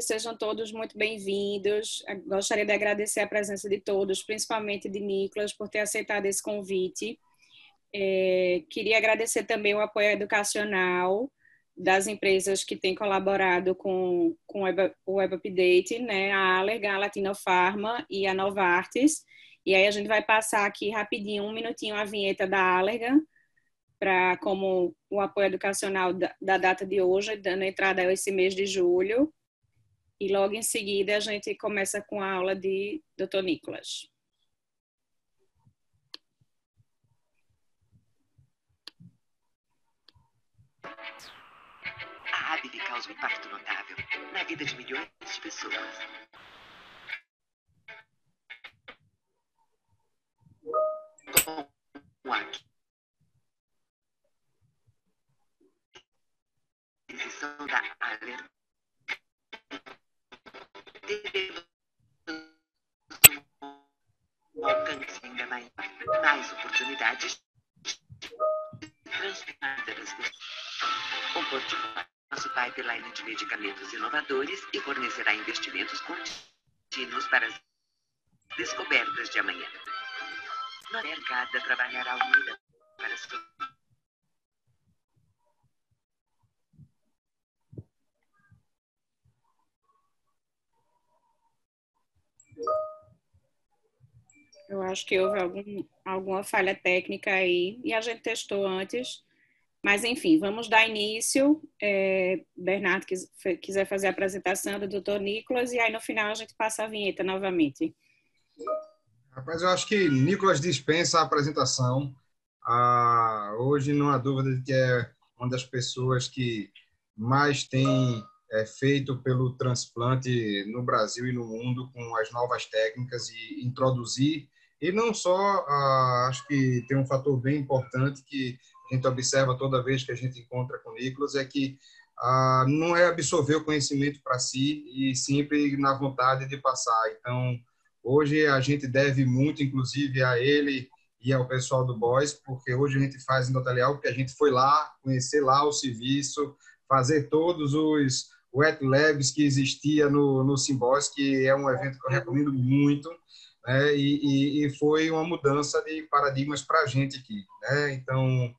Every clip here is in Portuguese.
sejam todos muito bem-vindos. Gostaria de agradecer a presença de todos, principalmente de Nicolas, por ter aceitado esse convite. É, queria agradecer também o apoio educacional das empresas que têm colaborado com, com o Web, Update, né? a Allergan, a Latinofarma e a Novartis. E aí a gente vai passar aqui rapidinho, um minutinho, a vinheta da Allergan, para como o apoio educacional da, da, data de hoje, dando entrada a esse mês de julho. E logo em seguida a gente começa com a aula de Dr. Nicolas. A Abby causa um impacto notável na vida de milhões de pessoas. Acho que houve algum, alguma falha técnica aí e a gente testou antes. Mas, enfim, vamos dar início. É, Bernardo quis, quiser fazer a apresentação do doutor Nicolas e aí no final a gente passa a vinheta novamente. Rapaz, eu acho que Nicolas dispensa a apresentação. Ah, hoje não há dúvida de que é uma das pessoas que mais tem é, feito pelo transplante no Brasil e no mundo com as novas técnicas e introduzir. E não só, ah, acho que tem um fator bem importante que a gente observa toda vez que a gente encontra com Nicolas, é que ah, não é absorver o conhecimento para si e sempre na vontade de passar. Então, hoje a gente deve muito, inclusive, a ele e ao pessoal do Boys, porque hoje a gente faz endotelial, porque a gente foi lá, conhecer lá o serviço, fazer todos os wet labs que existia no, no que é um evento que eu recomendo muito, né? e, e, e foi uma mudança de paradigmas para a gente aqui. Né? Então,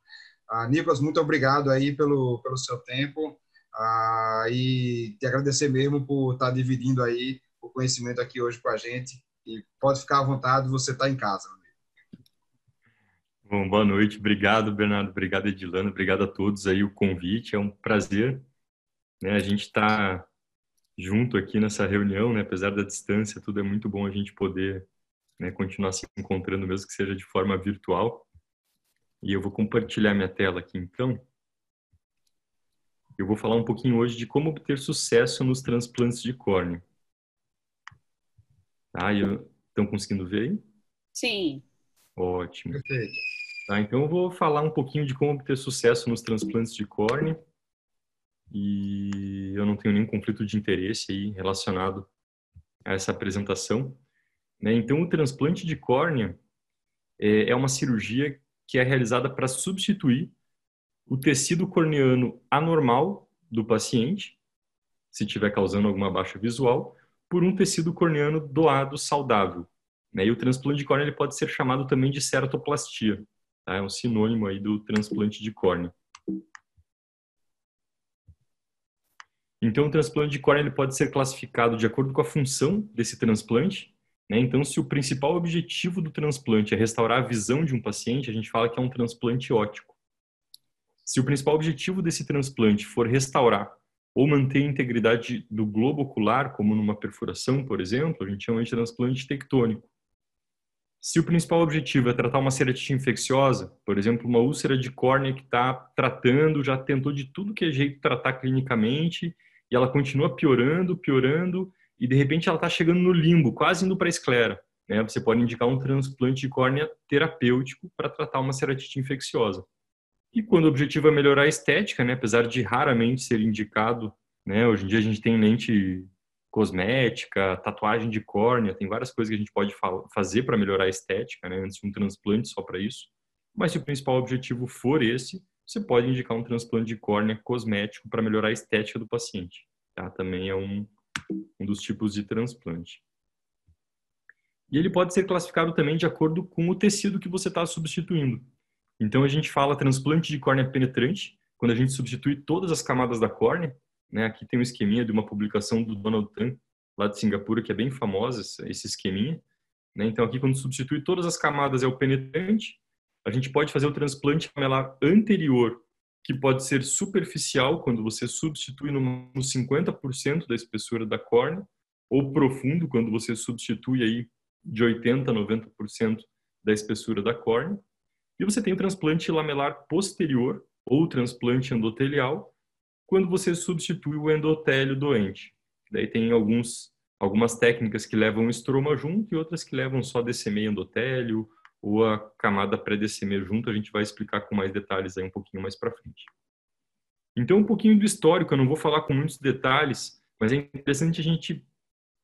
ah, Nicolas, muito obrigado aí pelo, pelo seu tempo ah, e te agradecer mesmo por estar dividindo aí o conhecimento aqui hoje com a gente. E pode ficar à vontade, você está em casa. Bom, boa noite. Obrigado, Bernardo. Obrigado, Edilano. Obrigado a todos aí o convite. É um prazer. Né? A gente está junto aqui nessa reunião, né? apesar da distância, tudo é muito bom a gente poder né, continuar se encontrando, mesmo que seja de forma virtual. E eu vou compartilhar minha tela aqui, então. Eu vou falar um pouquinho hoje de como obter sucesso nos transplantes de córnea. Tá? Estão conseguindo ver aí? Sim. Ótimo. Perfeito. Tá, então eu vou falar um pouquinho de como obter sucesso nos transplantes de córnea. E eu não tenho nenhum conflito de interesse aí relacionado a essa apresentação. Né? Então, o transplante de córnea é, é uma cirurgia que é realizada para substituir o tecido corneano anormal do paciente, se estiver causando alguma baixa visual, por um tecido corneano doado saudável. Né? E o transplante de córnea ele pode ser chamado também de ceratoplastia. Tá? É um sinônimo aí do transplante de córnea. Então, o transplante de córnea ele pode ser classificado de acordo com a função desse transplante. Né? Então, se o principal objetivo do transplante é restaurar a visão de um paciente, a gente fala que é um transplante óptico. Se o principal objetivo desse transplante for restaurar ou manter a integridade do globo ocular, como numa perfuração, por exemplo, a gente chama de transplante tectônico. Se o principal objetivo é tratar uma ceratite infecciosa, por exemplo, uma úlcera de córnea que está tratando, já tentou de tudo que é jeito tratar clinicamente e ela continua piorando, piorando e de repente ela está chegando no limbo, quase indo para a esclera. Né? Você pode indicar um transplante de córnea terapêutico para tratar uma ceratite infecciosa. E quando o objetivo é melhorar a estética, né, apesar de raramente ser indicado, né, hoje em dia a gente tem lente cosmética, tatuagem de córnea, tem várias coisas que a gente pode fazer para melhorar a estética, né, antes de um transplante só para isso. Mas se o principal objetivo for esse, você pode indicar um transplante de córnea cosmético para melhorar a estética do paciente. Tá? Também é um, um dos tipos de transplante. E ele pode ser classificado também de acordo com o tecido que você está substituindo. Então a gente fala transplante de córnea penetrante, quando a gente substitui todas as camadas da córnea. Né? Aqui tem um esqueminha de uma publicação do Donald Tan, lá de Singapura, que é bem famosa, esse esqueminha. Né? Então aqui quando substitui todas as camadas é o penetrante. A gente pode fazer o transplante lamelar anterior, que pode ser superficial, quando você substitui no 50% da espessura da córnea, ou profundo, quando você substitui aí de 80% a 90% da espessura da córnea. E você tem o transplante lamelar posterior ou transplante endotelial, quando você substitui o endotélio doente. Daí tem alguns, algumas técnicas que levam estroma junto e outras que levam só DCM endotélio ou a camada pré-DCM junto. A gente vai explicar com mais detalhes aí um pouquinho mais para frente. Então, um pouquinho do histórico, eu não vou falar com muitos detalhes, mas é interessante a gente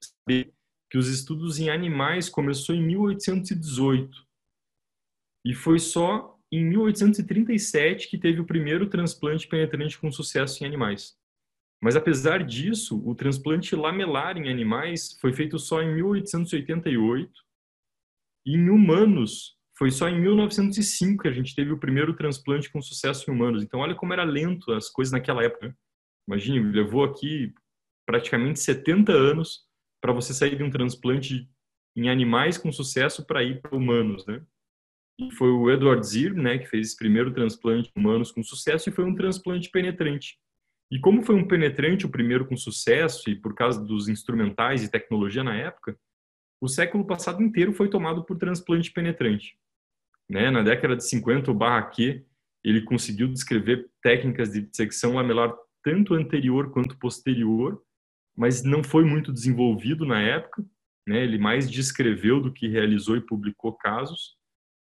saber que os estudos em animais começou em 1818 e foi só em 1837 que teve o primeiro transplante penetrante com sucesso em animais. Mas apesar disso, o transplante lamelar em animais foi feito só em 1888 em humanos foi só em 1905 que a gente teve o primeiro transplante com sucesso em humanos. Então olha como era lento as coisas naquela época. Né? Imagine, levou aqui praticamente 70 anos para você sair de um transplante em animais com sucesso para ir para humanos, né? E foi o Edward Zir, né, que fez esse primeiro transplante humanos com sucesso e foi um transplante penetrante. E como foi um penetrante o primeiro com sucesso e por causa dos instrumentais e tecnologia na época, o século passado inteiro foi tomado por transplante penetrante. Né? Na década de 50, o Barraquet ele conseguiu descrever técnicas de dissecção lamelar tanto anterior quanto posterior, mas não foi muito desenvolvido na época. Né? Ele mais descreveu do que realizou e publicou casos.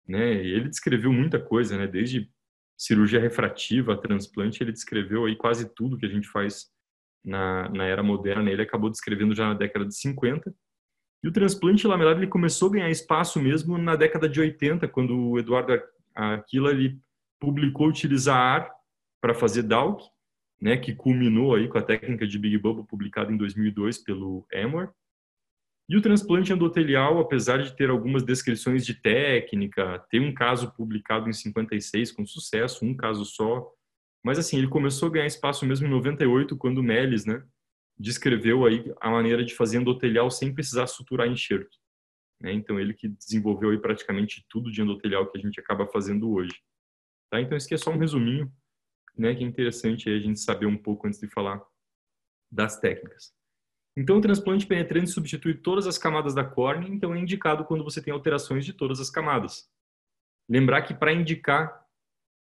Né? Ele descreveu muita coisa, né? desde cirurgia refrativa, transplante, ele descreveu aí quase tudo que a gente faz na, na era moderna. Ele acabou descrevendo já na década de 50. E o transplante lamelar ele começou a ganhar espaço mesmo na década de 80, quando o Eduardo Aquila ele publicou utilizar ar para fazer DALC, né, que culminou aí com a técnica de Big Bubble publicada em 2002 pelo Amor. E o transplante endotelial, apesar de ter algumas descrições de técnica, tem um caso publicado em 56 com sucesso, um caso só, mas assim, ele começou a ganhar espaço mesmo em 98, quando o Melis, né, descreveu aí a maneira de fazer endotelial sem precisar suturar enxerto. Né? Então, ele que desenvolveu aí praticamente tudo de endotelial que a gente acaba fazendo hoje. Tá? Então, isso aqui é só um resuminho, né, que é interessante a gente saber um pouco antes de falar das técnicas. Então, o transplante penetrante substitui todas as camadas da córnea, então é indicado quando você tem alterações de todas as camadas. Lembrar que para indicar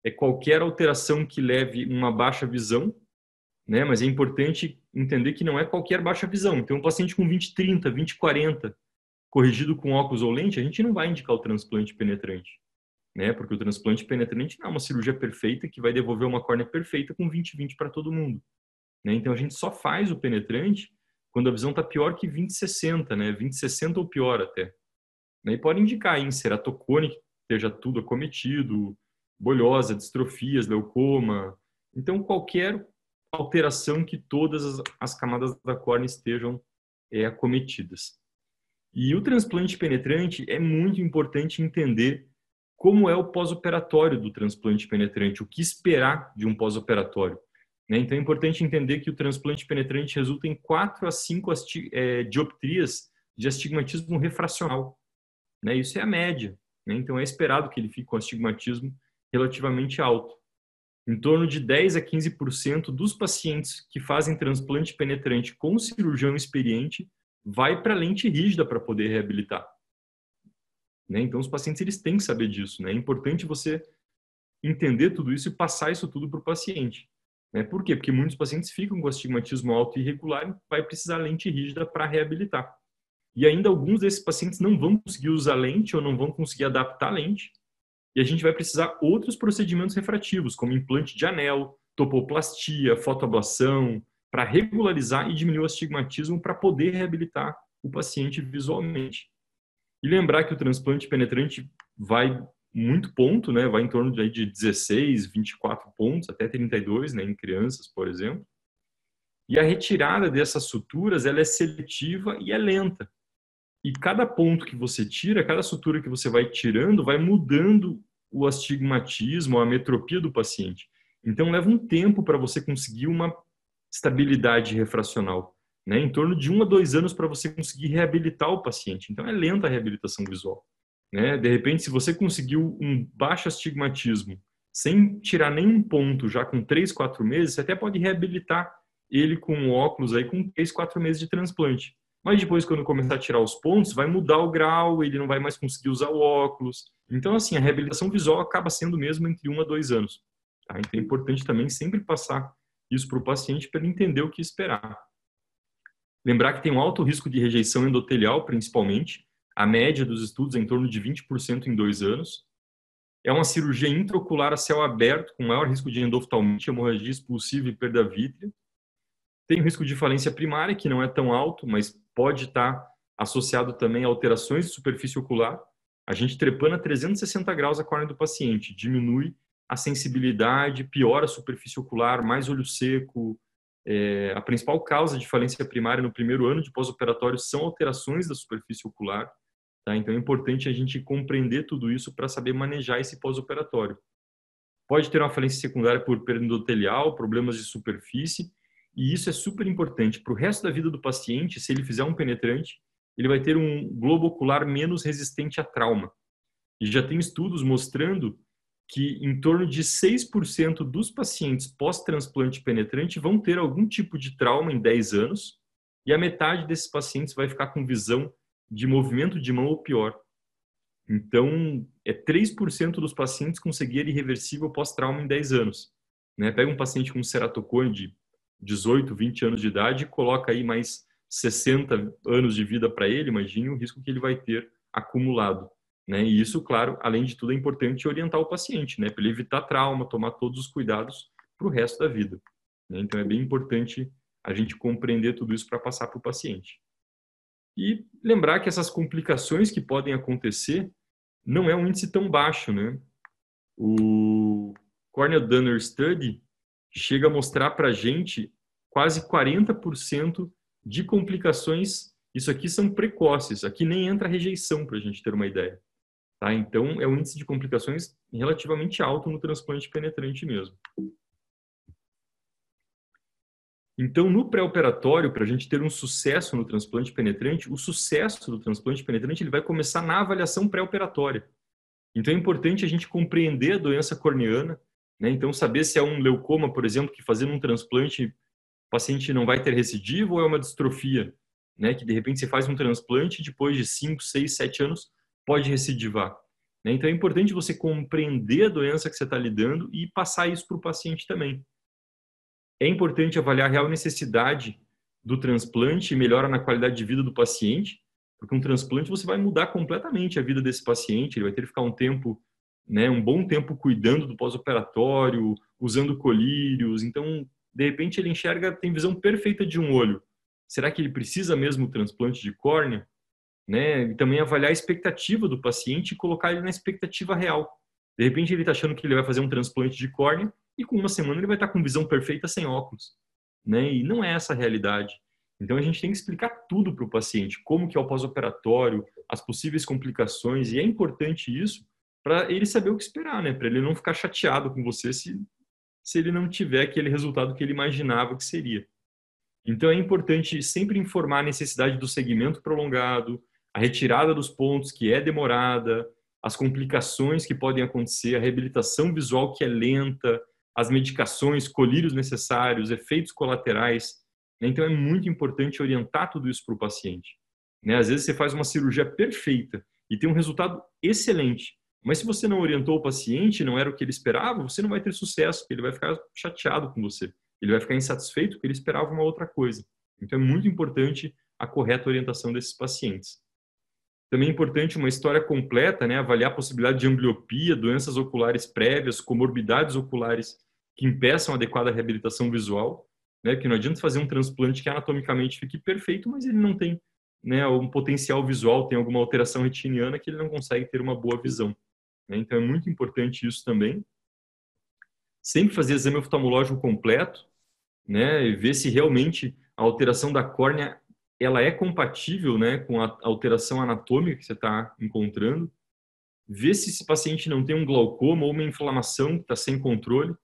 é qualquer alteração que leve uma baixa visão, né? Mas é importante entender que não é qualquer baixa visão. Então, um paciente com 20/30, 20/40, corrigido com óculos ou lente, a gente não vai indicar o transplante penetrante, né? Porque o transplante penetrante não é uma cirurgia perfeita que vai devolver uma córnea perfeita com 20/20 para todo mundo, né? Então, a gente só faz o penetrante quando a visão está pior que 20/60, né? 20/60 ou pior até. Né? E pode indicar em ceratocone, que esteja tudo acometido, bolhosa, distrofias, leucoma. Então, qualquer alteração que todas as, as camadas da córnea estejam é, acometidas. E o transplante penetrante é muito importante entender como é o pós-operatório do transplante penetrante, o que esperar de um pós-operatório. Né? Então é importante entender que o transplante penetrante resulta em 4 a 5 é, dioptrias de astigmatismo refracional. Né? Isso é a média. Né? Então é esperado que ele fique com astigmatismo relativamente alto em torno de 10 a 15% dos pacientes que fazem transplante penetrante com cirurgião experiente vai para lente rígida para poder reabilitar. Né? Então, os pacientes eles têm que saber disso. Né? É importante você entender tudo isso e passar isso tudo para o paciente. Né? Por quê? Porque muitos pacientes ficam com astigmatismo alto e irregular e vai precisar lente rígida para reabilitar. E ainda alguns desses pacientes não vão conseguir usar lente ou não vão conseguir adaptar lente e a gente vai precisar outros procedimentos refrativos, como implante de anel, topoplastia, fotoablação, para regularizar e diminuir o astigmatismo para poder reabilitar o paciente visualmente. E lembrar que o transplante penetrante vai muito ponto, né? Vai em torno de 16, 24 pontos, até 32, né? Em crianças, por exemplo. E a retirada dessas suturas, ela é seletiva e é lenta. E cada ponto que você tira, cada sutura que você vai tirando, vai mudando o astigmatismo, a metropia do paciente. Então, leva um tempo para você conseguir uma estabilidade refracional. Né? Em torno de um a dois anos para você conseguir reabilitar o paciente. Então, é lenta a reabilitação visual. Né? De repente, se você conseguiu um baixo astigmatismo sem tirar nenhum ponto já com três, quatro meses, você até pode reabilitar ele com óculos aí com três, quatro meses de transplante. Mas depois, quando começar a tirar os pontos, vai mudar o grau, ele não vai mais conseguir usar o óculos. Então, assim, a reabilitação visual acaba sendo mesmo entre um a dois anos. Tá? Então, é importante também sempre passar isso para o paciente para ele entender o que esperar. Lembrar que tem um alto risco de rejeição endotelial, principalmente. A média dos estudos é em torno de 20% em dois anos. É uma cirurgia intraocular a céu aberto, com maior risco de endoftalmite, hemorragia expulsiva e perda vítrea. Tem o risco de falência primária, que não é tão alto, mas pode estar associado também a alterações de superfície ocular. A gente trepando a 360 graus a córnea do paciente, diminui a sensibilidade, piora a superfície ocular, mais olho seco. É, a principal causa de falência primária no primeiro ano de pós-operatório são alterações da superfície ocular. Tá? Então é importante a gente compreender tudo isso para saber manejar esse pós-operatório. Pode ter uma falência secundária por perda endotelial, problemas de superfície, e isso é super importante para o resto da vida do paciente. Se ele fizer um penetrante, ele vai ter um globo ocular menos resistente a trauma. E já tem estudos mostrando que em torno de 6% dos pacientes pós-transplante penetrante vão ter algum tipo de trauma em 10 anos, e a metade desses pacientes vai ficar com visão de movimento de mão ou pior. Então, é 3% dos pacientes com irreversível pós-trauma em 10 anos. Né? Pega um paciente com ceratocone de 18, 20 anos de idade, coloca aí mais 60 anos de vida para ele, imagine o risco que ele vai ter acumulado. Né? E isso, claro, além de tudo, é importante orientar o paciente, né? para ele evitar trauma, tomar todos os cuidados para o resto da vida. Né? Então, é bem importante a gente compreender tudo isso para passar para o paciente. E lembrar que essas complicações que podem acontecer não é um índice tão baixo, né? O Cornell Dunner Study chega a mostrar para a gente quase 40% de complicações. Isso aqui são precoces, aqui nem entra rejeição para a gente ter uma ideia. Tá? Então, é um índice de complicações relativamente alto no transplante penetrante mesmo. Então, no pré-operatório, para a gente ter um sucesso no transplante penetrante, o sucesso do transplante penetrante ele vai começar na avaliação pré-operatória. Então, é importante a gente compreender a doença corneana, né? então, saber se é um leucoma, por exemplo, que fazendo um transplante, o paciente não vai ter recidivo ou é uma distrofia, né? que de repente você faz um transplante e depois de 5, 6, 7 anos pode recidivar. Né? Então, é importante você compreender a doença que você está lidando e passar isso para o paciente também. É importante avaliar a real necessidade do transplante e melhora na qualidade de vida do paciente, porque um transplante você vai mudar completamente a vida desse paciente, ele vai ter que ficar um tempo, né, um bom tempo cuidando do pós-operatório, usando colírios, então, de repente ele enxerga, tem visão perfeita de um olho. Será que ele precisa mesmo transplante de córnea? Né? E também avaliar a expectativa do paciente e colocar ele na expectativa real. De repente ele está achando que ele vai fazer um transplante de córnea e com uma semana ele vai estar com visão perfeita sem óculos, né? E não é essa a realidade. Então a gente tem que explicar tudo para o paciente, como que é o pós-operatório, as possíveis complicações e é importante isso para ele saber o que esperar, né? Para ele não ficar chateado com você se se ele não tiver aquele resultado que ele imaginava que seria. Então é importante sempre informar a necessidade do segmento prolongado, a retirada dos pontos que é demorada, as complicações que podem acontecer, a reabilitação visual que é lenta, as medicações, colírios necessários, efeitos colaterais. Né? Então, é muito importante orientar tudo isso para o paciente. Né? Às vezes, você faz uma cirurgia perfeita e tem um resultado excelente, mas se você não orientou o paciente, não era o que ele esperava, você não vai ter sucesso, ele vai ficar chateado com você. Ele vai ficar insatisfeito porque ele esperava uma outra coisa. Então, é muito importante a correta orientação desses pacientes. Também é importante uma história completa, né? avaliar a possibilidade de ambliopia, doenças oculares prévias, comorbidades oculares que impeçam a adequada reabilitação visual, né? que não adianta fazer um transplante que anatomicamente fique perfeito, mas ele não tem né, um potencial visual, tem alguma alteração retiniana que ele não consegue ter uma boa visão. Né? Então é muito importante isso também. Sempre fazer exame oftalmológico completo, né, e ver se realmente a alteração da córnea ela é compatível né, com a alteração anatômica que você está encontrando, ver se esse paciente não tem um glaucoma ou uma inflamação que está sem controle,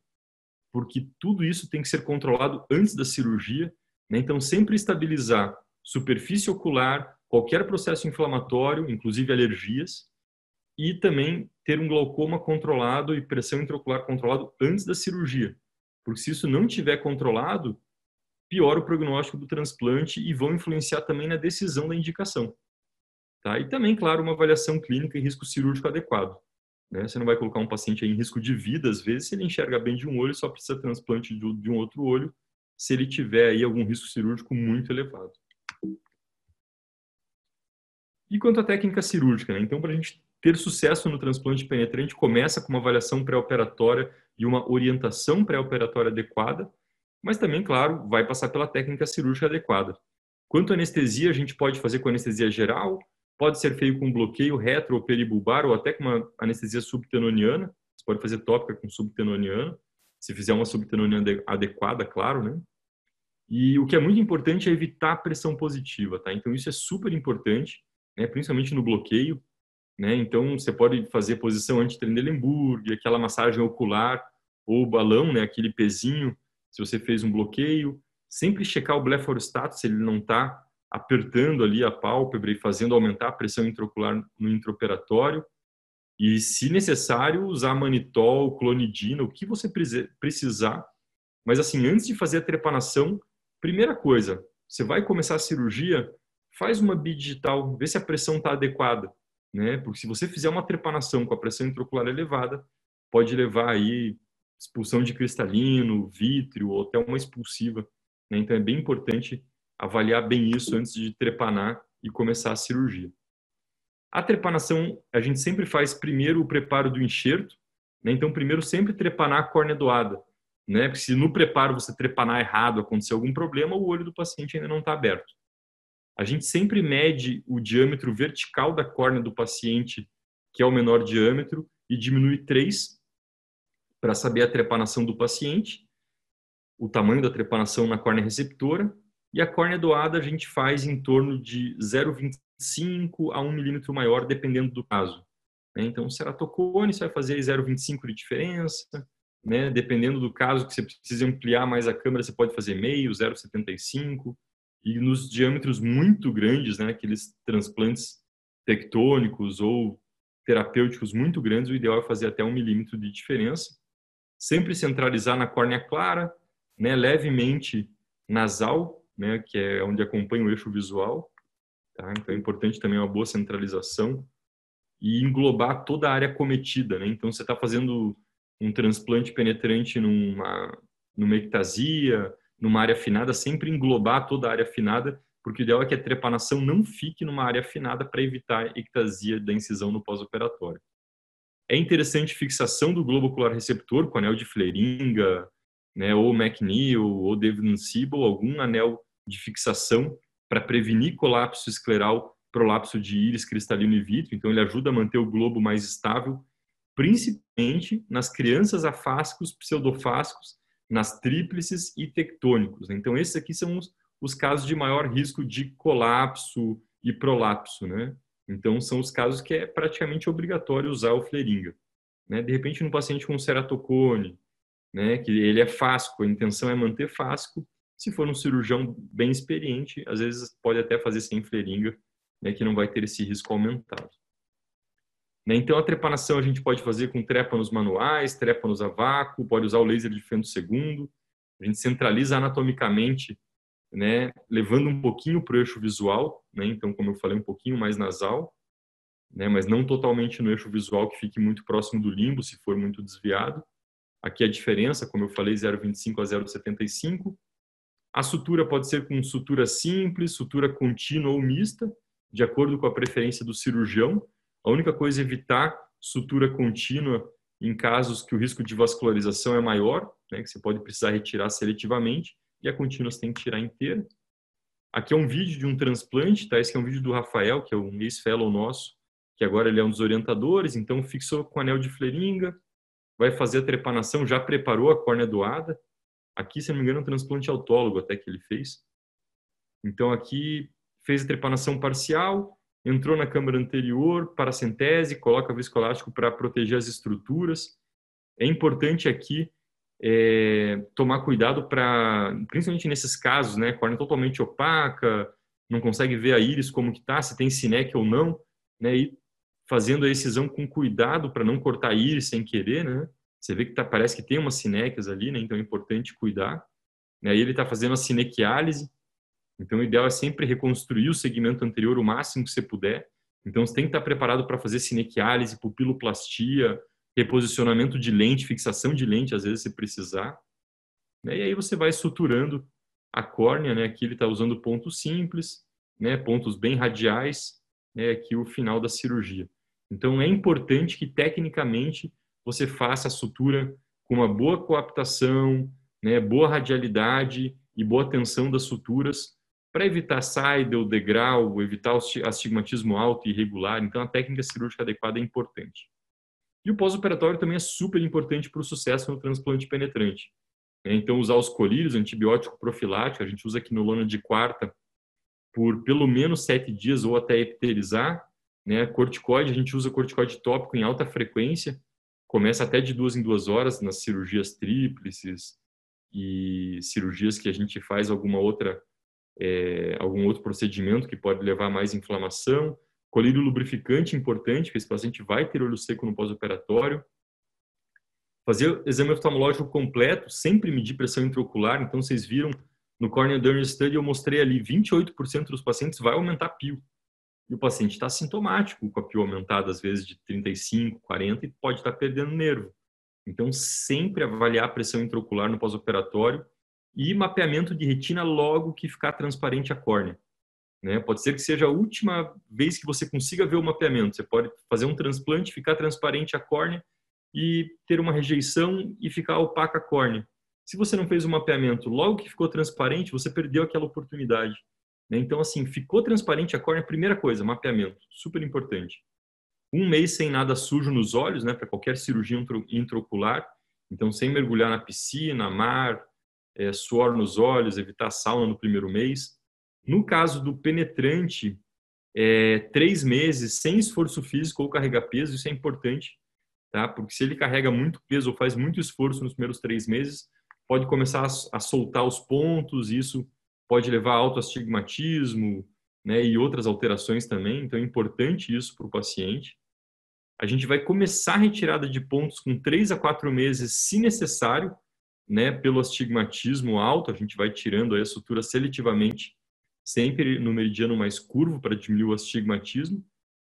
porque tudo isso tem que ser controlado antes da cirurgia. Né? Então, sempre estabilizar superfície ocular, qualquer processo inflamatório, inclusive alergias, e também ter um glaucoma controlado e pressão intraocular controlado antes da cirurgia. Porque se isso não tiver controlado, piora o prognóstico do transplante e vão influenciar também na decisão da indicação. Tá? E também, claro, uma avaliação clínica e risco cirúrgico adequado. Né? Você não vai colocar um paciente em risco de vida, às vezes, se ele enxerga bem de um olho, só precisa transplante de um outro olho, se ele tiver aí algum risco cirúrgico muito elevado. E quanto à técnica cirúrgica, né? então, para a gente ter sucesso no transplante penetrante, começa com uma avaliação pré-operatória e uma orientação pré-operatória adequada, mas também, claro, vai passar pela técnica cirúrgica adequada. Quanto à anestesia, a gente pode fazer com anestesia geral, pode ser feito com bloqueio retro ou peribulbar ou até com uma anestesia subtenoniana. Você pode fazer tópica com subtenoniana, se fizer uma subtenoniana adequada, claro, né? E o que é muito importante é evitar a pressão positiva, tá? Então isso é super importante, né? principalmente no bloqueio, né? Então você pode fazer posição anti-Trendelenburg, aquela massagem ocular ou balão, né? Aquele pezinho se você fez um bloqueio, sempre checar o blefarostato se ele não está apertando ali a pálpebra e fazendo aumentar a pressão intraocular no intraoperatório. E, se necessário, usar manitol, clonidina, o que você precisar. Mas, assim, antes de fazer a trepanação, primeira coisa, você vai começar a cirurgia, faz uma bidigital, vê se a pressão está adequada. Né? Porque se você fizer uma trepanação com a pressão intraocular elevada, pode levar aí expulsão de cristalino, vítreo ou até uma expulsiva Né? Então é bem importante avaliar bem isso antes de trepanar e começar a cirurgia. A trepanação, a gente sempre faz primeiro o preparo do enxerto, né? então primeiro sempre trepanar a córnea doada, né? Porque se no preparo você trepanar errado, acontecer algum problema, o olho do paciente ainda não está aberto. A gente sempre mede o diâmetro vertical da córnea do paciente, que é o menor diâmetro, e diminui 3 para saber a trepanação do paciente, o tamanho da trepanação na córnea receptora, e a córnea doada a gente faz em torno de 0,25 a 1 milímetro maior, dependendo do caso. Né? Então, ceratocone, você vai fazer 0,25 de diferença, né? dependendo do caso que você precisa ampliar mais a câmera, você pode fazer meio, 0,75, e nos diâmetros muito grandes, né? aqueles transplantes tectônicos ou terapêuticos muito grandes, o ideal é fazer até um milímetro de diferença. Sempre centralizar na córnea clara, né, levemente nasal, né, que é onde acompanha o eixo visual. Tá? Então é importante também uma boa centralização e englobar toda a área cometida. Né? Então você está fazendo um transplante penetrante numa, numa ectasia, numa área afinada, sempre englobar toda a área afinada, porque o ideal é que a trepanação não fique numa área afinada para evitar ectasia da incisão no pós-operatório. É interessante fixação do globo ocular receptor com anel de Fleringa, né, ou McNeil, ou David Siebel, algum anel de fixação para prevenir colapso escleral, prolapso de íris cristalino e vítreo. Então, ele ajuda a manter o globo mais estável, principalmente nas crianças afásicos, pseudofásicos, nas tríplices e tectônicos. Né. Então, esses aqui são os, os casos de maior risco de colapso e prolapso, né? Então, são os casos que é praticamente obrigatório usar o fleringa. Né? De repente, no paciente com ceratocone, né, que ele é fásco, a intenção é manter fásco. Se for um cirurgião bem experiente, às vezes pode até fazer sem fleringa, né, que não vai ter esse risco aumentado. Né, então, a trepanação a gente pode fazer com trépanos manuais, trépanos a vácuo, pode usar o laser de fento segundo. A gente centraliza anatomicamente, né, levando um pouquinho para o eixo visual, né, então, como eu falei, um pouquinho mais nasal, né, mas não totalmente no eixo visual que fique muito próximo do limbo, se for muito desviado. Aqui a diferença, como eu falei, 0,25 a 0,75. A sutura pode ser com sutura simples, sutura contínua ou mista, de acordo com a preferência do cirurgião. A única coisa é evitar sutura contínua em casos que o risco de vascularização é maior, né, que você pode precisar retirar seletivamente, e a contínua você tem que tirar inteira. Aqui é um vídeo de um transplante, tá? Esse é um vídeo do Rafael, que é um ex-fellow nosso, que agora ele é um dos orientadores, então fixou com anel de fleringa, vai fazer a trepanação, já preparou a córnea doada. Aqui, se não me engano, é um transplante autólogo até que ele fez. Então, aqui fez a trepanação parcial, entrou na câmara anterior, paracentese, coloca viscoelástico para proteger as estruturas. É importante aqui é, tomar cuidado para, principalmente nesses casos, né, córnea totalmente opaca, não consegue ver a íris como que tá, se tem sinec ou não, né, e fazendo a excisão com cuidado para não cortar a íris sem querer, né? Você vê que tá, parece que tem umas sinéquias ali, né? Então é importante cuidar. Aí ele está fazendo a sinequiálise. Então o ideal é sempre reconstruir o segmento anterior o máximo que você puder. Então você tem que estar preparado para fazer sinequiálise, pupiloplastia, reposicionamento de lente, fixação de lente, às vezes se precisar. E aí você vai suturando a córnea, né? Aqui ele está usando pontos simples, né? Pontos bem radiais, né? Aqui o final da cirurgia. Então, é importante que, tecnicamente, você faça a sutura com uma boa coaptação, né, boa radialidade e boa tensão das suturas para evitar saída, degrau, evitar o astigmatismo alto e irregular. Então, a técnica cirúrgica adequada é importante. E o pós-operatório também é super importante para o sucesso no transplante penetrante. Né. Então, usar os colírios, antibiótico profilático, a gente usa aqui no lona de quarta por pelo menos sete dias ou até epiterizar, né? Corticoide, a gente usa corticoide tópico em alta frequência, começa até de duas em duas horas nas cirurgias tríplices e cirurgias que a gente faz alguma outra, é, algum outro procedimento que pode levar mais inflamação. Colírio lubrificante importante, porque esse paciente vai ter olho seco no pós-operatório. Fazer exame oftalmológico completo, sempre medir pressão intraocular. Então, vocês viram no Cornea Dermal Study, eu mostrei ali 28% dos pacientes vai aumentar pio e o paciente está sintomático, com a pio aumentada às vezes de 35, 40 e pode estar tá perdendo nervo. Então, sempre avaliar a pressão intraocular no pós-operatório e mapeamento de retina logo que ficar transparente a córnea. Né? Pode ser que seja a última vez que você consiga ver o mapeamento. Você pode fazer um transplante, ficar transparente a córnea e ter uma rejeição e ficar opaca a córnea. Se você não fez o mapeamento logo que ficou transparente, você perdeu aquela oportunidade. Né? Então, assim, ficou transparente a córnea, primeira coisa, mapeamento, super importante. Um mês sem nada sujo nos olhos, né, para qualquer cirurgia intraocular. Então, sem mergulhar na piscina, mar, é, suor nos olhos, evitar sauna no primeiro mês. No caso do penetrante, é, três meses sem esforço físico ou carregar peso, isso é importante, tá? Porque se ele carrega muito peso ou faz muito esforço nos primeiros três meses, pode começar a, a soltar os pontos, isso pode levar a autoastigmatismo, né? E outras alterações também. Então é importante isso para o paciente. A gente vai começar a retirada de pontos com três a quatro meses, se necessário, né? Pelo astigmatismo alto, a gente vai tirando a sutura seletivamente sempre no meridiano mais curvo para diminuir o astigmatismo.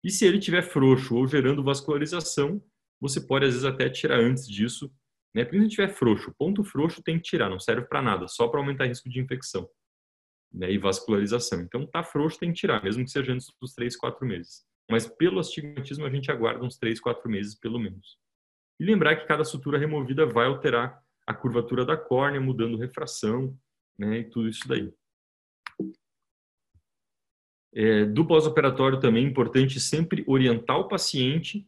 E se ele tiver frouxo ou gerando vascularização, você pode às vezes até tirar antes disso, né? Porque se tiver frouxo, ponto frouxo tem que tirar, não serve para nada, só para aumentar o risco de infecção né? e vascularização. Então, tá frouxo tem que tirar, mesmo que seja antes dos 3, 4 meses. Mas pelo astigmatismo a gente aguarda uns 3, 4 meses pelo menos. E lembrar que cada sutura removida vai alterar a curvatura da córnea, mudando refração, né? E tudo isso daí. É, do pós-operatório também é importante sempre orientar o paciente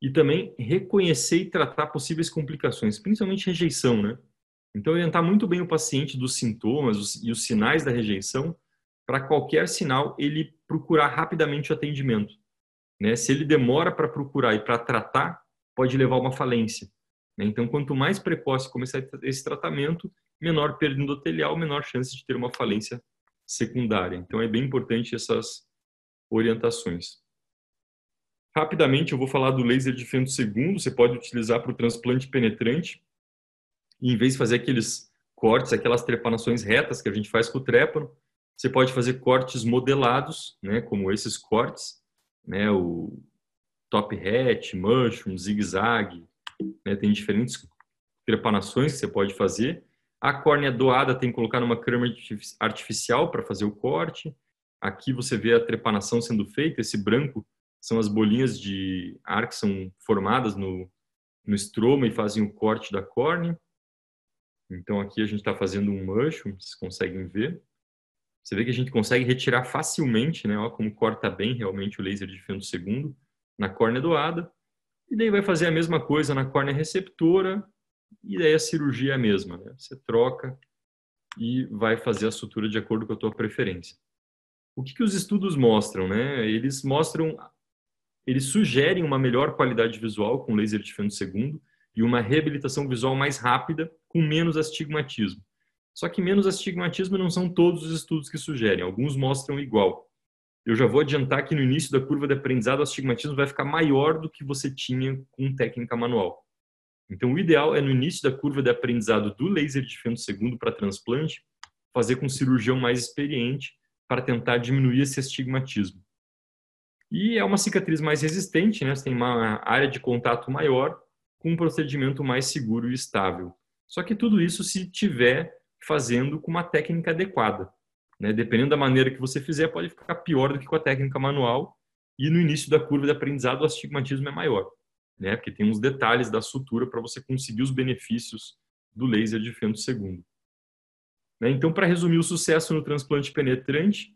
e também reconhecer e tratar possíveis complicações, principalmente rejeição, né? Então, orientar muito bem o paciente dos sintomas e os sinais da rejeição, para qualquer sinal ele procurar rapidamente o atendimento. Né? Se ele demora para procurar e para tratar, pode levar a uma falência. Né? Então, quanto mais precoce começar esse tratamento, menor perda endotelial, menor chance de ter uma falência secundária. Então é bem importante essas orientações. Rapidamente eu vou falar do laser de fento segundo, você pode utilizar para o transplante penetrante. E em vez de fazer aqueles cortes, aquelas trepanações retas que a gente faz com o trépano, você pode fazer cortes modelados, né, como esses cortes, né, o top hat, mushroom, zigue-zague, né, tem diferentes trepanações que você pode fazer. A córnea doada tem que colocar numa câmera artificial para fazer o corte. Aqui você vê a trepanação sendo feita. Esse branco são as bolinhas de ar que são formadas no, no estroma e fazem o corte da córnea. Então aqui a gente está fazendo um mushroom, vocês conseguem ver. Você vê que a gente consegue retirar facilmente, né? Olha como corta bem realmente o laser de fento segundo na córnea doada. E daí vai fazer a mesma coisa na córnea receptora e daí a cirurgia é a mesma, né? Você troca e vai fazer a sutura de acordo com a tua preferência. O que, que os estudos mostram, né? Eles mostram, eles sugerem uma melhor qualidade visual com laser de feno segundo e uma reabilitação visual mais rápida com menos astigmatismo. Só que menos astigmatismo não são todos os estudos que sugerem, alguns mostram igual. Eu já vou adiantar que no início da curva de aprendizado o astigmatismo vai ficar maior do que você tinha com técnica manual. Então, o ideal é no início da curva de aprendizado do laser de fento segundo para transplante, fazer com um cirurgião mais experiente para tentar diminuir esse astigmatismo. E é uma cicatriz mais resistente, né? Você tem uma área de contato maior com um procedimento mais seguro e estável. Só que tudo isso se tiver fazendo com uma técnica adequada. Né? Dependendo da maneira que você fizer, pode ficar pior do que com a técnica manual. E no início da curva de aprendizado, o astigmatismo é maior né? Porque tem uns detalhes da sutura para você conseguir os benefícios do laser de fento segundo. Né? Então, para resumir o sucesso no transplante penetrante,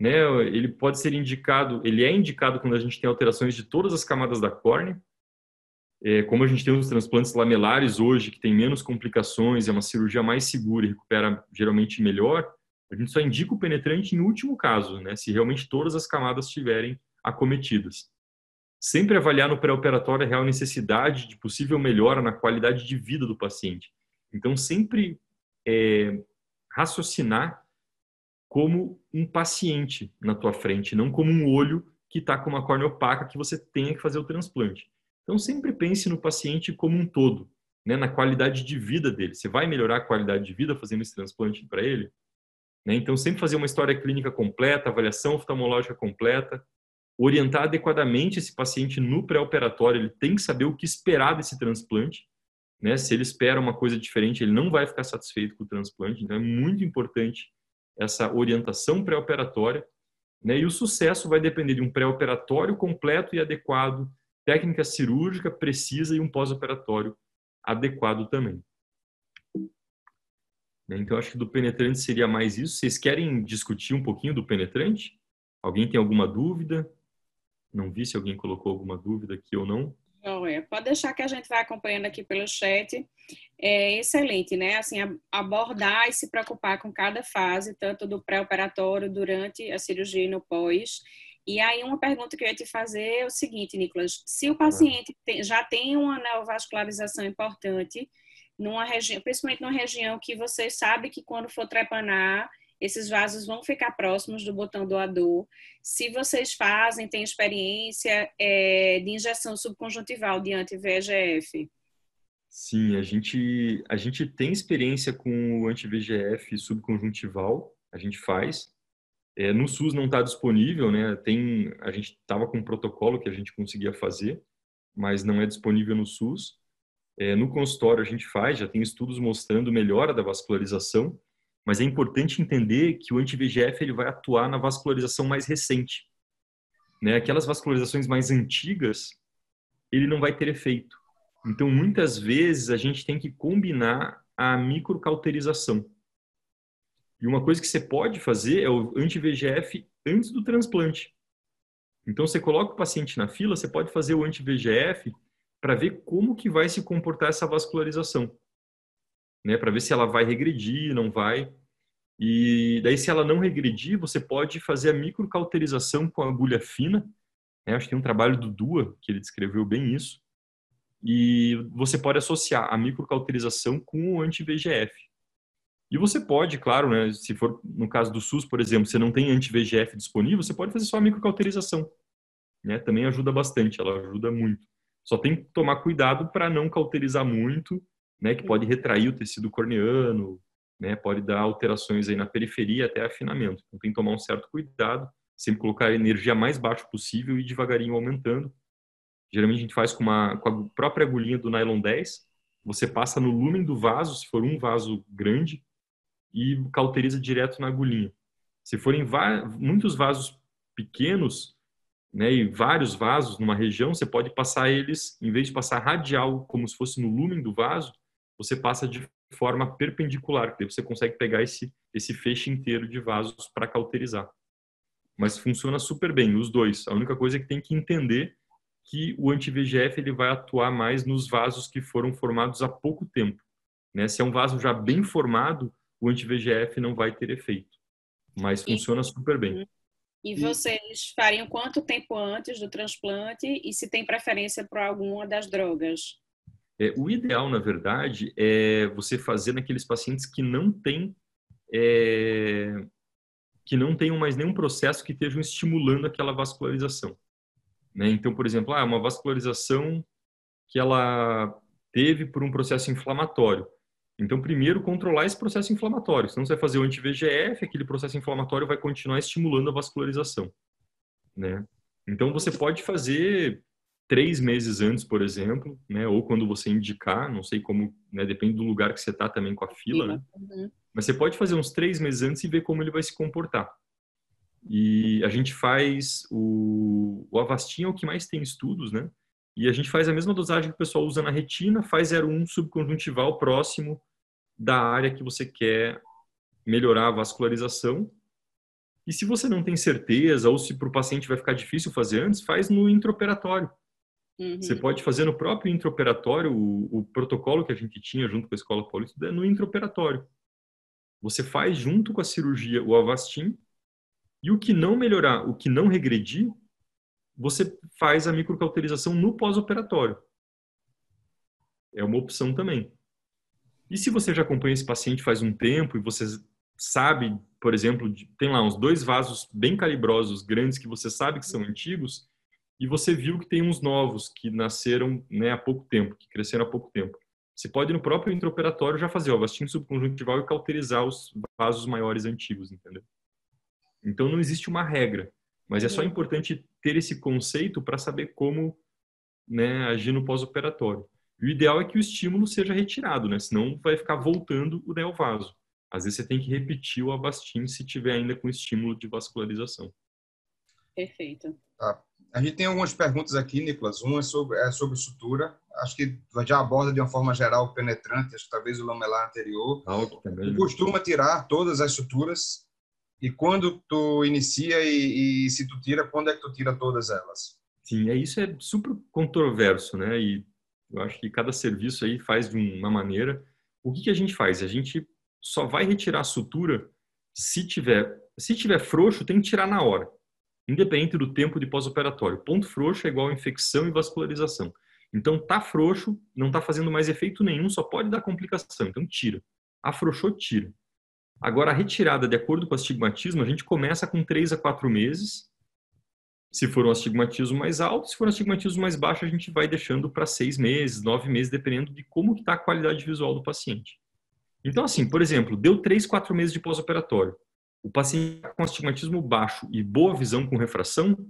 né, ele pode ser indicado, ele é indicado quando a gente tem alterações de todas as camadas da córnea. É, como a gente tem os transplantes lamelares hoje, que tem menos complicações, é uma cirurgia mais segura e recupera geralmente melhor, a gente só indica o penetrante em último caso, né, se realmente todas as camadas estiverem acometidas sempre avaliar no pré-operatório a real necessidade de possível melhora na qualidade de vida do paciente. Então, sempre é, raciocinar como um paciente na tua frente, não como um olho que está com uma córnea opaca que você tenha que fazer o transplante. Então, sempre pense no paciente como um todo, né, na qualidade de vida dele. Você vai melhorar a qualidade de vida fazendo esse transplante para ele? Né? Então, sempre fazer uma história clínica completa, avaliação oftalmológica completa, orientar adequadamente esse paciente no pré-operatório, ele tem que saber o que esperar desse transplante. né? Se ele espera uma coisa diferente, ele não vai ficar satisfeito com o transplante. Então é muito importante essa orientação pré-operatória, né? E o sucesso vai depender de um pré-operatório completo e adequado, técnica cirúrgica precisa e um pós-operatório adequado também. Né? Então, acho que do penetrante seria mais isso. Vocês querem discutir um pouquinho do penetrante? Alguém tem alguma dúvida? Não vi se alguém colocou alguma dúvida aqui ou não. Joia. Pode deixar que a gente vai acompanhando aqui pelo chat. É excelente, né? Assim, abordar e se preocupar com cada fase, tanto do pré-operatório, durante a cirurgia e no pós. E aí, uma pergunta que eu ia te fazer é o seguinte, Nicolas: se o paciente já tem uma neovascularização importante, numa região, principalmente numa região que você sabe que quando for trepanar, esses vasos vão ficar próximos do botão doador. Se vocês fazem, têm experiência é, de injeção subconjuntival de anti-VEGF. Sim, a gente, a gente tem experiência com o anti-VEGF subconjuntival, a gente faz. É, no SUS não está disponível, né? Tem, a gente estava com um protocolo que a gente conseguia fazer, mas não é disponível no SUS. É, no consultório a gente faz, já tem estudos mostrando melhora da vascularização, mas é importante entender que o anti-VEGF ele vai atuar na vascularização mais recente. Né? Aquelas vascularizações mais antigas, ele não vai ter efeito. Então, muitas vezes, a gente tem que combinar a microcauterização. E uma coisa que você pode fazer é o anti-VEGF antes do transplante. Então, você coloca o paciente na fila, você pode fazer o anti-VEGF para ver como que vai se comportar essa vascularização, né? Para ver se ela vai regredir, não vai. E daí, se ela não regredir, você pode fazer a microcauterização com agulha fina. Né? Acho que tem um trabalho do Dua que ele descreveu bem isso. E você pode associar a microcauterização com o anti-VEGF. E você pode, claro, né, se for no caso do SUS, por exemplo, você não tem anti-VEGF disponível, você pode fazer só a microcauterização. Né? Também ajuda bastante, ela ajuda muito. Só tem que tomar cuidado para não cauterizar muito, né, que pode retrair o tecido corneano, né, pode dar alterações aí na periferia até afinamento. Então tem que tomar um certo cuidado, sempre colocar a energia mais baixo possível e devagarinho aumentando. Geralmente a gente faz com, uma, com a própria agulhinha do nylon 10, você passa no lumen do vaso, se for um vaso grande, e cauteriza direto na agulhinha. Se forem muitos vasos pequenos, né, e vários vasos numa região, você pode passar eles, em vez de passar radial, como se fosse no lumen do vaso, você passa de forma perpendicular, que você consegue pegar esse, esse feixe inteiro de vasos para cauterizar. Mas funciona super bem, os dois. A única coisa é que tem que entender que o anti-VGF ele vai atuar mais nos vasos que foram formados há pouco tempo. Né? Se é um vaso já bem formado, o anti-VGF não vai ter efeito. Mas funciona super bem. E vocês fariam quanto tempo antes do transplante e se tem preferência para alguma das drogas? É, o ideal, na verdade, é você fazer naqueles pacientes que não têm é, que não tenham mais nenhum processo que estejam estimulando aquela vascularização. Né? Então, por exemplo, ah, uma vascularização que ela teve por um processo inflamatório. Então, primeiro, controlar esse processo inflamatório. Senão, você vai fazer o anti-VGF, aquele processo inflamatório vai continuar estimulando a vascularização. Né? Então, você pode fazer três meses antes, por exemplo, né? ou quando você indicar, não sei como, né? depende do lugar que você está também com a fila, né? Uhum. Mas você pode fazer uns três meses antes e ver como ele vai se comportar. E a gente faz o, o Avastin é o que mais tem estudos, né? E a gente faz a mesma dosagem que o pessoal usa na retina, faz 0,1 subconjuntival próximo da área que você quer melhorar a vascularização. E se você não tem certeza, ou se para o paciente vai ficar difícil fazer antes, faz no intraoperatório. Uhum. Você pode fazer no próprio intraoperatório, o, o, protocolo que a gente tinha junto com a Escola Paulista é no intraoperatório. Você faz junto com a cirurgia o Avastin, e o que não melhorar, o que não regredir, você faz a microcauterização no pós-operatório. É uma opção também. E se você já acompanha esse paciente faz um tempo e você sabe, por exemplo, tem lá uns dois vasos bem calibrosos, grandes, que você sabe que são antigos, e você viu que tem uns novos que nasceram né, há pouco tempo, que cresceram há pouco tempo. Você pode no próprio intraoperatório já fazer o vastinho subconjuntival e cauterizar os vasos maiores antigos, entendeu? Então não existe uma regra. Mas é só importante ter esse conceito para saber como né, agir no pós-operatório. o ideal é que o estímulo seja retirado, né? Senão vai ficar voltando o neovaso. Às vezes você tem que repetir o Avastin se tiver ainda com estímulo de vascularização. Perfeito. Tá. A gente tem algumas perguntas aqui, Nicolas. Uma é sobre, é sobre sutura. Acho que já aborda de uma forma geral penetrante, acho que talvez o lamelar anterior. Algo também. Tu costuma tirar todas as suturas e quando tu inicia e, e, se tu tira, quando é que tu tira todas elas? Sim, é isso é super controverso, né? E eu acho que cada serviço aí faz de uma maneira. O que, que a gente faz? A gente só vai retirar a sutura se tiver, se tiver frouxo, tem que tirar na hora, independente do tempo de pós-operatório. Ponto frouxo é igual a infecção e vascularização. Então tá frouxo, não tá fazendo mais efeito nenhum, só pode dar complicação. Então tira. Afrouxou, tira. Agora a retirada, de acordo com o astigmatismo, a gente começa com 3 a 4 meses. Se for um astigmatismo mais alto, se for um astigmatismo mais baixo, a gente vai deixando para 6 meses, 9 meses, dependendo de como está a qualidade visual do paciente. Então, assim, por exemplo, deu 3, 4 meses de pós-operatório. O paciente com astigmatismo baixo e boa visão com refração,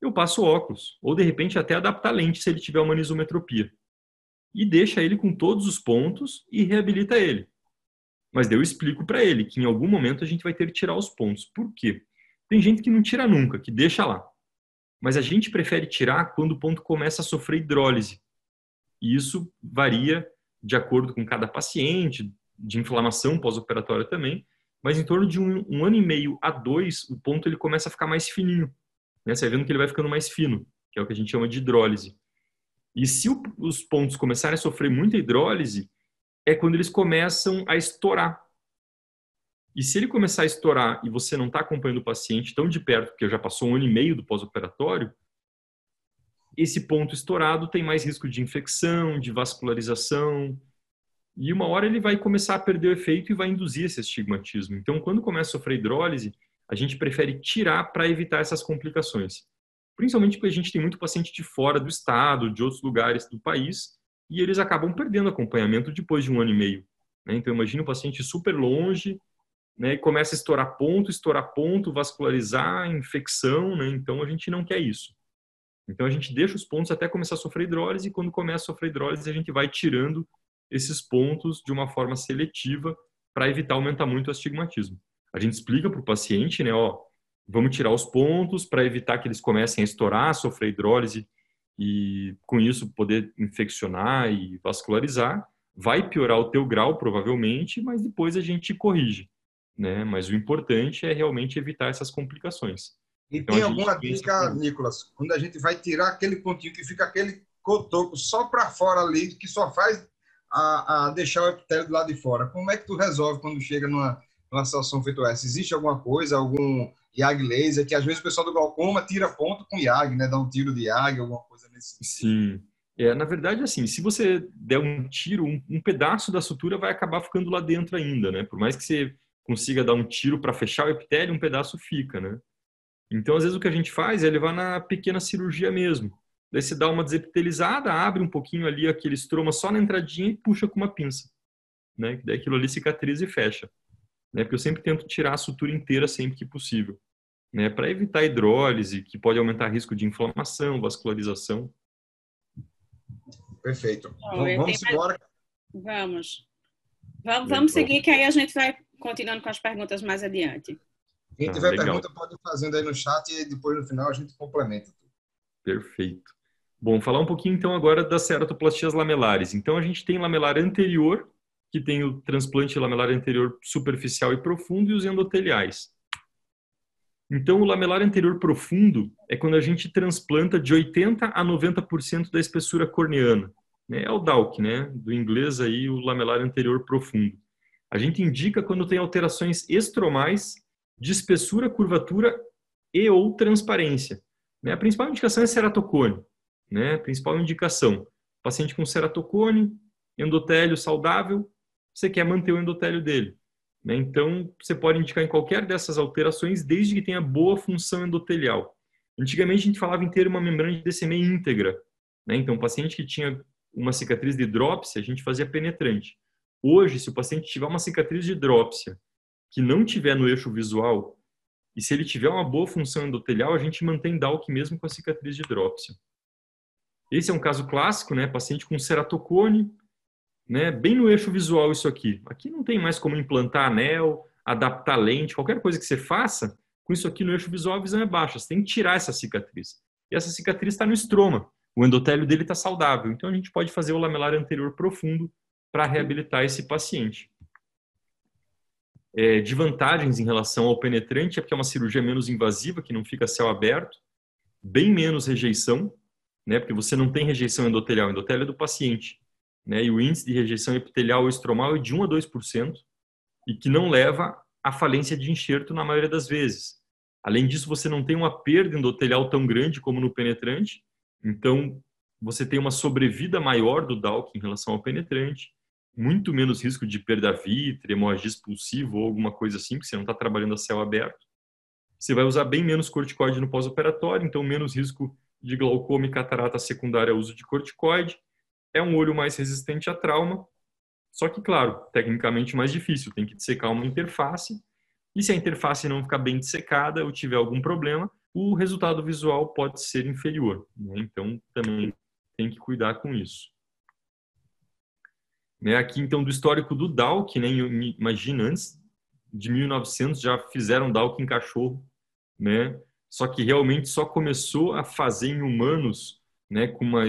eu passo óculos. Ou, de repente, até adaptar lente se ele tiver uma anisometropia. E deixa ele com todos os pontos e reabilita ele. Mas eu explico para ele que em algum momento a gente vai ter que tirar os pontos. Por quê? Tem gente que não tira nunca, que deixa lá. Mas a gente prefere tirar quando o ponto começa a sofrer hidrólise. E isso varia de acordo com cada paciente, de inflamação pós-operatória também, mas em torno de um, um, ano e meio a dois, o ponto ele começa a ficar mais fininho. Né? Você vai vendo que ele vai ficando mais fino, que é o que a gente chama de hidrólise. E se o, os pontos começarem a sofrer muita hidrólise, é quando eles começam a estourar. E se ele começar a estourar e você não está acompanhando o paciente tão de perto, porque já passou um ano e meio do pós-operatório, esse ponto estourado tem mais risco de infecção, de vascularização, e uma hora ele vai começar a perder o efeito e vai induzir esse estigmatismo. Então, quando começa a sofrer hidrólise, a gente prefere tirar para evitar essas complicações. Principalmente porque a gente tem muito paciente de fora do estado, de outros lugares do país, e eles acabam perdendo acompanhamento depois de um ano e meio. Né? Então, imagina um paciente super longe, né, e começa a estourar ponto, estourar ponto, vascularizar, infecção, né? então a gente não quer isso. Então a gente deixa os pontos até começar a sofrer hidrólise e quando começa a sofrer hidrólise a gente vai tirando esses pontos de uma forma seletiva para evitar aumentar muito o astigmatismo. A gente explica para o paciente, né, ó, vamos tirar os pontos para evitar que eles comecem a estourar, sofrer hidrólise e com isso poder infeccionar e vascularizar. Vai piorar o teu grau provavelmente, mas depois a gente corrige, né? Mas o importante é realmente evitar essas complicações. E então, tem alguma dica, Nicolas, quando a gente vai tirar aquele pontinho que fica aquele cotoco só para fora ali, que só faz a, a deixar o epitélio do lado de fora. Como é que tu resolve quando chega numa, numa situação feita essa? Existe alguma coisa, algum IAG laser, que às vezes o pessoal do glaucoma tira ponto com IAG, né? Dá um tiro de IAG, alguma coisa nesse sentido. Sim. É, na verdade, assim, se você der um tiro, um, um, pedaço da sutura vai acabar ficando lá dentro ainda, né? Por mais que você consiga dar um tiro para fechar o epitélio, um pedaço fica, né? Então, às vezes, o que a gente faz é levar na pequena cirurgia mesmo. Daí você dá uma desepitelizada, abre um pouquinho ali aquele estroma só na entradinha e puxa com uma pinça. Né? Daí aquilo ali cicatriza e fecha. Né? Porque eu sempre tento tirar a sutura inteira sempre que possível. Né? Para evitar hidrólise, que pode aumentar risco de inflamação, vascularização. Perfeito. vamos embora. Vamos. Vamos, vamos seguir, que aí a gente vai continuando com as perguntas mais adiante. Quem tiver ah, pergunta pode ir fazendo aí no chat e depois no final a gente complementa. Perfeito. Bom, falar um pouquinho então agora das ceratoplastias lamelares. Então a gente tem lamelar anterior, que tem o transplante lamelar anterior superficial e profundo, e os endoteliais. Então o lamelar anterior profundo é quando a gente transplanta de 80 a 90% da espessura corneana. Né? É o DALC, né? Do inglês aí o lamelar anterior profundo. A gente indica quando tem alterações estromais de espessura, curvatura e ou transparência. Né? A principal indicação é ceratocone né? Principal indicação: paciente com ceratocone, endotélio saudável, você quer manter o endotélio dele. Né? Então, você pode indicar em qualquer dessas alterações, desde que tenha boa função endotelial. Antigamente, a gente falava em ter uma membrana de DCM íntegra. Né? Então, paciente que tinha uma cicatriz de hidrópsia, a gente fazia penetrante. Hoje, se o paciente tiver uma cicatriz de hidrópsia que não tiver no eixo visual, e se ele tiver uma boa função endotelial, a gente mantém DALC mesmo com a cicatriz de hidrópsia. Esse é um caso clássico, né? Paciente com ceratocone, né? Bem no eixo visual isso aqui. Aqui não tem mais como implantar anel, adaptar lente, qualquer coisa que você faça, com isso aqui no eixo visual a visão é baixa. Você tem que tirar essa cicatriz. E essa cicatriz está no estroma. O endotélio dele está saudável. Então a gente pode fazer o lamelar anterior profundo para reabilitar esse paciente. É, de vantagens em relação ao penetrante é porque é uma cirurgia menos invasiva, que não fica céu aberto, bem menos rejeição, né, porque você não tem rejeição endotelial, endotélio é do paciente, né, e o índice de rejeição epitelial ou estromal é de 1 a 2%, e que não leva à falência de enxerto na maioria das vezes. Além disso, você não tem uma perda endotelial tão grande como no penetrante, então você tem uma sobrevida maior do DALC em relação ao penetrante, muito menos risco de perda vítrea, hemorragia expulsiva ou alguma coisa assim, porque você não está trabalhando a céu aberto. Você vai usar bem menos corticoide no pós-operatório, então menos risco de glaucoma e catarata secundária ao uso de corticoide. É um olho mais resistente a trauma, só que, claro, tecnicamente mais difícil, tem que dissecar uma interface, e se a interface não ficar bem dissecada ou tiver algum problema, o resultado visual pode ser inferior. Né? Então, também tem que cuidar com isso. Né? Aqui, então, do histórico do DALC, né? imagina, antes de 1900 já fizeram DALC em cachorro, né? só que realmente só começou a fazer em humanos, né? com uma,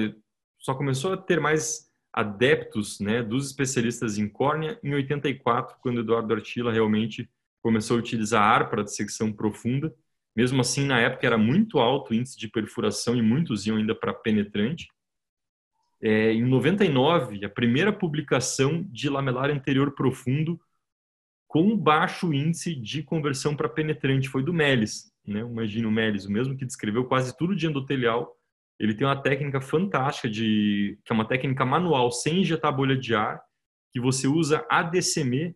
só começou a ter mais adeptos né? dos especialistas em córnea em 84, quando Eduardo Artila realmente começou a utilizar ar para dissecção profunda. Mesmo assim, na época era muito alto o índice de perfuração e muitos iam ainda para penetrante. É, em 99, a primeira publicação de lamelar anterior profundo com baixo índice de conversão para penetrante foi do Melis, né? Imagina o Melis, o mesmo que descreveu quase tudo de endotelial. Ele tem uma técnica fantástica de que é uma técnica manual sem injetar bolha de ar, que você usa ADCM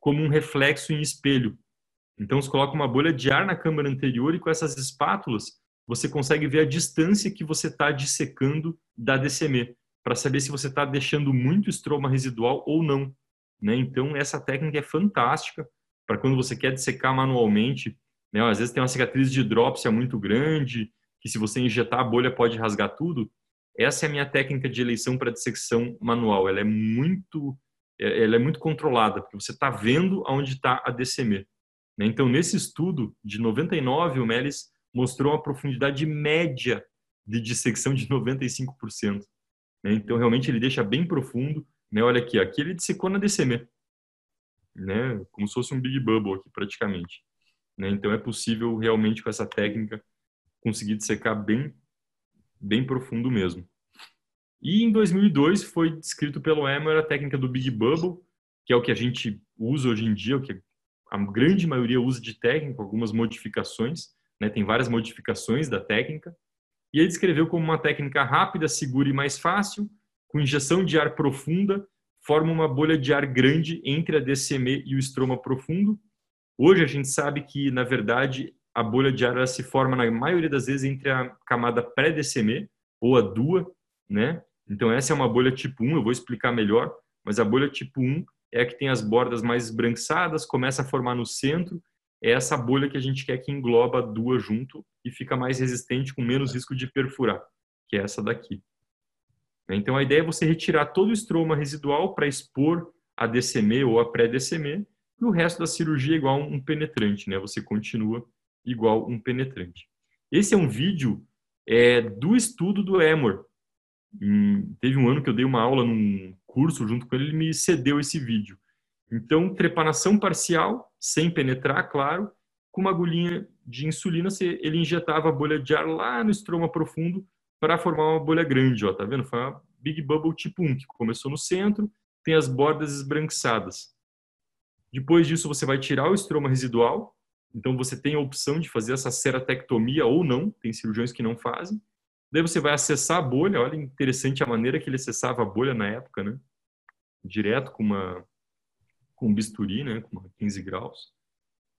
como um reflexo em espelho. Então, você coloca uma bolha de ar na câmara anterior e com essas espátulas você consegue ver a distância que você está dissecando da DCM, para saber se você está deixando muito estroma residual ou não. Né? Então, essa técnica é fantástica para quando você quer dissecar manualmente. Né? Às vezes tem uma cicatriz de hidrópsia muito grande, que se você injetar a bolha pode rasgar tudo. Essa é a minha técnica de eleição para dissecção manual. Ela é muito é, ela é muito controlada, porque você está vendo aonde está a DCM. Né? Então, nesse estudo de 99, o Melis mostrou uma profundidade média de dissecção de 95%. Né? Então, realmente, ele deixa bem profundo. Né? Olha aqui, aqui ele dissecou na DCM, né? como se fosse um Big Bubble aqui, praticamente. Né? Então, é possível, realmente, com essa técnica, conseguir dissecar bem, bem profundo mesmo. E em 2002 foi descrito pelo Emer a técnica do Big Bubble, que é o que a gente usa hoje em dia, o que a grande maioria usa de técnica, algumas modificações, né? tem várias modificações da técnica. E ele descreveu como uma técnica rápida, segura e mais fácil, com injeção de ar profunda, forma uma bolha de ar grande entre a DCM e o estroma profundo. Hoje a gente sabe que, na verdade, a bolha de ar se forma, na maioria das vezes, entre a camada pré-DCM, ou a DUA, né? Então, essa é uma bolha tipo 1, eu vou explicar melhor, mas a bolha tipo 1 é a que tem as bordas mais esbranquiçadas, começa a formar no centro, é essa bolha que a gente quer que engloba duas junto e fica mais resistente, com menos risco de perfurar, que é essa daqui. Então, a ideia é você retirar todo o estroma residual para expor a DCM ou a pré-DCM, e o resto da cirurgia é igual um penetrante, né? Você continua igual um penetrante. Esse é um vídeo é, do estudo do Emor, em, teve um ano que eu dei uma aula num curso junto com ele, ele me cedeu esse vídeo. Então, trepanação parcial, sem penetrar, claro, com uma agulhinha de insulina, ele injetava a bolha de ar lá no estroma profundo para formar uma bolha grande, ó, tá vendo? Foi uma Big Bubble tipo 1, que começou no centro, tem as bordas esbranquiçadas. Depois disso, você vai tirar o estroma residual, então você tem a opção de fazer essa ceratectomia ou não, tem cirurgiões que não fazem. Daí você vai acessar a bolha, olha interessante a maneira que ele acessava a bolha na época, né? Direto com uma com um bisturi, né, com uma 15 graus.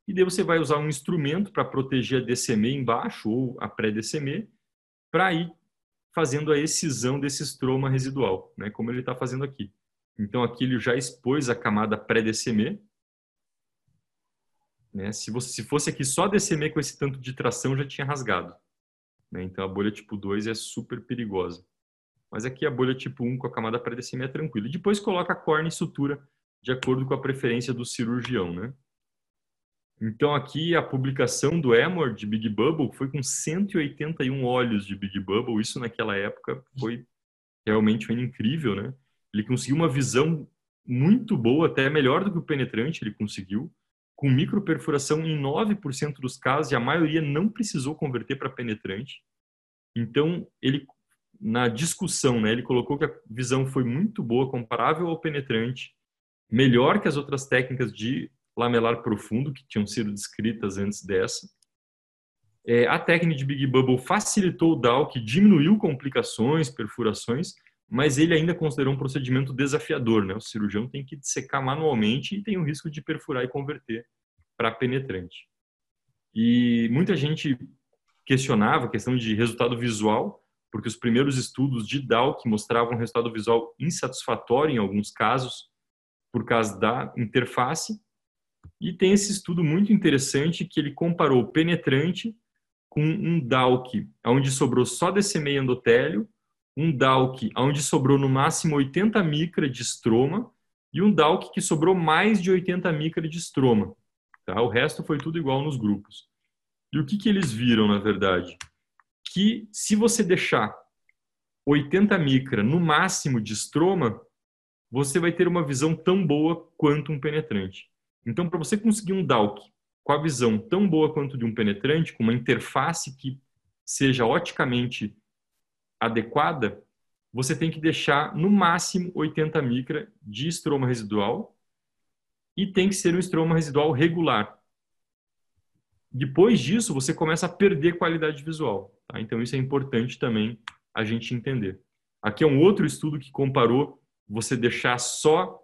E daí você vai usar um instrumento para proteger a DCM embaixo ou a pré-DCM para ir fazendo a excisão desse estroma residual, né, como ele está fazendo aqui. Então aqui ele já expôs a camada pré-DCM. Né? Se, você, se fosse aqui só DCM com esse tanto de tração, já tinha rasgado. Né? Então, a bolha tipo 2 é super perigosa. mas aqui a bolha tipo 1 com a camada pré-DCM é tranquila. E depois coloca a córnea e sutura de acordo com a preferência do cirurgião, né? Então aqui a publicação do Emor de Big Bubble foi com 181 olhos de Big Bubble, isso naquela época foi realmente incrível, né? Ele conseguiu uma visão muito boa, até melhor do que o penetrante ele conseguiu, com microperfuração em 9% dos casos e a maioria não precisou converter para penetrante. Então, ele na discussão, né, ele colocou que a visão foi muito boa, comparável ao penetrante, melhor que as outras técnicas de lamelar profundo que tinham sido descritas antes dessa. É, a técnica de Big Bubble facilitou o DAO, que diminuiu complicações, perfurações, mas ele ainda considerou um procedimento desafiador. Né? O cirurgião tem que secar manualmente e tem o risco de perfurar e converter para penetrante. E muita gente questionava a questão de resultado visual, porque os primeiros estudos de DAO que mostravam resultado visual insatisfatório em alguns casos, por causa da interface, e tem esse estudo muito interessante que ele comparou penetrante com um DALC, onde sobrou só DCM endotélio, um DALC onde sobrou no máximo 80 micra de estroma e um DALC que sobrou mais de 80 micra de estroma. Tá? O resto foi tudo igual nos grupos. E o que, que eles viram, na verdade? Que se você deixar 80 micra no máximo de estroma, você vai ter uma visão tão boa quanto um penetrante. Então, para você conseguir um DALC com a visão tão boa quanto de um penetrante, com uma interface que seja oticamente adequada, você tem que deixar no máximo 80 micra de estroma residual e tem que ser um estroma residual regular. Depois disso, você começa a perder qualidade visual. Tá? Então, isso é importante também a gente entender. Aqui é um outro estudo que comparou você deixar só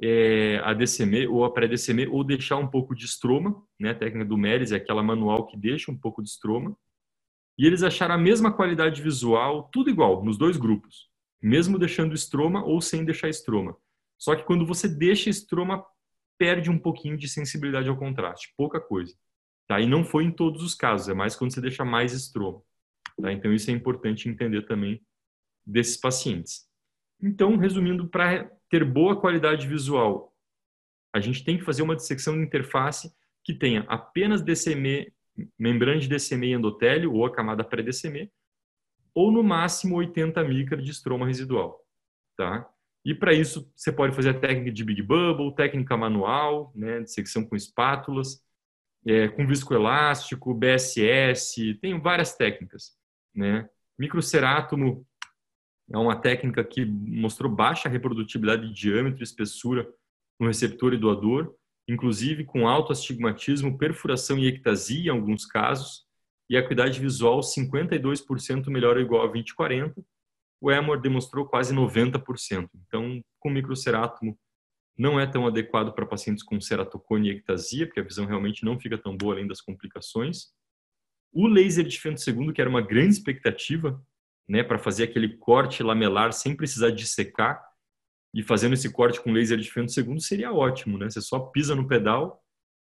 é, a DCM ou a pré-DCM ou deixar um pouco de estroma, né? A técnica do Meres é aquela manual que deixa um pouco de estroma. E eles acharam a mesma qualidade visual, tudo igual, nos dois grupos. Mesmo deixando estroma ou sem deixar estroma. Só que quando você deixa estroma, perde um pouquinho de sensibilidade ao contraste, pouca coisa. Tá? E não foi em todos os casos, é mais quando você deixa mais estroma. Tá? Então isso é importante entender também desses pacientes. Então, resumindo, para ter boa qualidade visual, a gente tem que fazer uma dissecção de interface que tenha apenas DCM, membrana de DCM endotélio ou a camada pré-DCM, ou no máximo 80 micra de estroma residual, tá? E para isso você pode fazer a técnica de Big Bubble, técnica manual, né, dissecção com espátulas, é, com viscoelástico, BSS, tem várias técnicas, né? Microcerátomo é uma técnica que mostrou baixa reprodutibilidade de diâmetro e espessura no receptor e doador, inclusive com alto astigmatismo, perfuração e ectasia em alguns casos, e acuidade visual 52% melhor ou igual a 2040. O Emor demonstrou quase 90%. Então, com microcerátomo não é tão adequado para pacientes com ceratocone e ectasia, porque a visão realmente não fica tão boa além das complicações. O laser de fento segundo, que era uma grande expectativa, né, para fazer aquele corte lamelar sem precisar dissecar e fazendo esse corte com laser de fento segundo seria ótimo, né? Você só pisa no pedal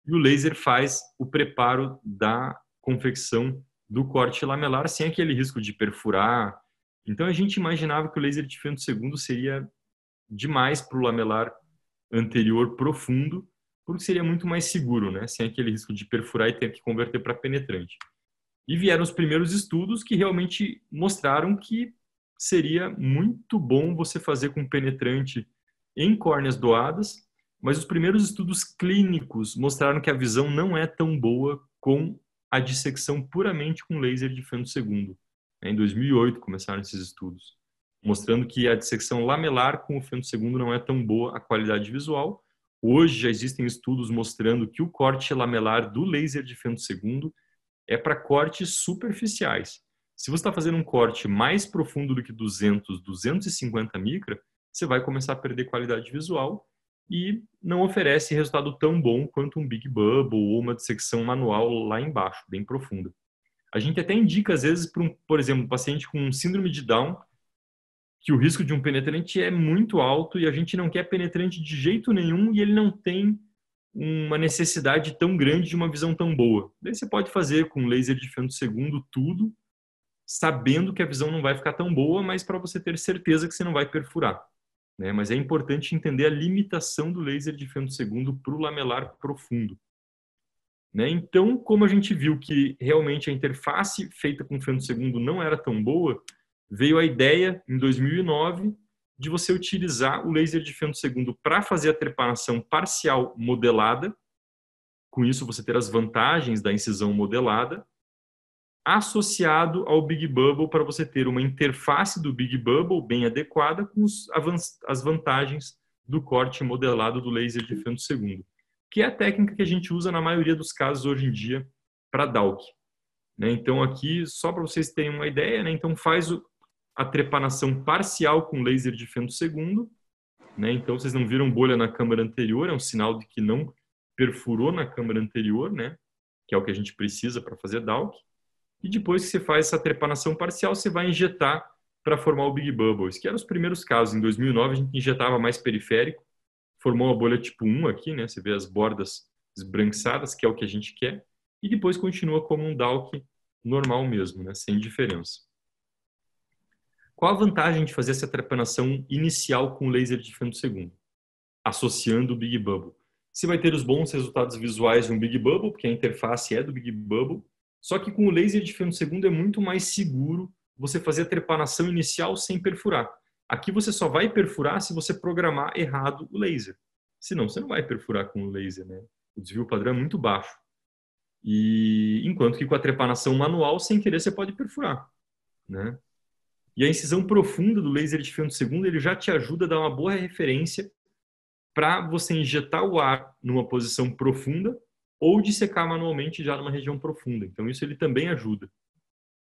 e o laser faz o preparo da confecção do corte lamelar sem aquele risco de perfurar. Então a gente imaginava que o laser de fento segundo seria demais para o lamelar anterior profundo, porque seria muito mais seguro, né? Sem aquele risco de perfurar e ter que converter para penetrante. E vieram os primeiros estudos que realmente mostraram que seria muito bom você fazer com penetrante em córneas doadas, mas os primeiros estudos clínicos mostraram que a visão não é tão boa com a dissecção puramente com laser de feno segundo. Em 2008 começaram esses estudos, mostrando que a dissecção lamelar com o feno segundo não é tão boa a qualidade visual. Hoje já existem estudos mostrando que o corte lamelar do laser de feno segundo é para cortes superficiais. Se você está fazendo um corte mais profundo do que 200, 250 micra, você vai começar a perder qualidade visual e não oferece resultado tão bom quanto um Big Bubble ou uma dissecção manual lá embaixo, bem profunda. A gente até indica, às vezes, para um, por exemplo, um paciente com síndrome de Down, que o risco de um penetrante é muito alto e a gente não quer penetrante de jeito nenhum e ele não tem uma necessidade tão grande de uma visão tão boa. Daí você pode fazer com laser de fento segundo tudo, sabendo que a visão não vai ficar tão boa, mas para você ter certeza que você não vai perfurar. Né? Mas é importante entender a limitação do laser de fento segundo para o lamelar profundo. Né? Então, como a gente viu que realmente a interface feita com fento segundo não era tão boa, veio a ideia, em 2009, de você utilizar o laser de fento segundo para fazer a trepanação parcial modelada. Com isso, você ter as vantagens da incisão modelada, associado ao Big Bubble para você ter uma interface do Big Bubble bem adequada com as vantagens do corte modelado do laser de fento segundo, que é a técnica que a gente usa na maioria dos casos hoje em dia para DALK. Né? Então aqui, só para vocês terem uma ideia, né? então faz a trepanação parcial com laser de fento segundo, né? então vocês não viram bolha na câmara anterior, é um sinal de que não perfurou na câmara anterior, né? que é o que a gente precisa para fazer DALK. E depois que você faz essa trepanação parcial, você vai injetar para formar o Big Bubbles, que eram os primeiros casos. Em 2009, a gente injetava mais periférico, formou uma bolha tipo 1 aqui, né? Você vê as bordas esbranquiçadas, que é o que a gente quer, e depois continua como um DALK normal mesmo, né? Sem diferença. Qual a vantagem de fazer essa trepanação inicial com laser de fento segundo? Associando o Big Bubble. Você vai ter os bons resultados visuais de um Big Bubble, porque a interface é do Big Bubble, só que com o laser de feno segundo é muito mais seguro você fazer a trepanação inicial sem perfurar. Aqui você só vai perfurar se você programar errado o laser. Senão você não vai perfurar com o laser, né? O desvio padrão é muito baixo. E enquanto que com a trepanação manual, sem querer, você pode perfurar, né? E a incisão profunda do laser de feno segundo, ele já te ajuda a dar uma boa referência para você injetar o ar numa posição profunda ou de secar manualmente já numa região profunda. Então isso ele também ajuda.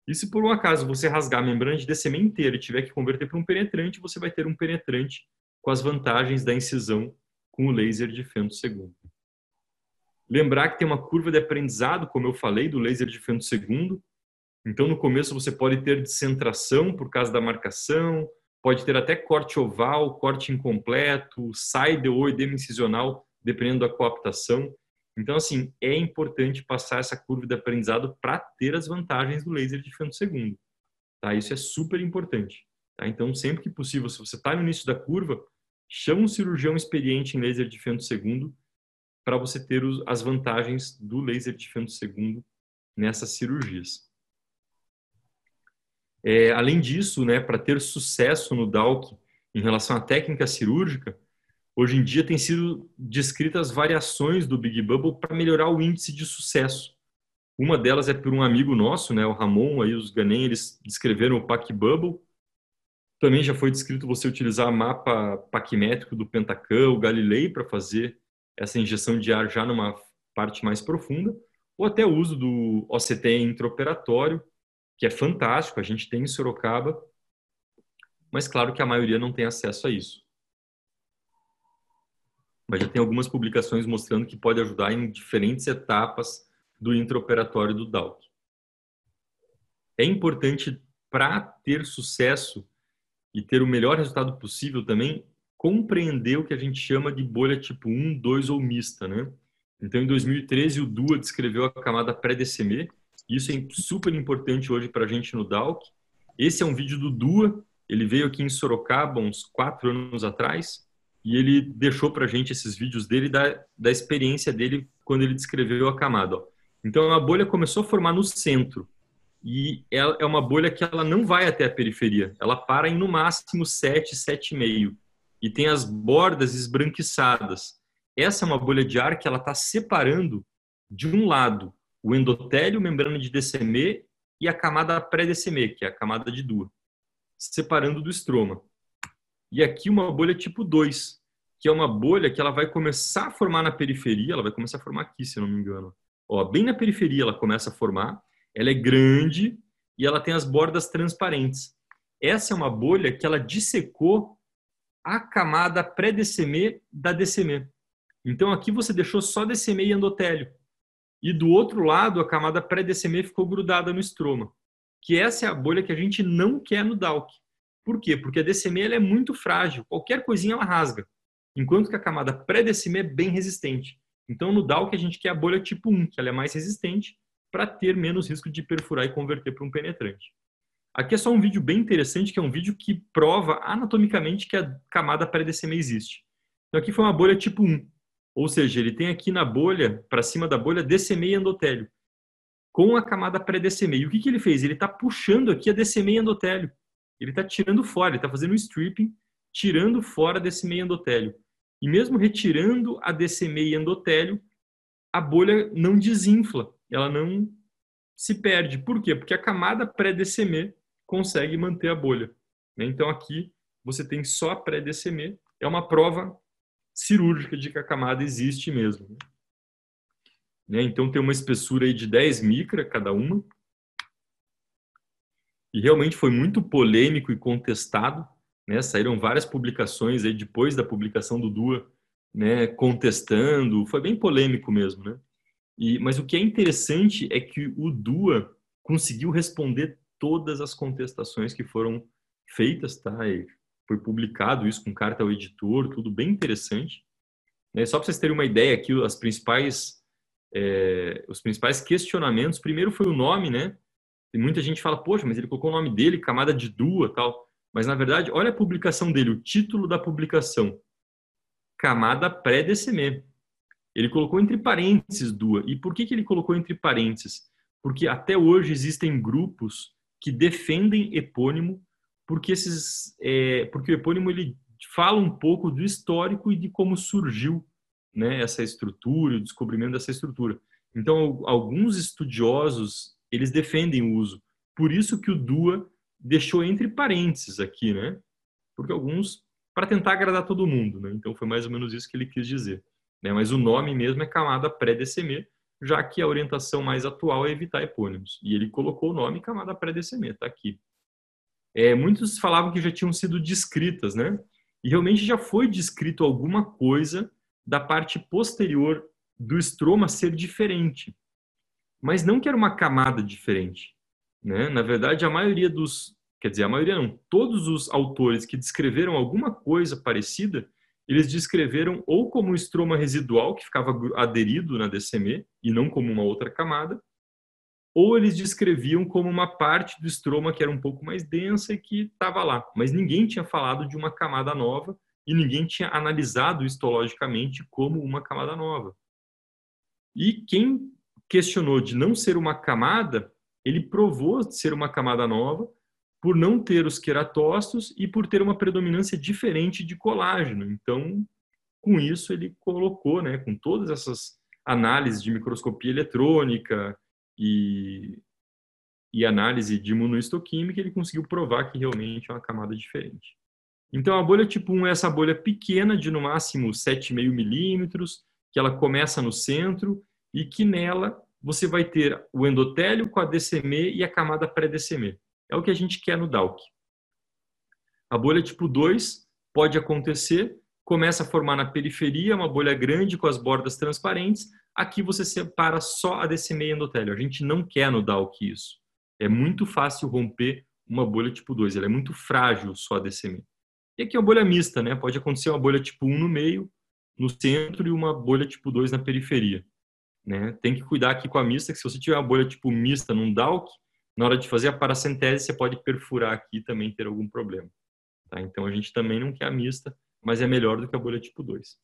E se por um acaso você rasgar a membrana de DCM inteira e tiver que converter para um penetrante, você vai ter um penetrante com as vantagens da incisão com o laser de fento segundo. Lembrar que tem uma curva de aprendizado, como eu falei, do laser de fento segundo. Então, no começo, você pode ter descentração por causa da marcação, pode ter até corte oval, corte incompleto, side ou edema incisional, dependendo da coaptação. Então, assim, é importante passar essa curva de aprendizado para ter as vantagens do laser de fento segundo. Tá? Isso é super importante. Tá? Então, sempre que possível, se você está no início da curva, chama um cirurgião experiente em laser de fento segundo para você ter as vantagens do laser de fento segundo nessas cirurgias. É, além disso, né, para ter sucesso no DALC em relação à técnica cirúrgica, Hoje em dia tem sido descritas variações do Big Bubble para melhorar o índice de sucesso. Uma delas é por um amigo nosso, né, o Ramon, aí os Ganem, eles descreveram o Pac Bubble. Também já foi descrito você utilizar mapa paquimétrico do Pentacam, o Galilei para fazer essa injeção de ar já numa parte mais profunda, ou até o uso do OCT intraoperatório, que é fantástico, a gente tem em Sorocaba, mas claro que a maioria não tem acesso a isso mas já tem algumas publicações mostrando que pode ajudar em diferentes etapas do intraoperatório do DALC. É importante para ter sucesso e ter o melhor resultado possível também compreender o que a gente chama de bolha tipo 1, 2 ou mista, né? Então, em 2013, o DUA descreveu a camada pré-DCM. Isso é super importante hoje para a gente no DALC. Esse é um vídeo do DUA. Ele veio aqui em Sorocaba uns quatro anos atrás e ele deixou para a gente esses vídeos dele da, da experiência dele quando ele descreveu a camada. Ó. Então a bolha começou a formar no centro e ela é uma bolha que ela não vai até a periferia, ela para em no máximo 7, 7,5 e tem as bordas esbranquiçadas. Essa é uma bolha de ar que ela está separando de um lado o endotélio, membrana de DCM e a camada pré-DCM, que é a camada de Dua, separando do estroma. E aqui uma bolha tipo 2, que é uma bolha que ela vai começar a formar na periferia, ela vai começar a formar aqui, se não me engano. Ó, bem na periferia ela começa a formar, ela é grande e ela tem as bordas transparentes. Essa é uma bolha que ela dissecou a camada pré-DCM da DCM. Então aqui você deixou só DCM e endotélio. E do outro lado, a camada pré-DCM ficou grudada no estroma. Que essa é a bolha que a gente não quer no DALC. Por quê? Porque a DCM é muito frágil, qualquer coisinha ela rasga, enquanto que a camada pré-DCM é bem resistente. Então, no DAO que a gente quer a bolha tipo 1, que ela é mais resistente, para ter menos risco de perfurar e converter para um penetrante. Aqui é só um vídeo bem interessante, que é um vídeo que prova anatomicamente que a camada pré-DCM existe. Então aqui foi uma bolha tipo 1, ou seja, ele tem aqui na bolha, para cima da bolha, DCM e endotélio, com a camada pré-DCM. E o que, que ele fez? Ele está puxando aqui a DCM e endotélio. Ele está tirando fora, ele está fazendo um stripping, tirando fora a DCM e endotélio. E mesmo retirando a DCM e endotélio, a bolha não desinfla, ela não se perde. Por quê? Porque a camada pré-DCM consegue manter a bolha. Né? Então aqui você tem só a pré-DCM, é uma prova cirúrgica de que a camada existe mesmo. Né? Então tem uma espessura aí de 10 micra cada uma. E realmente foi muito polêmico e contestado. Né? Saíram várias publicações aí depois da publicação do Dua, né? contestando. Foi bem polêmico mesmo. Né? E, mas o que é interessante é que o Dua conseguiu responder todas as contestações que foram feitas, tá? E foi publicado isso com carta ao editor, tudo bem interessante. Né? Só para vocês terem uma ideia aqui, as principais, é, os principais questionamentos, primeiro foi o nome, né? E muita gente fala, poxa, mas ele colocou o nome dele, camada de Dua, tal. Mas na verdade, olha a publicação dele, o título da publicação, camada pré-DCM. Ele colocou entre parênteses Dua. E por que, que ele colocou entre parênteses? Porque até hoje existem grupos que defendem epônimo, porque esses, é, porque o epônimo ele fala um pouco do histórico e de como surgiu, né, essa estrutura, o descobrimento dessa estrutura. Então, alguns estudiosos eles defendem o uso. Por isso que o Dua deixou entre parênteses aqui, né? Porque alguns para tentar agradar todo mundo, né? Então foi mais ou menos isso que ele quis dizer. Né? Mas o nome mesmo é camada pré-DCM, já que a orientação mais atual é evitar epônimos. E ele colocou o nome camada pré-DCM, está aqui. É, muitos falavam que já tinham sido descritas, né? E realmente já foi descrito alguma coisa da parte posterior do estroma ser diferente. Mas não que era uma camada diferente. Né? Na verdade, a maioria dos, quer dizer, a maioria não, todos os autores que descreveram alguma coisa parecida eles descreveram ou como um estroma residual que ficava aderido na DCM e não como uma outra camada, ou eles descreviam como uma parte do estroma que era um pouco mais densa e que estava lá, mas ninguém tinha falado de uma camada nova e ninguém tinha analisado histologicamente como uma camada nova. E quem questionou de não ser uma camada, ele provou ser uma camada nova por não ter os queratócitos e por ter uma predominância diferente de colágeno. Então, com isso, ele colocou, né, com todas essas análises de microscopia eletrônica e, e análise de imunohistoquímica, ele conseguiu provar que realmente é uma camada diferente. Então, a bolha tipo 1 é essa bolha pequena, de no máximo 7,5 milímetros, que ela começa no centro e que nela você vai ter o endotélio com a DCM e a camada pré-DCM. É o que a gente quer no DALC. A bolha tipo 2 pode acontecer, começa a formar na periferia uma bolha grande com as bordas transparentes. Aqui você separa só a DCM e endotélio. A gente não quer no DALC isso. É muito fácil romper uma bolha tipo 2, ela é muito frágil só a DCM. E aqui é uma bolha mista, né? Pode acontecer uma bolha tipo 1 no meio, no centro e uma bolha tipo 2 na periferia. Né? Tem que cuidar aqui com a mista, que se você tiver uma bolha tipo mista num DALC, na hora de fazer a paracentese, você pode perfurar aqui e também ter algum problema. Tá? Então, a gente também não quer a mista, mas é melhor do que a bolha tipo 2.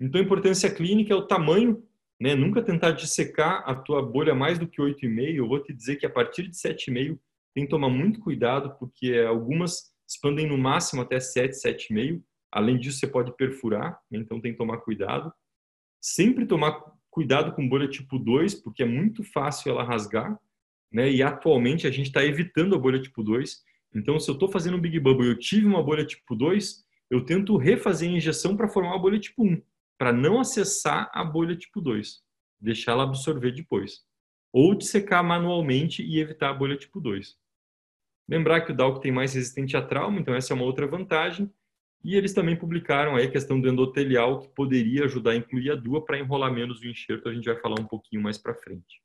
Então, a importância clínica é o tamanho, né? nunca tentar dissecar a tua bolha mais do que 8,5. Eu vou te dizer que a partir de 7,5 tem que tomar muito cuidado, porque algumas expandem no máximo até 7, 7,5. Além disso, você pode perfurar, né? então tem que tomar cuidado. Sempre tomar cuidado com bolha tipo 2, porque é muito fácil ela rasgar né? E atualmente a gente está evitando a bolha tipo 2. Então, se eu estou fazendo um Big Bubble e eu tive uma bolha tipo 2, eu tento refazer a injeção para formar uma bolha tipo 1, para não acessar a bolha tipo 2, deixar ela absorver depois. Ou dissecar manualmente e evitar a bolha tipo 2. Lembrar que o Dalco tem mais resistente a trauma, então essa é uma outra vantagem. E eles também publicaram aí a questão do endotelial, que poderia ajudar a incluir a DUA para enrolar menos o enxerto, a gente vai falar um pouquinho mais para frente.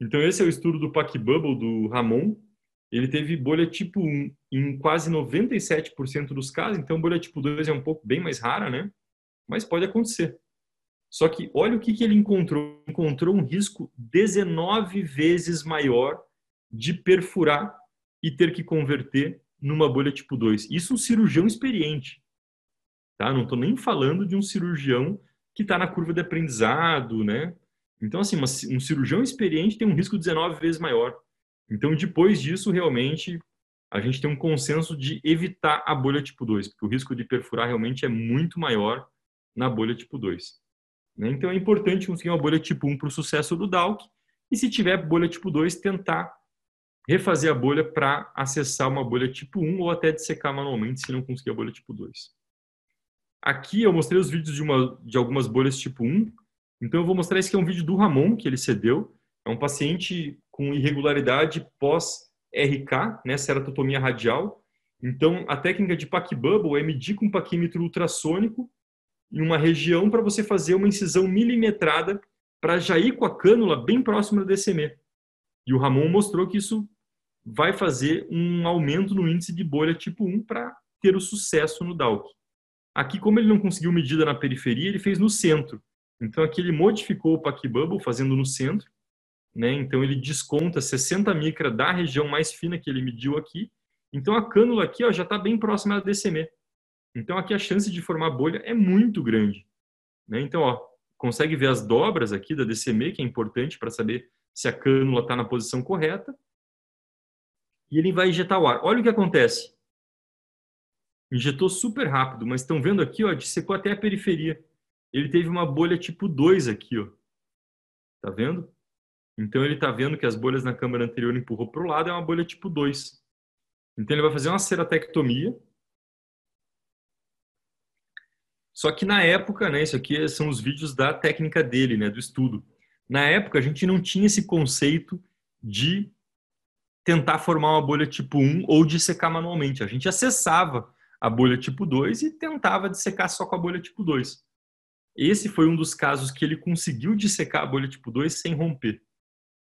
Então, esse é o estudo do Pac Bubble do Ramon. Ele teve bolha tipo 1 em quase 97% dos casos, então bolha tipo 2 é um pouco bem mais rara, né? Mas pode acontecer. Só que olha o que, que ele encontrou. Encontrou um risco 19 vezes maior de perfurar e ter que converter numa bolha tipo 2. Isso um cirurgião experiente. Tá? Não estou nem falando de um cirurgião que está na curva de aprendizado, né? Então, assim, um cirurgião experiente tem um risco 19 vezes maior. Então, depois disso, realmente, a gente tem um consenso de evitar a bolha tipo 2, porque o risco de perfurar realmente é muito maior na bolha tipo 2. Né? Então, é importante conseguir uma bolha tipo 1 para o sucesso do DALC, e se tiver bolha tipo 2, tentar refazer a bolha para acessar uma bolha tipo 1 ou até dissecar manualmente se não conseguir a bolha tipo 2. Aqui eu mostrei os vídeos de, uma, de algumas bolhas tipo 1, então eu vou mostrar esse que é um vídeo do Ramon, que ele cedeu. É um paciente com irregularidade pós-RK, né, ceratotomia radial. Então a técnica de pack bubble é medir com um paquímetro ultrassônico em uma região para você fazer uma incisão milimetrada para já ir com a cânula bem próxima do DCM. E o Ramon mostrou que isso vai fazer um aumento no índice de bolha tipo 1 para ter o sucesso no DALC. Aqui, como ele não conseguiu medida na periferia, ele fez no centro. Então, aqui ele modificou o Pack Bubble, fazendo no centro. Né? Então, ele desconta 60 micra da região mais fina que ele mediu aqui. Então, a cânula aqui ó, já está bem próxima da DCM. Então, aqui a chance de formar bolha é muito grande. Né? Então, ó, consegue ver as dobras aqui da DCM, que é importante para saber se a cânula está na posição correta. E ele vai injetar o ar. Olha o que acontece. Injetou super rápido, mas estão vendo aqui, ó, dissecou até a periferia. Ele teve uma bolha tipo 2 aqui, ó. Tá vendo? Então ele está vendo que as bolhas na câmara anterior empurrou para o lado, é uma bolha tipo 2. Então ele vai fazer uma ceratectomia. Só que na época, né, isso aqui são os vídeos da técnica dele, né, do estudo. Na época a gente não tinha esse conceito de tentar formar uma bolha tipo 1 ou de secar manualmente. A gente acessava a bolha tipo 2 e tentava dissecar só com a bolha tipo 2. Esse foi um dos casos que ele conseguiu dissecar a bolha tipo 2 sem romper.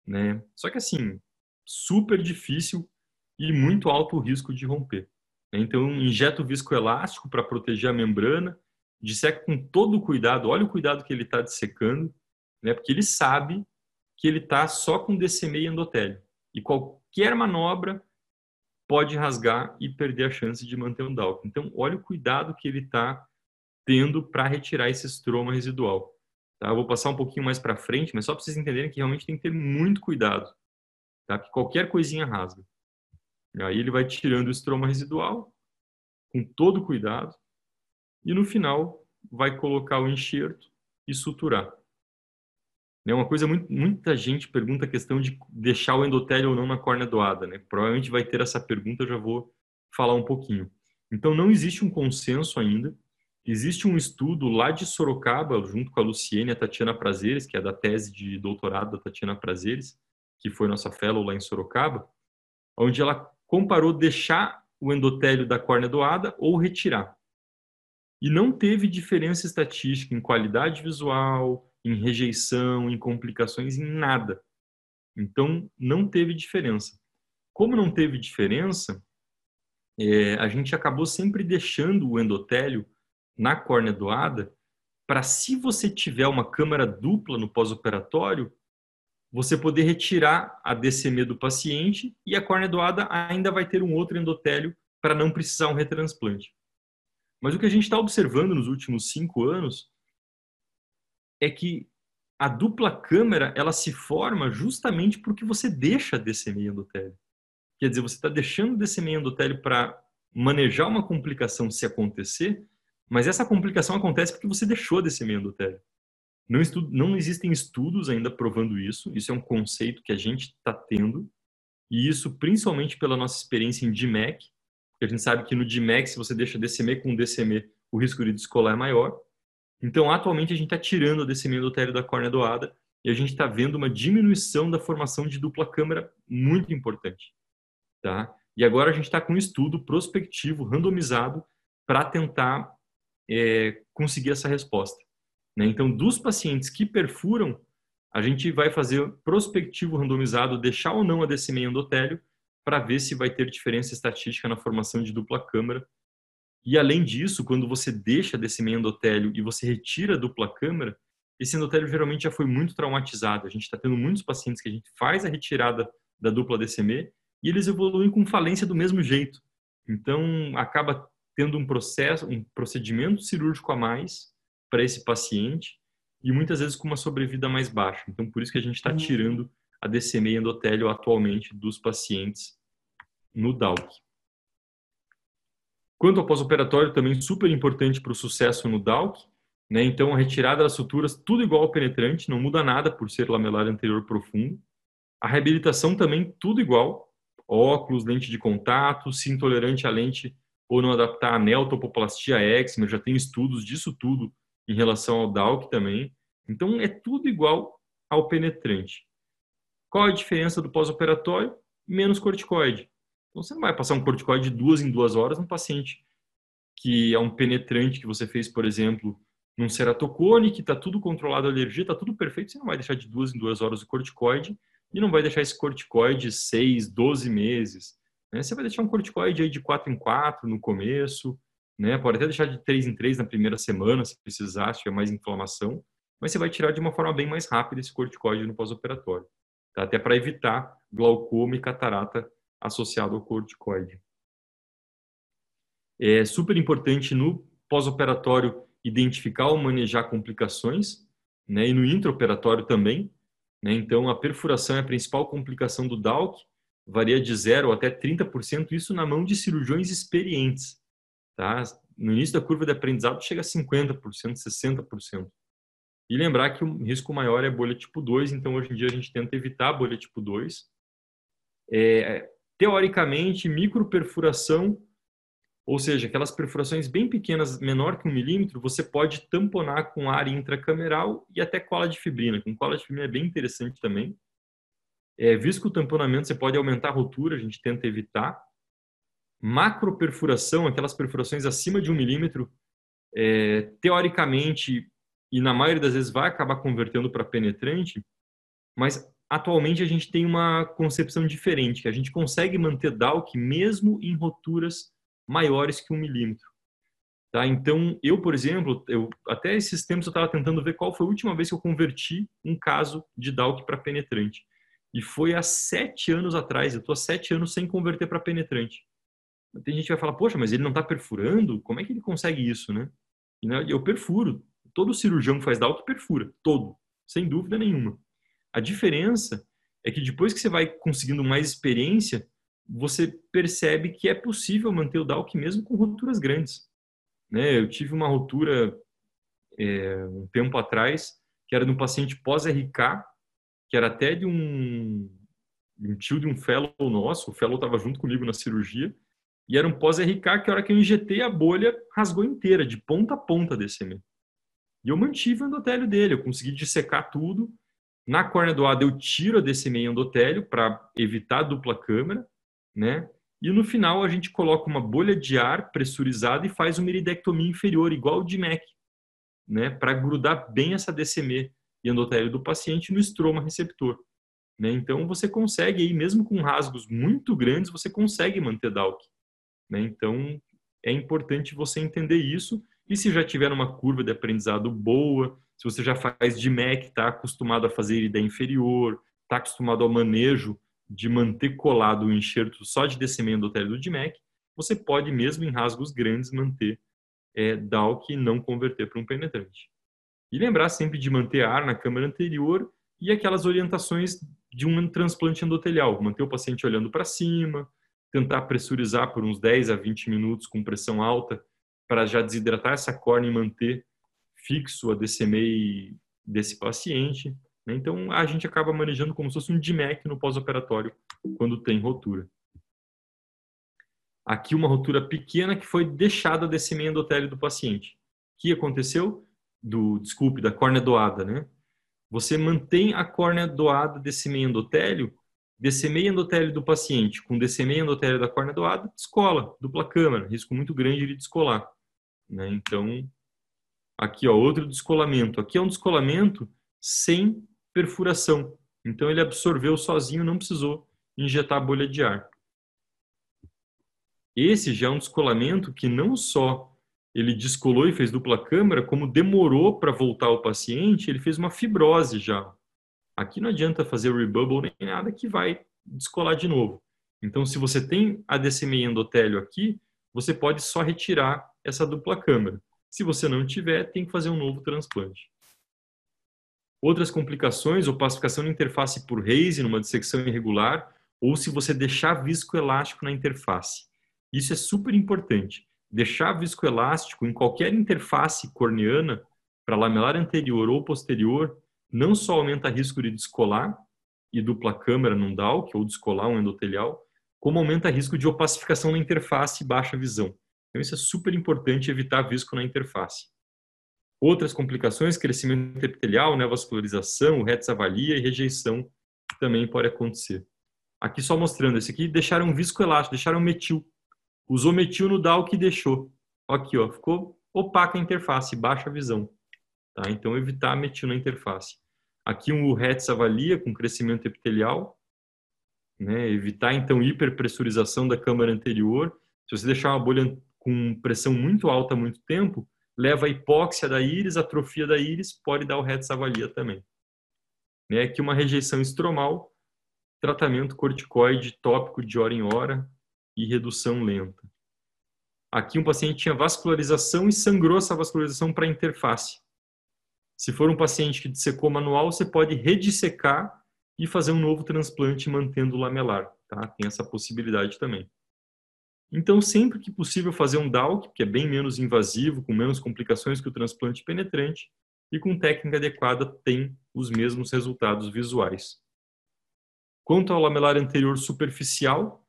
Né? Só que assim, super difícil e muito alto o risco de romper. Então, injeta o viscoelástico para proteger a membrana, disseca com todo o cuidado, olha o cuidado que ele está dissecando, né? porque ele sabe que ele está só com DCM e endotélio. E qualquer manobra pode rasgar e perder a chance de manter um DALC. Então, olha o cuidado que ele está tendo para retirar esse estroma residual. Tá? Eu vou passar um pouquinho mais para frente, mas só para vocês entenderem que realmente tem que ter muito cuidado, tá? Porque qualquer coisinha rasga. E aí ele vai tirando o estroma residual com todo cuidado e no final vai colocar o enxerto e suturar. É uma coisa muito, muita gente pergunta a questão de deixar o endotélio ou não na córnea doada, né? Provavelmente vai ter essa pergunta, eu já vou falar um pouquinho. Então não existe um consenso ainda. Existe um estudo lá de Sorocaba, junto com a Luciene e a Tatiana Prazeres, que é da tese de doutorado da Tatiana Prazeres, que foi nossa fellow lá em Sorocaba, onde ela comparou deixar o endotélio da córnea doada ou retirar. E não teve diferença estatística em qualidade visual, em rejeição, em complicações, em nada. Então, não teve diferença. Como não teve diferença, é, a gente acabou sempre deixando o endotélio na córnea doada para, se você tiver uma câmara dupla no pós-operatório, você poder retirar a DCM do paciente e a córnea doada ainda vai ter um outro endotélio para não precisar um retransplante. Mas o que a gente está observando nos últimos cinco anos é que a dupla câmera ela se forma justamente porque você deixa desse meio endotélio. Quer dizer, você está deixando desse meio endotélio para manejar uma complicação se acontecer, mas essa complicação acontece porque você deixou desse meio endotélio. Não, estudo, não existem estudos ainda provando isso, isso é um conceito que a gente está tendo, e isso principalmente pela nossa experiência em DMEC, porque a gente sabe que no DMEC, se você deixa DCM com DCM, o risco de descolar é maior. Então, atualmente, a gente está tirando a descimento endotélio da córnea doada e a gente está vendo uma diminuição da formação de dupla câmara muito importante. Tá? E agora a gente está com um estudo prospectivo, randomizado, para tentar é, conseguir essa resposta. Né? Então, dos pacientes que perfuram, a gente vai fazer prospectivo randomizado, deixar ou não a descimento endotélio, para ver se vai ter diferença estatística na formação de dupla câmara e além disso, quando você deixa desse meio endotélio e você retira a dupla câmara, esse endotélio geralmente já foi muito traumatizado. A gente está tendo muitos pacientes que a gente faz a retirada da dupla DCM e eles evoluem com falência do mesmo jeito. Então, acaba tendo um processo, um procedimento cirúrgico a mais para esse paciente e muitas vezes com uma sobrevida mais baixa. Então, por isso que a gente está uhum. tirando a DCM endotélio atualmente dos pacientes no DALC. Quanto ao pós-operatório, também super importante para o sucesso no DALC, né? Então, a retirada das suturas, tudo igual ao penetrante, não muda nada por ser lamelar anterior profundo. A reabilitação também, tudo igual. Óculos, lente de contato, se intolerante à lente ou não adaptar a neotopoplastia eczema, já tem estudos disso tudo em relação ao DALC também. Então, é tudo igual ao penetrante. Qual a diferença do pós-operatório? Menos corticoide. Então, você não vai passar um corticoide de duas em duas horas num paciente que é um penetrante que você fez, por exemplo, num ceratocone, que está tudo controlado a alergia, está tudo perfeito, você não vai deixar de duas em duas horas o corticoide e não vai deixar esse corticoide seis, doze meses. Né? Você vai deixar um corticoide aí de quatro em quatro no começo, né? pode até deixar de três em três na primeira semana, se precisar, se tiver mais inflamação, mas você vai tirar de uma forma bem mais rápida esse corticoide no pós-operatório, tá? até para evitar glaucoma e catarata associado ao corticoide. É super importante no pós-operatório identificar ou manejar complicações, né, e no intraoperatório também. Né, então, a perfuração é a principal complicação do DALC, varia de 0 até 30%, isso na mão de cirurgiões experientes. Tá? No início da curva de aprendizado chega a 50%, 60%. E lembrar que o risco maior é bolha tipo 2, então hoje em dia a gente tenta evitar a bolha tipo 2. É, teoricamente, microperfuração ou seja, aquelas perfurações bem pequenas, menor que um milímetro, você pode tamponar com ar intracameral e até cola de fibrina. Com cola de fibrina é bem interessante também. É, visto que o tamponamento você pode aumentar a rotura, a gente tenta evitar. Macroperfuração, aquelas perfurações acima de um milímetro, é, teoricamente, e na maioria das vezes vai acabar convertendo para penetrante, mas atualmente a gente tem uma concepção diferente, que a gente consegue manter DALC mesmo em roturas maiores que um milímetro. Tá? Então, eu, por exemplo, eu, até esses tempos eu estava tentando ver qual foi a última vez que eu converti um caso de DALC para penetrante. E foi há sete anos atrás. Eu estou há sete anos sem converter para penetrante. Tem gente que vai falar, poxa, mas ele não está perfurando? Como é que ele consegue isso, né? E, né, eu perfuro. Todo cirurgião que faz DALC perfura. Todo. Sem dúvida nenhuma. A diferença é que depois que você vai conseguindo mais experiência, você percebe que é possível manter o DALC mesmo com roturas grandes. Né? Eu tive uma rotura é, um tempo atrás, que era de um paciente pós-RK, que era até de um, um tio de um fellow nosso, o fellow estava junto comigo na cirurgia, e era um pós-RK que a hora que eu injetei a bolha rasgou inteira, de ponta a ponta desse. E eu mantive o endotélio dele, eu consegui dissecar tudo. Na córnea doada eu tiro a DCM endotélio para evitar a dupla câmera, né? E no final a gente coloca uma bolha de ar pressurizada e faz uma iridectomia inferior, igual o de MEC, né? Para grudar bem essa DCM e endotélio do paciente no estroma receptor. Né? Então você consegue aí, mesmo com rasgos muito grandes, você consegue manter DALC. Né? Então é importante você entender isso. E se já tiver uma curva de aprendizado boa, se você já faz de MEC, está acostumado a fazer ideia inferior, está acostumado ao manejo de manter colado o enxerto só de descimento endotélio do DMEC, você pode, mesmo em rasgos grandes, manter é, DALC e não converter para um penetrante. E lembrar sempre de manter ar na câmara anterior e aquelas orientações de um transplante endotelial, manter o paciente olhando para cima, tentar pressurizar por uns 10 a 20 minutos com pressão alta para já desidratar essa córnea e manter fixo a DCMA desse paciente. Né? Então, a gente acaba manejando como se fosse um DMEC no pós-operatório, quando tem rotura. Aqui uma rotura pequena que foi deixada desse meio endotélio do paciente. O que aconteceu? Do, desculpe, da córnea doada, né? Você mantém a córnea doada meio endotélio, meio endotélio do paciente com meio endotélio da córnea doada, descola, dupla câmara, risco muito grande de descolar. Né? Então, aqui ó, outro descolamento. Aqui é um descolamento sem perfuração. Então ele absorveu sozinho, não precisou injetar bolha de ar. Esse já é um descolamento que não só ele descolou e fez dupla câmara, como demorou para voltar ao paciente, ele fez uma fibrose já. Aqui não adianta fazer rebubble nem nada que vai descolar de novo. Então, se você tem ADCMI endotélio aqui, você pode só retirar essa dupla câmara. Se você não tiver, tem que fazer um novo transplante. Outras complicações, opacificação na interface por Reise, numa dissecção irregular, ou se você deixar viscoelástico na interface. Isso é super importante. Deixar viscoelástico em qualquer interface corneana, para lamelar anterior ou posterior, não só aumenta risco de descolar e dupla câmara num DALC, ou descolar um endotelial, como aumenta risco de opacificação na interface e baixa visão. Então, isso é super importante evitar visco na interface. Outras complicações, crescimento epitelial, neovascularização, retes avalia e rejeição também pode acontecer. Aqui só mostrando, esse aqui deixaram viscoelástico, deixaram metil. Usou metil no DAO que deixou. Aqui, ó, ficou opaca a interface, baixa visão. Tá? Então, evitar metil na interface. Aqui um RETS avalia com crescimento epitelial. Né? Evitar, então, hiperpressurização da câmara anterior. Se você deixar uma bolha com pressão muito alta há muito tempo, leva a hipóxia da íris, atrofia da íris, pode dar o RETS avalia também. Né? Aqui uma rejeição estromal, tratamento corticoide tópico de hora em hora e redução lenta. Aqui um paciente tinha vascularização e sangrou essa vascularização para interface. Se for um paciente que dissecou manual, você pode redissecar e fazer um novo transplante mantendo o lamelar. Tá? Tem essa possibilidade também. Então, sempre que possível, fazer um DALC, que é bem menos invasivo, com menos complicações que o transplante penetrante, e com técnica adequada tem os mesmos resultados visuais. Quanto ao lamelar anterior superficial,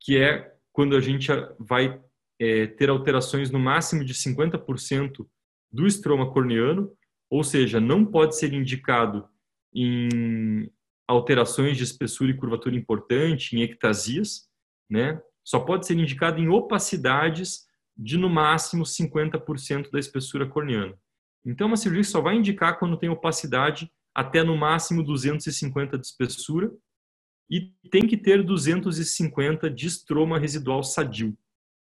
que é quando a gente vai é, ter alterações no máximo de 50% do estroma corneano, ou seja, não pode ser indicado em alterações de espessura e curvatura importante, em ectasias, né? Só pode ser indicado em opacidades de no máximo 50% da espessura corneana. Então, uma cirurgia só vai indicar quando tem opacidade até no máximo 250 de espessura e tem que ter 250 de estroma residual sadio.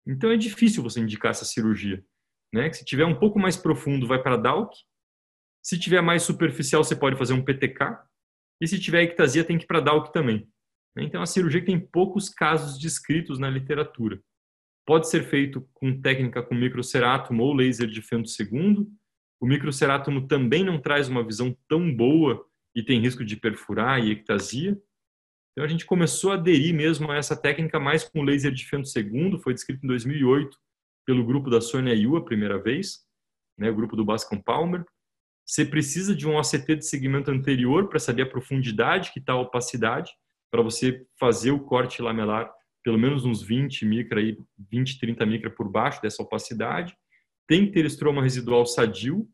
Então é difícil você indicar essa cirurgia. Né? Se tiver um pouco mais profundo, vai para DALC. Se tiver mais superficial, você pode fazer um PTK. E se tiver ectasia, tem que ir para DALC também. Então, é uma cirurgia que tem poucos casos descritos na literatura. Pode ser feito com técnica com microcerátomo ou laser de segundo. O microcerátomo também não traz uma visão tão boa e tem risco de perfurar e ectasia. Então a gente começou a aderir mesmo a essa técnica mais com laser de fento segundo, foi descrito em 2008 pelo grupo da Sônia Yu a primeira vez, né, o grupo do Bascom Palmer. Você precisa de um OCT de segmento anterior para saber a profundidade que está a opacidade, para você fazer o corte lamelar pelo menos uns 20 micra, aí, 20, 30 micra por baixo dessa opacidade. Tem que ter estroma residual sadio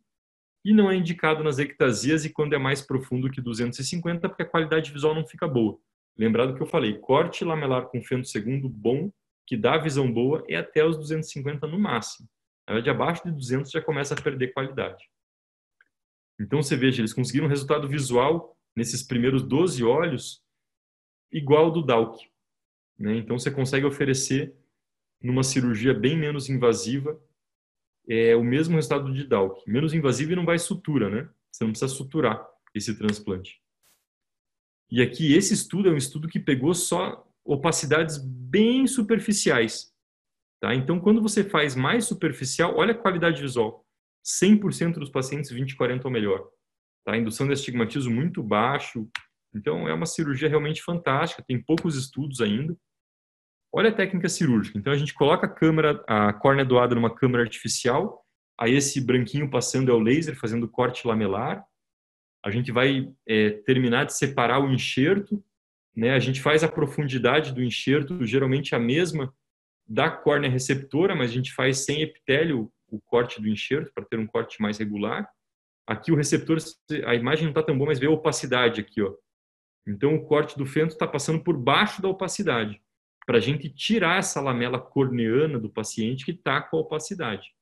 e não é indicado nas ectasias e quando é mais profundo que 250, porque a qualidade visual não fica boa. Lembrado que eu falei, corte lamelar com fento segundo bom, que dá visão boa, é até os 250 no máximo. Na verdade, abaixo de 200 já começa a perder qualidade. Então, você veja, eles conseguiram um resultado visual nesses primeiros 12 olhos igual ao do Dalk. Né? Então, você consegue oferecer, numa cirurgia bem menos invasiva, é, o mesmo resultado de Dalk. Menos invasivo e não vai sutura, né? Você não precisa suturar esse transplante. E aqui esse estudo é um estudo que pegou só opacidades bem superficiais. Tá? Então, quando você faz mais superficial, olha a qualidade visual. 100% dos pacientes 20, 40 ou melhor. Tá? Indução de astigmatismo muito baixo. Então, é uma cirurgia realmente fantástica. Tem poucos estudos ainda. Olha a técnica cirúrgica. Então, a gente coloca a câmera, a córnea doada numa câmera artificial. Aí, esse branquinho passando é o laser, fazendo corte lamelar a gente vai é, terminar de separar o enxerto, né? A gente faz a profundidade do enxerto, geralmente a mesma da córnea receptora, mas a gente faz sem epitélio o corte do enxerto para ter um corte mais regular. Aqui o receptor, a imagem não está tão boa, mas vê a opacidade aqui, ó. Então o corte do fento está passando por baixo da opacidade, para a gente tirar essa lamela corneana do paciente que está com a opacidade.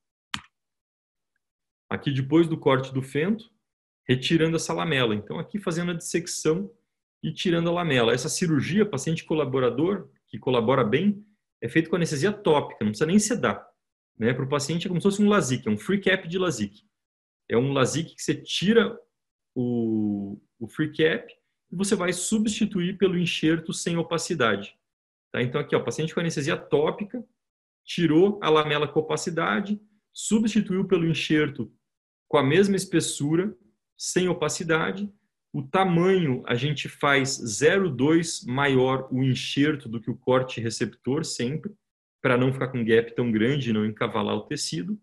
Aqui depois do corte do fento, retirando essa lamela. Então, aqui fazendo a dissecção e tirando a lamela. Essa cirurgia, paciente colaborador, que colabora bem, é feito com anestesia tópica, não precisa nem sedar. Né? Para o paciente é como se fosse um LASIK, é um free cap de LASIK. É um LASIK que você tira o, o free cap você vai substituir pelo enxerto sem opacidade. Tá? Então, aqui, ó, paciente com anestesia tópica, tirou a lamela com opacidade, substituiu pelo enxerto com a mesma espessura, sem opacidade. O tamanho a gente faz 0,2 maior o enxerto do que o corte receptor, sempre, para não ficar com gap tão grande e não encavalar o tecido.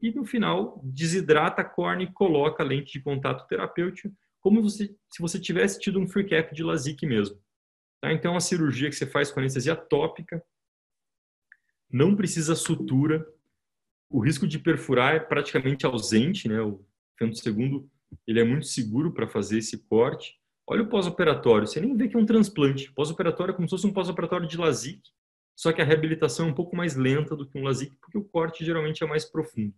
E no final, desidrata a córnea e coloca a lente de contato terapêutico, como você, se você tivesse tido um free cap de LASIK mesmo. Tá? Então, a cirurgia que você faz com anestesia tópica, não precisa sutura, o risco de perfurar é praticamente ausente, né? O fento segundo ele é muito seguro para fazer esse corte. Olha o pós-operatório, você nem vê que é um transplante. Pós-operatório é como se fosse um pós-operatório de LASIK, só que a reabilitação é um pouco mais lenta do que um LASIK, porque o corte geralmente é mais profundo.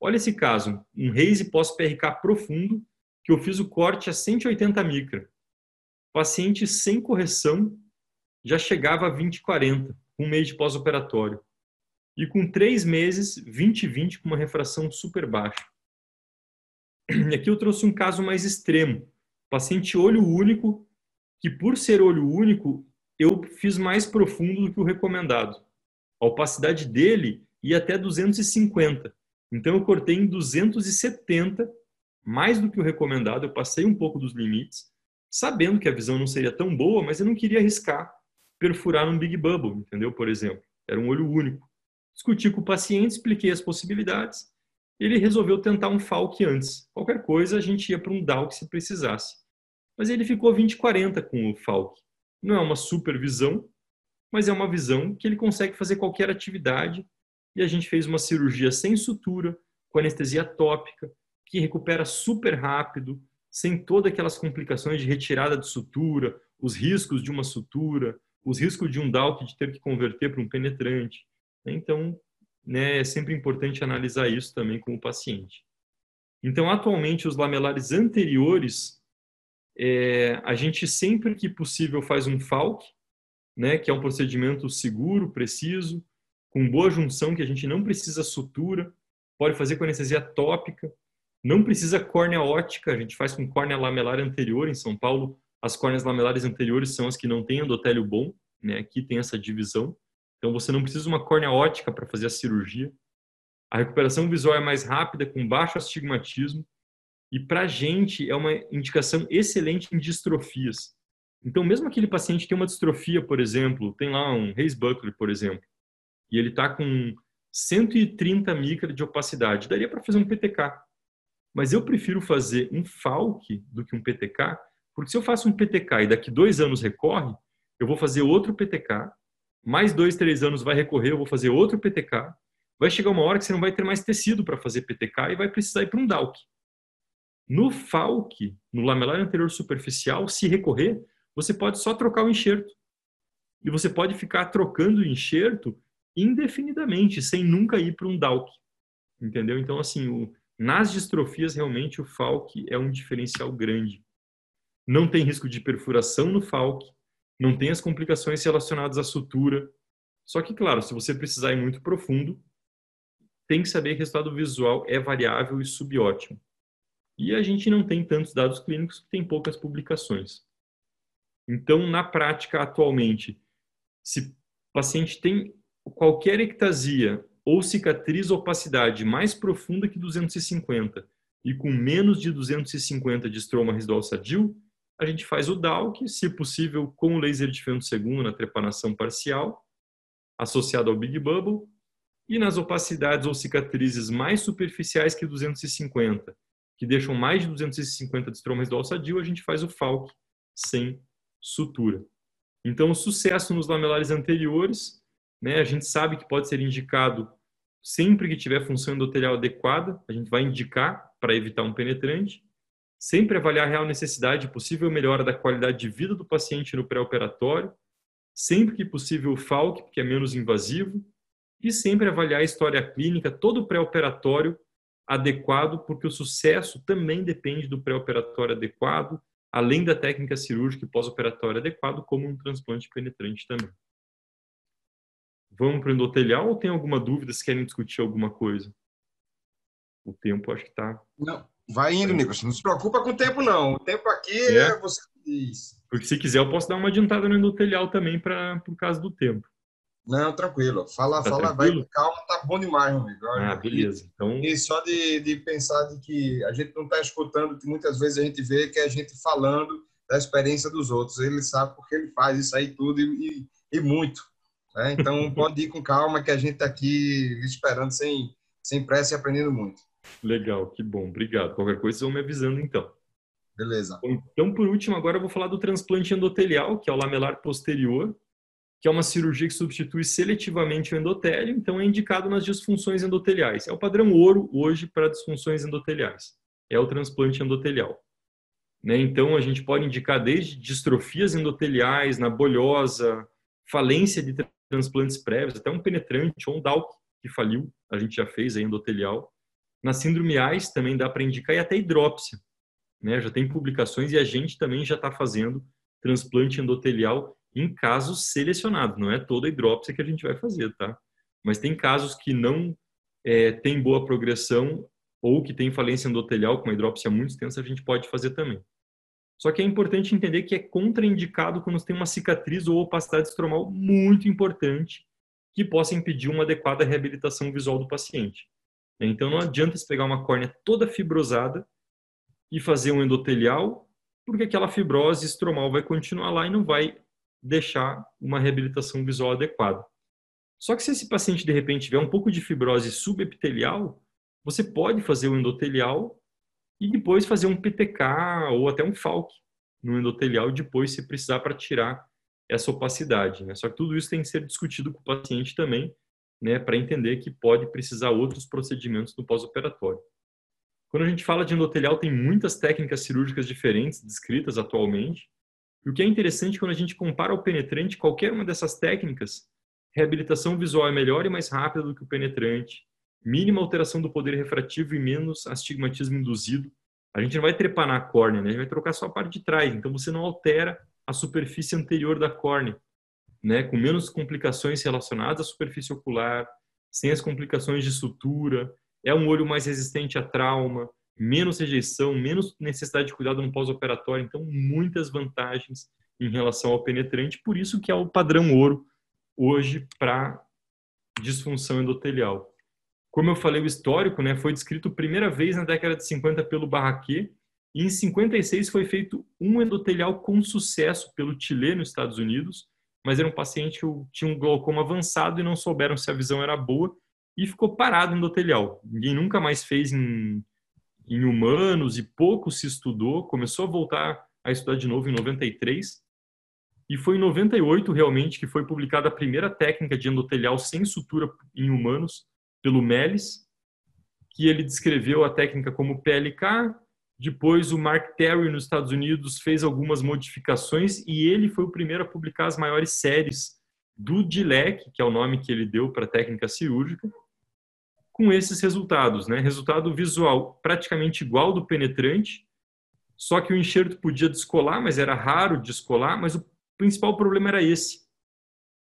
Olha esse caso, um raise pós-PRK profundo, que eu fiz o corte a 180 micra. Paciente sem correção já chegava a 20-40, um mês de pós-operatório e com três meses, 20-20 com uma refração super baixa. E aqui eu trouxe um caso mais extremo. Paciente olho único, que por ser olho único, eu fiz mais profundo do que o recomendado. A opacidade dele ia até 250. Então eu cortei em 270, mais do que o recomendado, eu passei um pouco dos limites, sabendo que a visão não seria tão boa, mas eu não queria arriscar perfurar um Big Bubble, entendeu? Por exemplo, era um olho único. Discuti com o paciente, expliquei as possibilidades. Ele resolveu tentar um FALC antes. Qualquer coisa, a gente ia para um DALC se precisasse. Mas ele ficou 20-40 com o FALC. Não é uma supervisão, mas é uma visão que ele consegue fazer qualquer atividade. E a gente fez uma cirurgia sem sutura, com anestesia tópica, que recupera super rápido, sem todas aquelas complicações de retirada de sutura, os riscos de uma sutura, os riscos de um DALC de ter que converter para um penetrante. Então, né, é sempre importante analisar isso também com o paciente. Então, atualmente, os lamelares anteriores, é, a gente sempre que possível faz um FALC, né, que é um procedimento seguro, preciso, com boa junção, que a gente não precisa sutura, pode fazer com anestesia tópica, não precisa córnea ótica, a gente faz com córnea lamelar anterior. Em São Paulo, as córneas lamelares anteriores são as que não têm endotélio bom, né, aqui tem essa divisão. Então você não precisa uma córnea ótica para fazer a cirurgia. A recuperação visual é mais rápida, com baixo astigmatismo. E para a gente é uma indicação excelente em distrofias. Então, mesmo aquele paciente que tem uma distrofia, por exemplo, tem lá um Reis Buckley, por exemplo, e ele está com 130 micra de opacidade, daria para fazer um PTK. Mas eu prefiro fazer um FALC do que um PTK, porque se eu faço um PTK e daqui dois anos recorre, eu vou fazer outro PTK, mais dois, três anos vai recorrer, eu vou fazer outro PTK. Vai chegar uma hora que você não vai ter mais tecido para fazer PTK e vai precisar ir para um DALC. No FALC, no lamelar anterior superficial, se recorrer, você pode só trocar o enxerto. E você pode ficar trocando o enxerto indefinidamente, sem nunca ir para um DALC. Entendeu? Então, assim, o, nas distrofias, realmente, o FALC é um diferencial grande. Não tem risco de perfuração no FALC, não tem as complicações relacionadas à sutura. Só que, claro, se você precisar ir muito profundo, tem que saber que o resultado visual é variável e subótimo. E a gente não tem tantos dados clínicos, tem poucas publicações. Então, na prática, atualmente, se o paciente tem qualquer ectasia ou cicatriz opacidade mais profunda que 250 e com menos de 250 de estroma residual sadio, a gente faz o DALC, se possível, com o laser de fento segundo na trepanação parcial, associado ao Big Bubble, e nas opacidades ou cicatrizes mais superficiais que 250, que deixam mais de 250 de estromas do sadio, a gente faz o FALC sem sutura. Então, o sucesso nos lamelares anteriores, né, a gente sabe que pode ser indicado sempre que tiver função endotelial adequada, a gente vai indicar para evitar um penetrante, sempre avaliar a real necessidade e possível melhora da qualidade de vida do paciente no pré-operatório, sempre que possível o FALC, porque é menos invasivo, e sempre avaliar a história clínica, todo o pré-operatório adequado, porque o sucesso também depende do pré-operatório adequado, além da técnica cirúrgica e pós-operatório adequado, como um transplante penetrante também. Vamos para o endotelial ou tem alguma dúvida se querem discutir alguma coisa? O tempo acho que está. Não, Vai indo, Nicolas. Não se preocupa com o tempo, não. O tempo aqui é, é você diz. Porque se quiser, eu posso dar uma adiantada no endotelial também, pra, por causa do tempo. Não, tranquilo. Fala, tá fala, tranquilo? vai calma, tá bom demais, meu amigo. Ah, beleza. Então... E só de, de pensar de que a gente não está escutando, que muitas vezes a gente vê que é a gente falando da experiência dos outros. Ele sabe porque ele faz isso aí tudo e, e, e muito. Né? Então, pode ir com calma que a gente está aqui esperando sem, sem pressa e aprendendo muito. Legal, que bom. Obrigado. Qualquer coisa, vão me avisando então. Beleza. Então, por último, agora eu vou falar do transplante endotelial, que é o lamelar posterior, que é uma cirurgia que substitui seletivamente o endotélio, então é indicado nas disfunções endoteliais. É o padrão ouro hoje para disfunções endoteliais. É o transplante endotelial. Né? Então, a gente pode indicar desde distrofias endoteliais, na bolhosa, falência de transplantes prévios, até um penetrante ou um DALC que faliu, a gente já fez aí endotelial. Na síndrome AIS também dá para indicar e até hidrópsia. Né? Já tem publicações e a gente também já está fazendo transplante endotelial em casos selecionados. Não é toda a hidrópsia que a gente vai fazer, tá? Mas tem casos que não é, tem boa progressão ou que tem falência endotelial com uma hidrópsia muito extensa, a gente pode fazer também. Só que é importante entender que é contraindicado quando tem uma cicatriz ou opacidade estromal muito importante que possa impedir uma adequada reabilitação visual do paciente. Então não adianta se pegar uma córnea toda fibrosada e fazer um endotelial, porque aquela fibrose estromal vai continuar lá e não vai deixar uma reabilitação visual adequada. Só que se esse paciente de repente tiver um pouco de fibrose subepitelial, você pode fazer o endotelial e depois fazer um PTK ou até um FALC no endotelial depois se precisar para tirar essa opacidade. Né? Só que tudo isso tem que ser discutido com o paciente também, né, para entender que pode precisar outros procedimentos no pós-operatório. Quando a gente fala de endotelial, tem muitas técnicas cirúrgicas diferentes descritas atualmente, e o que é interessante quando a gente compara o penetrante, qualquer uma dessas técnicas, reabilitação visual é melhor e mais rápida do que o penetrante, mínima alteração do poder refrativo e menos astigmatismo induzido. A gente não vai trepar na córnea, né? a gente vai trocar só a parte de trás, então você não altera a superfície anterior da córnea, né? com menos complicações relacionadas à superfície ocular, sem as complicações de sutura, é um olho mais resistente a trauma, menos rejeição, menos necessidade de cuidado no pós-operatório, então muitas vantagens em relação ao penetrante, por isso que é o padrão ouro hoje para disfunção endotelial. Como eu falei, o histórico né, foi descrito primeira vez na década de 50 pelo Barraquet, e em 56 foi feito um endotelial com sucesso pelo Chile nos Estados Unidos, mas era um paciente que tinha um glaucoma avançado e não souberam se a visão era boa e ficou parado endotelial. Ninguém nunca mais fez em em humanos e pouco se estudou, começou a voltar a estudar de novo em 93. E foi em 98 realmente que foi publicada a primeira técnica de endotelial sem sutura em humanos pelo Melis, que ele descreveu a técnica como PLK. Depois o Mark Terry nos Estados Unidos fez algumas modificações e ele foi o primeiro a publicar as maiores séries do DILEC, que é o nome que ele deu para a técnica cirúrgica com esses resultados, né? Resultado visual praticamente igual do penetrante, só que o enxerto podia descolar, mas era raro descolar, mas o principal problema era esse.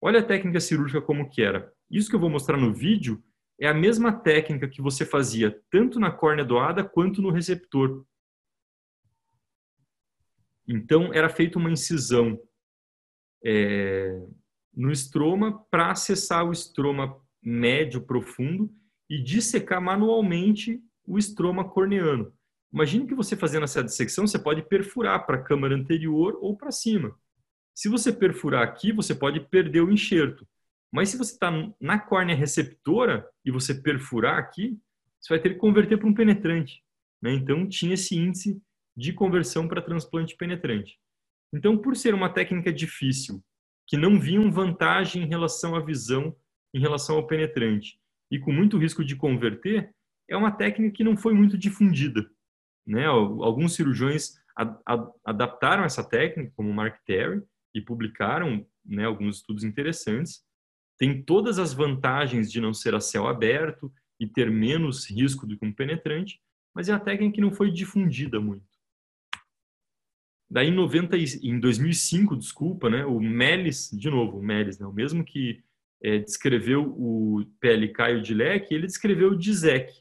Olha a técnica cirúrgica como que era. Isso que eu vou mostrar no vídeo é a mesma técnica que você fazia tanto na córnea doada quanto no receptor. Então, era feita uma incisão é, no estroma para acessar o estroma médio profundo e dissecar manualmente o estroma corneano. Imagine que você fazendo essa dissecção, você pode perfurar para a câmara anterior ou para cima. Se você perfurar aqui, você pode perder o enxerto. Mas se você está na córnea receptora e você perfurar aqui, você vai ter que converter para um penetrante. Né? Então, tinha esse índice de conversão para transplante penetrante. Então, por ser uma técnica difícil, que não vinha vantagem em relação à visão, em relação ao penetrante, e com muito risco de converter, é uma técnica que não foi muito difundida. Né? Alguns cirurgiões adaptaram essa técnica, como Mark Terry, e publicaram né, alguns estudos interessantes. Tem todas as vantagens de não ser a céu aberto e ter menos risco do que um penetrante, mas é uma técnica que não foi difundida muito. Daí em, 90, em 2005, desculpa, né, o Melis, de novo, o Melis, né, o mesmo que é, descreveu o PLK e o DILEC, ele descreveu o DISEC,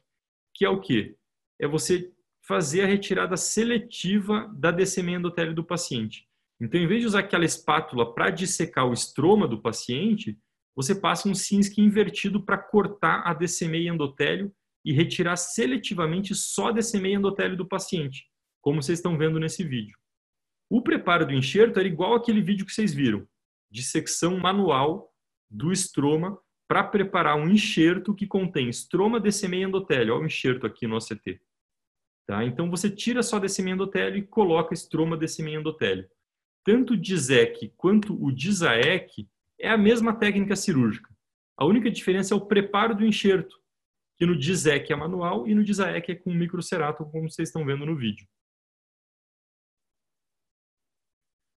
que é o quê? É você fazer a retirada seletiva da DCM endotélio do paciente. Então, em vez de usar aquela espátula para dissecar o estroma do paciente, você passa um Sinski invertido para cortar a DCM endotélio e retirar seletivamente só a DCM endotélio do paciente, como vocês estão vendo nesse vídeo. O preparo do enxerto era igual aquele vídeo que vocês viram, dissecção manual do estroma para preparar um enxerto que contém estroma, DCM e endotélio. Olha o enxerto aqui no OCT. Tá? Então, você tira só DCM endotélio e coloca estroma, DCM endotélio. Tanto o DISEC quanto o DISAEC é a mesma técnica cirúrgica. A única diferença é o preparo do enxerto, que no DISEC é manual e no DISAEC é com microcerato, como vocês estão vendo no vídeo.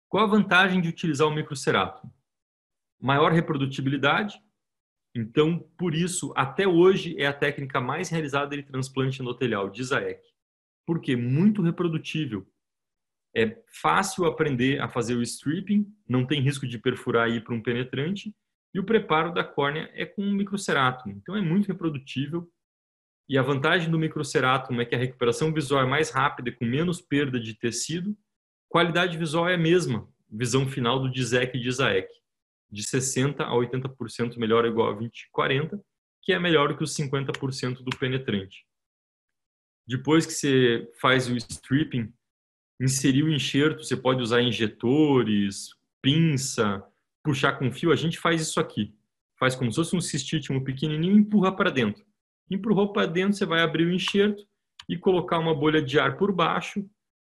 Qual a vantagem de utilizar o microcerato? Maior reprodutibilidade, então, por isso, até hoje é a técnica mais realizada de transplante endotelial, de ISAEC. Por quê? Muito reprodutível. É fácil aprender a fazer o stripping, não tem risco de perfurar e ir para um penetrante, e o preparo da córnea é com um microcerato. Então, é muito reprodutível. E a vantagem do microcerato é que a recuperação visual é mais rápida, com menos perda de tecido. Qualidade visual é a mesma, visão final do DISEC e DISAEC de 60% a 80% melhor ou igual a 20-40, que é melhor do que os 50% do penetrante. Depois que você faz o stripping, inserir o enxerto, você pode usar injetores, pinça, puxar com fio. A gente faz isso aqui. Faz como se fosse um cistítomo pequenininho e empurra para dentro. Empurrou para dentro, você vai abrir o enxerto e colocar uma bolha de ar por baixo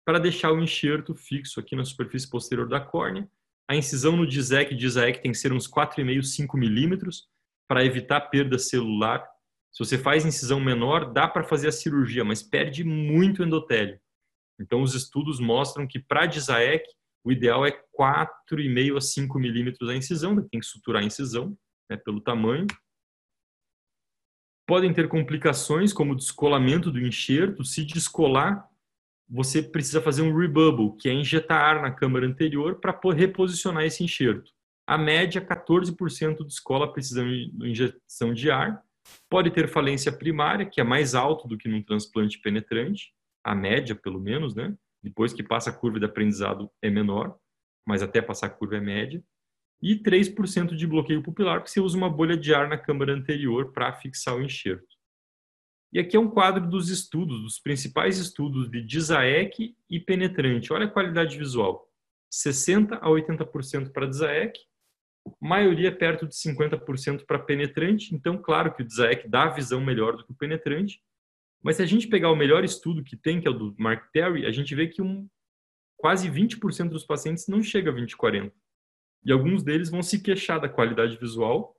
para deixar o enxerto fixo aqui na superfície posterior da córnea a incisão no DISEC DISAEC tem que ser uns 4,5, 5 milímetros para evitar perda celular. Se você faz incisão menor, dá para fazer a cirurgia, mas perde muito endotélio. Então, os estudos mostram que para DISAEC, o ideal é 4,5 a 5 milímetros a incisão, tem que suturar a incisão né, pelo tamanho. Podem ter complicações como descolamento do enxerto. Se descolar, você precisa fazer um rebubble, que é injetar ar na câmara anterior para reposicionar esse enxerto. A média, 14% de escola precisa de injeção de ar. Pode ter falência primária, que é mais alto do que num transplante penetrante, a média, pelo menos, né? Depois que passa a curva de aprendizado é menor, mas até passar a curva é média. E 3% de bloqueio pupilar, porque você usa uma bolha de ar na câmara anterior para fixar o enxerto. E aqui é um quadro dos estudos, dos principais estudos de DISAEC e penetrante. Olha a qualidade visual. 60 a 80% para DISAEC, maioria perto de 50% para penetrante. Então, claro que o DISAEC dá visão melhor do que o penetrante. Mas se a gente pegar o melhor estudo que tem, que é o do Mark Terry, a gente vê que um, quase 20% dos pacientes não chega a 20/40. E alguns deles vão se queixar da qualidade visual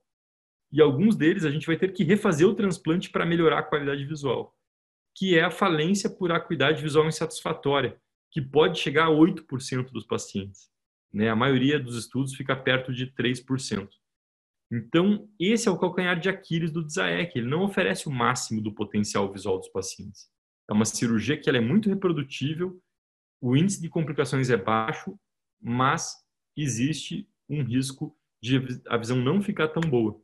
e alguns deles a gente vai ter que refazer o transplante para melhorar a qualidade visual, que é a falência por acuidade visual insatisfatória, que pode chegar a 8% dos pacientes. Né? A maioria dos estudos fica perto de 3%. Então, esse é o calcanhar de Aquiles do DISAEC. Ele não oferece o máximo do potencial visual dos pacientes. É uma cirurgia que ela é muito reprodutível, o índice de complicações é baixo, mas existe um risco de a visão não ficar tão boa.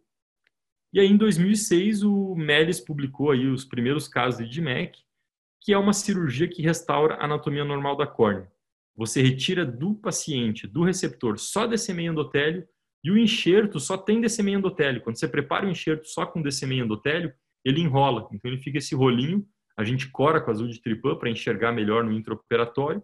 E aí, em 2006, o Melis publicou aí os primeiros casos de DMEC, que é uma cirurgia que restaura a anatomia normal da córnea. Você retira do paciente, do receptor, só DCM endotélio e o enxerto só tem DCM endotélio. Quando você prepara o enxerto só com DCM endotélio, ele enrola. Então, ele fica esse rolinho. A gente cora com azul de tripã para enxergar melhor no intraoperatório.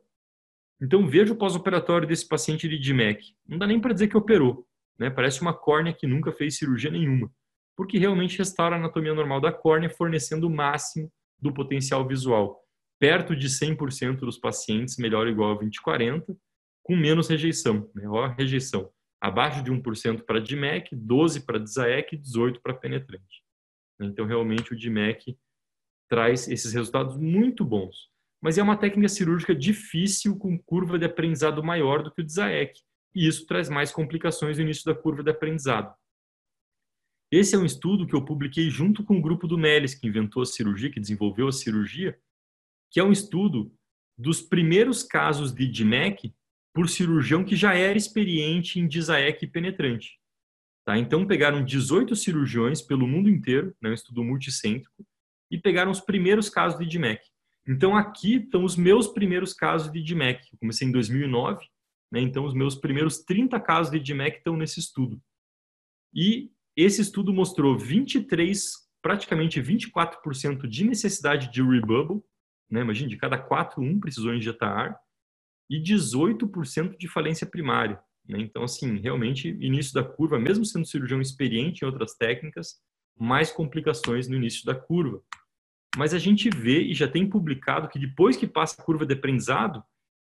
Então, veja o pós-operatório desse paciente de DMEC. Não dá nem para dizer que operou. Né? Parece uma córnea que nunca fez cirurgia nenhuma porque realmente restaura a anatomia normal da córnea, fornecendo o máximo do potencial visual. Perto de 100% dos pacientes, melhor ou igual a 20/40, com menos rejeição. Maior rejeição. Abaixo de 1% para DMEC, 12% para DISAEC e 18% para penetrante. Então, realmente, o DMEC traz esses resultados muito bons. Mas é uma técnica cirúrgica difícil, com curva de aprendizado maior do que o DISAEC. E isso traz mais complicações no início da curva de aprendizado. Esse é um estudo que eu publiquei junto com o grupo do Melis, que inventou a cirurgia, que desenvolveu a cirurgia, que é um estudo dos primeiros casos de DMEC por cirurgião que já era experiente em DISAEC penetrante. Tá? Então, pegaram 18 cirurgiões pelo mundo inteiro, né, um estudo multicêntrico, e pegaram os primeiros casos de DMEC. Então aqui estão os meus primeiros casos de DMAC. Eu comecei em 2009, né? então os meus primeiros 30 casos de DMAC estão nesse estudo. E esse estudo mostrou 23, praticamente 24% de necessidade de rebubble, né? de cada 4, 1 precisou injetar ar, e 18% de falência primária. Né? Então, assim, realmente, início da curva, mesmo sendo cirurgião experiente em outras técnicas, mais complicações no início da curva. Mas a gente vê e já tem publicado que depois que passa a curva de aprendizado,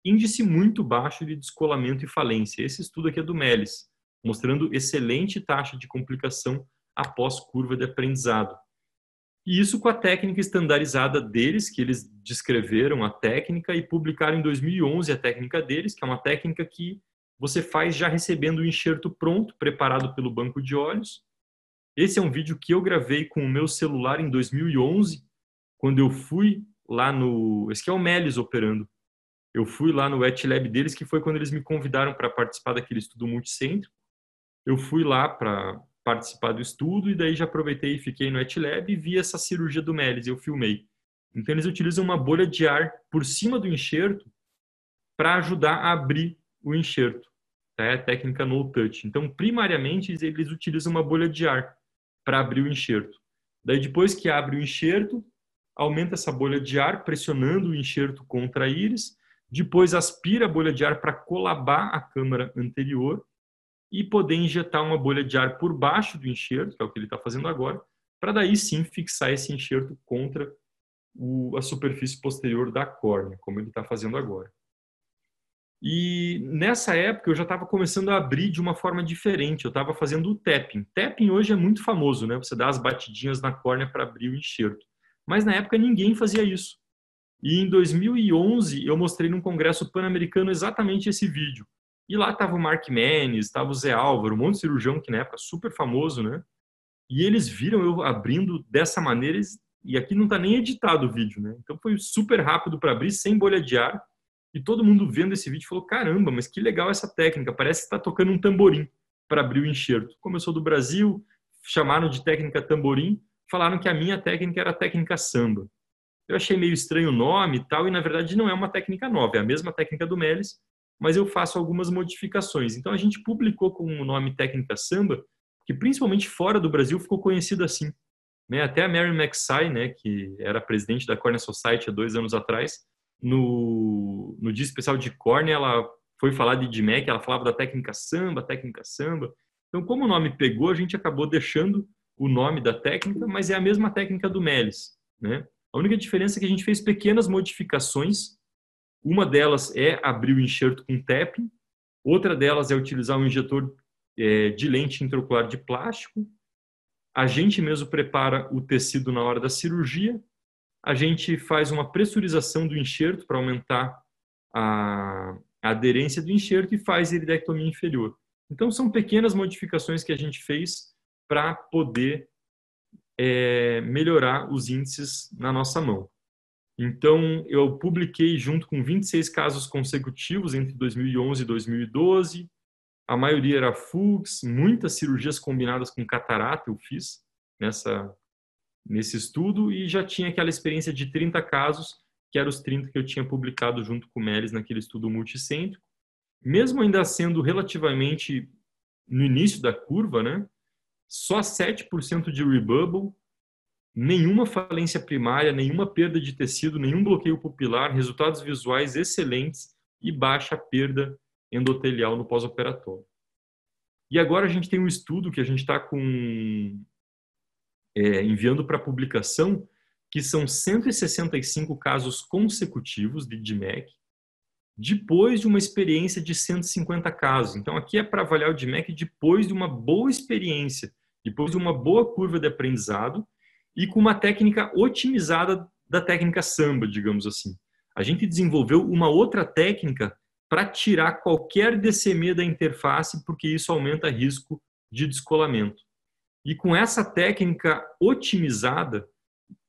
índice muito baixo de descolamento e falência. Esse estudo aqui é do Melis, mostrando excelente taxa de complicação após curva de aprendizado. E isso com a técnica estandarizada deles, que eles descreveram a técnica e publicaram em 2011 a técnica deles, que é uma técnica que você faz já recebendo o enxerto pronto, preparado pelo banco de olhos. Esse é um vídeo que eu gravei com o meu celular em 2011, quando eu fui lá no. Esse aqui é o Melis operando. Eu fui lá no Wet Lab deles, que foi quando eles me convidaram para participar daquele estudo multicêntrico. Eu fui lá para participar do estudo e daí já aproveitei e fiquei no Wet Lab e vi essa cirurgia do Melis eu filmei. Então eles utilizam uma bolha de ar por cima do enxerto para ajudar a abrir o enxerto. Tá? É a técnica no touch. Então, primariamente, eles utilizam uma bolha de ar para abrir o enxerto. Daí, depois que abre o enxerto, aumenta essa bolha de ar, pressionando o enxerto contra a íris, depois aspira a bolha de ar para colabar a câmara anterior e poder injetar uma bolha de ar por baixo do enxerto, que é o que ele está fazendo agora, para daí sim fixar esse enxerto contra o, a superfície posterior da córnea, como ele está fazendo agora. E nessa época eu já estava começando a abrir de uma forma diferente. Eu estava fazendo o tapping. Tapping hoje é muito famoso, né? Você dá as batidinhas na córnea para abrir o enxerto. Mas na época ninguém fazia isso. E em 2011 eu mostrei num congresso pan-americano exatamente esse vídeo. E lá estava o Mark Menes, estava o Zé Álvaro, um monte de cirurgião que na época super famoso, né? E eles viram eu abrindo dessa maneira e aqui não está nem editado o vídeo, né? Então foi super rápido para abrir, sem bolha de ar. E todo mundo vendo esse vídeo falou: caramba, mas que legal essa técnica, parece que está tocando um tamborim para abrir o enxerto. Sou do Brasil, chamaram de técnica tamborim, falaram que a minha técnica era a técnica samba. Eu achei meio estranho o nome e tal, e na verdade não é uma técnica nova, é a mesma técnica do Melis, mas eu faço algumas modificações. Então a gente publicou com o nome técnica samba, que principalmente fora do Brasil ficou conhecido assim. Né? Até a Mary McSay, né, que era presidente da Cornea Society há dois anos atrás, no, no dia especial de córnea, ela foi falar de DMEC, ela falava da técnica samba, técnica samba. Então, como o nome pegou, a gente acabou deixando o nome da técnica, mas é a mesma técnica do Melis, né? A única diferença é que a gente fez pequenas modificações. Uma delas é abrir o enxerto com tapping, outra delas é utilizar um injetor é, de lente intraocular de plástico. A gente mesmo prepara o tecido na hora da cirurgia a gente faz uma pressurização do enxerto para aumentar a, a aderência do enxerto e faz iridectomia inferior. Então, são pequenas modificações que a gente fez para poder é, melhorar os índices na nossa mão. Então, eu publiquei junto com 26 casos consecutivos entre 2011 e 2012. A maioria era FUGS, muitas cirurgias combinadas com catarata eu fiz nessa nesse estudo e já tinha aquela experiência de 30 casos, que eram os 30 que eu tinha publicado junto com o Melis naquele estudo multicêntrico. Mesmo ainda sendo relativamente no início da curva, né? Só 7% de rebubble, nenhuma falência primária, nenhuma perda de tecido, nenhum bloqueio pupilar, resultados visuais excelentes e baixa perda endotelial no pós-operatório. E agora a gente tem um estudo que a gente está com é, enviando para publicação, que são 165 casos consecutivos de DMEC, depois de uma experiência de 150 casos. Então, aqui é para avaliar o DMEC depois de uma boa experiência, depois de uma boa curva de aprendizado e com uma técnica otimizada da técnica samba, digamos assim. A gente desenvolveu uma outra técnica para tirar qualquer DCM da interface, porque isso aumenta risco de descolamento. E com essa técnica otimizada,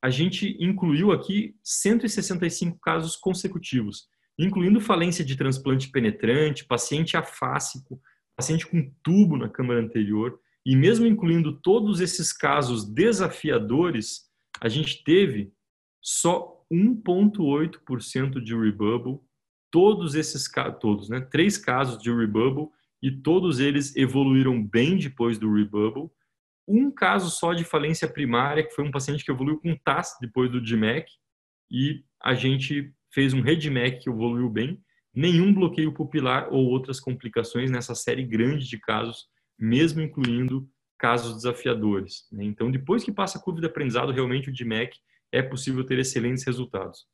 a gente incluiu aqui 165 casos consecutivos, incluindo falência de transplante penetrante, paciente afásico, paciente com tubo na câmara anterior, e mesmo incluindo todos esses casos desafiadores, a gente teve só 1,8% de rebubble. Todos esses todos, né? Três casos de rebubble e todos eles evoluíram bem depois do rebubble. Um caso só de falência primária, que foi um paciente que evoluiu com TAS depois do DMAC, e a gente fez um REDMAC que evoluiu bem. Nenhum bloqueio pupilar ou outras complicações nessa série grande de casos, mesmo incluindo casos desafiadores. Né? Então, depois que passa a curva de aprendizado, realmente o DMAC é possível ter excelentes resultados.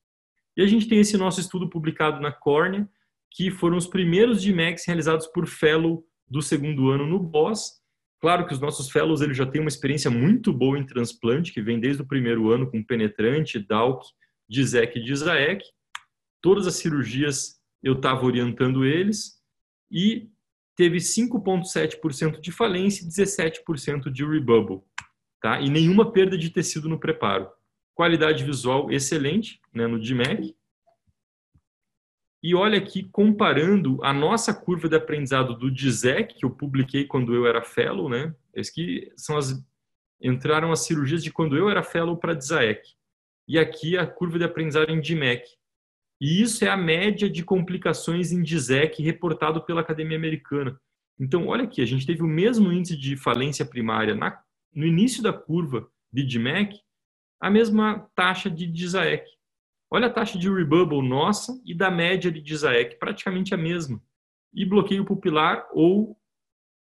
E a gente tem esse nosso estudo publicado na Córnea, que foram os primeiros DMACs realizados por fellow do segundo ano no BOSS. Claro que os nossos fellows eles já têm uma experiência muito boa em transplante, que vem desde o primeiro ano com penetrante, DALC, DISEC e DISAEC. Todas as cirurgias eu estava orientando eles e teve 5,7% de falência e 17% de rebubble, tá? E nenhuma perda de tecido no preparo. Qualidade visual excelente né, no DMAC. E olha aqui, comparando a nossa curva de aprendizado do DISEC, que eu publiquei quando eu era fellow, né? Esse que são as entraram as cirurgias de quando eu era fellow para DISAEC. E aqui a curva de aprendizado em DMAC. E isso é a média de complicações em DISEC reportado pela Academia Americana. Então, olha aqui, a gente teve o mesmo índice de falência primária na, no início da curva de DMAC a mesma taxa de Disaec. Olha a taxa de rebubble nossa e da média de Disaec, praticamente a mesma. E bloqueio pupilar ou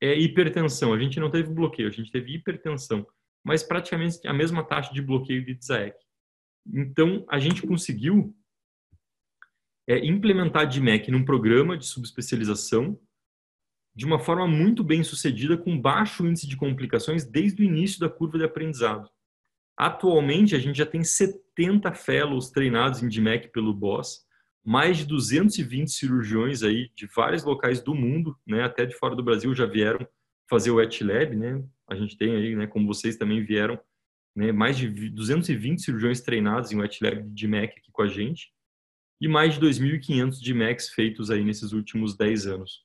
é, hipertensão. A gente não teve bloqueio, a gente teve hipertensão, mas praticamente a mesma taxa de bloqueio de Disaec. Então, a gente conseguiu é, implementar DMEC num programa de subespecialização de uma forma muito bem sucedida, com baixo índice de complicações desde o início da curva de aprendizado. Atualmente, a gente já tem 70 fellows treinados em DMEC pelo BOSS, mais de 220 cirurgiões aí de vários locais do mundo, né, até de fora do Brasil já vieram fazer o ETLab, né? A gente tem aí, né, como vocês também vieram, né, mais de 220 cirurgiões treinados em ETLab de DMEC aqui com a gente e mais de 2.500 DMECs feitos aí nesses últimos 10 anos.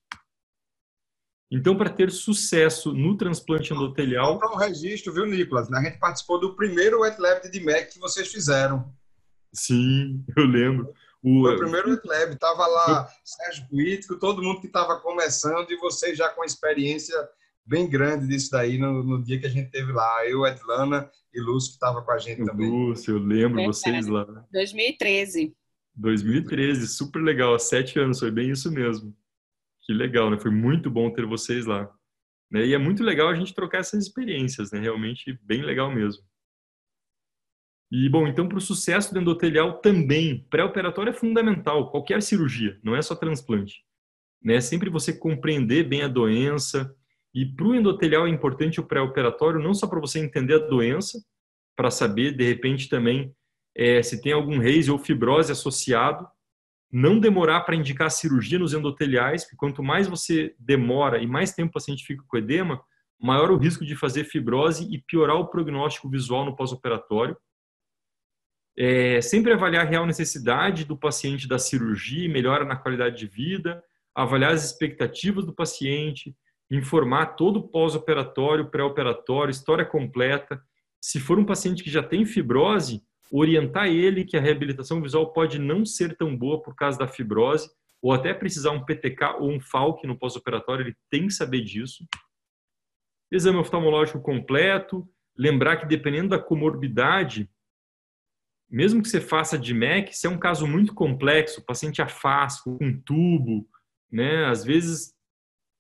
Então, para ter sucesso no transplante endotelial. Só um registro, viu, Nicolas? A gente participou do primeiro wet lab de MEC que vocês fizeram. Sim, eu lembro. O, Foi o primeiro wet lab, estava lá Sérgio Político, todo mundo que estava começando e vocês já com experiência bem grande disso daí no, no, dia que a gente teve lá. Eu, Edlana e Lúcio, que estava com a gente também. Lúcio, eu lembro vocês lá. 2013. 2013, super legal, há sete anos, foi bem isso mesmo. Que legal, né? Foi muito bom ter vocês lá. Né? E é muito legal a gente trocar essas experiências, né? Realmente bem legal mesmo. E, bom, então, para o sucesso do endotelial também, pré-operatório é fundamental, qualquer cirurgia, não é só transplante. Né? Sempre você compreender bem a doença. E para o endotelial é importante o pré-operatório, não só para você entender a doença, para saber, de repente, também é, se tem algum reis ou fibrose associado, não demorar para indicar cirurgia nos endoteliais, porque quanto mais você demora e mais tempo o paciente fica com edema, maior o risco de fazer fibrose e piorar o prognóstico visual no pós-operatório. É, sempre avaliar a real necessidade do paciente da cirurgia, melhora na qualidade de vida, avaliar as expectativas do paciente, informar todo o pós-operatório, pré-operatório, história completa. Se for um paciente que já tem fibrose, orientar ele que a reabilitação visual pode não ser tão boa por causa da fibrose, ou até precisar um PTK ou um FALC no pós-operatório, ele tem que saber disso. Exame oftalmológico completo, lembrar que dependendo da comorbidade, mesmo que você faça de MEC, se é um caso muito complexo, paciente afasco, com tubo, né, às vezes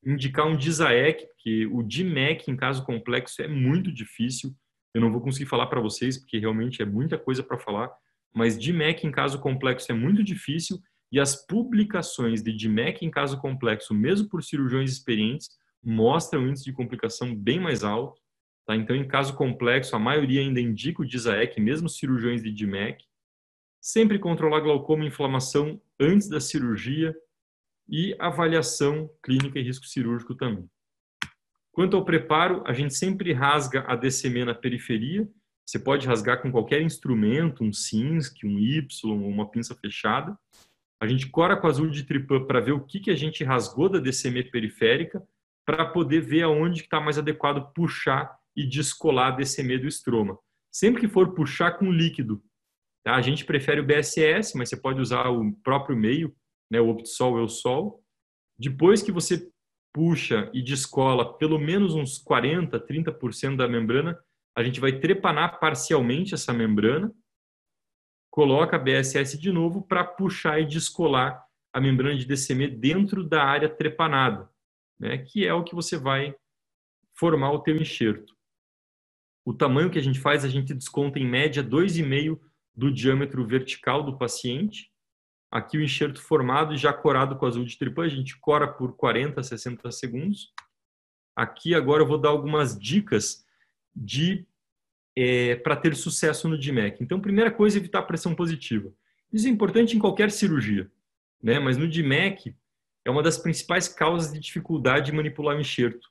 indicar um DISAEC, porque o DMEC em caso complexo é muito difícil, eu não vou conseguir falar para vocês, porque realmente é muita coisa para falar, mas DMEC em caso complexo é muito difícil e as publicações de DMEC em caso complexo, mesmo por cirurgiões experientes, mostram um índice de complicação bem mais alto. Tá? Então, em caso complexo, a maioria ainda indica o DISAEC, mesmo cirurgiões de DMEC. Sempre controlar glaucoma e inflamação antes da cirurgia e avaliação clínica e risco cirúrgico também. Quanto ao preparo, a gente sempre rasga a DCM na periferia. Você pode rasgar com qualquer instrumento, um SINSC, um Y, uma pinça fechada. A gente cora com azul de tripã para ver o que, que a gente rasgou da DCM periférica, para poder ver aonde está mais adequado puxar e descolar a DCM do estroma. Sempre que for puxar com líquido, Tá? A gente prefere o BSS, mas você pode usar o próprio meio, né, o Optisol o Sol. Depois que você puxa e descola pelo menos uns 40, 30% da membrana, a gente vai trepanar parcialmente essa membrana, coloca a BSS de novo para puxar e descolar a membrana de DCM dentro da área trepanada, né, que é o que você vai formar o teu enxerto. O tamanho que a gente faz, a gente desconta em média 2,5 do diâmetro vertical do paciente. Aqui o enxerto formado e já corado com azul de tripã, a gente cora por 40 a 60 segundos. Aqui agora eu vou dar algumas dicas de é, para ter sucesso no DMEC. Então, primeira coisa, evitar pressão positiva. Isso é importante em qualquer cirurgia, né? mas no DMEC é uma das principais causas de dificuldade de manipular o enxerto.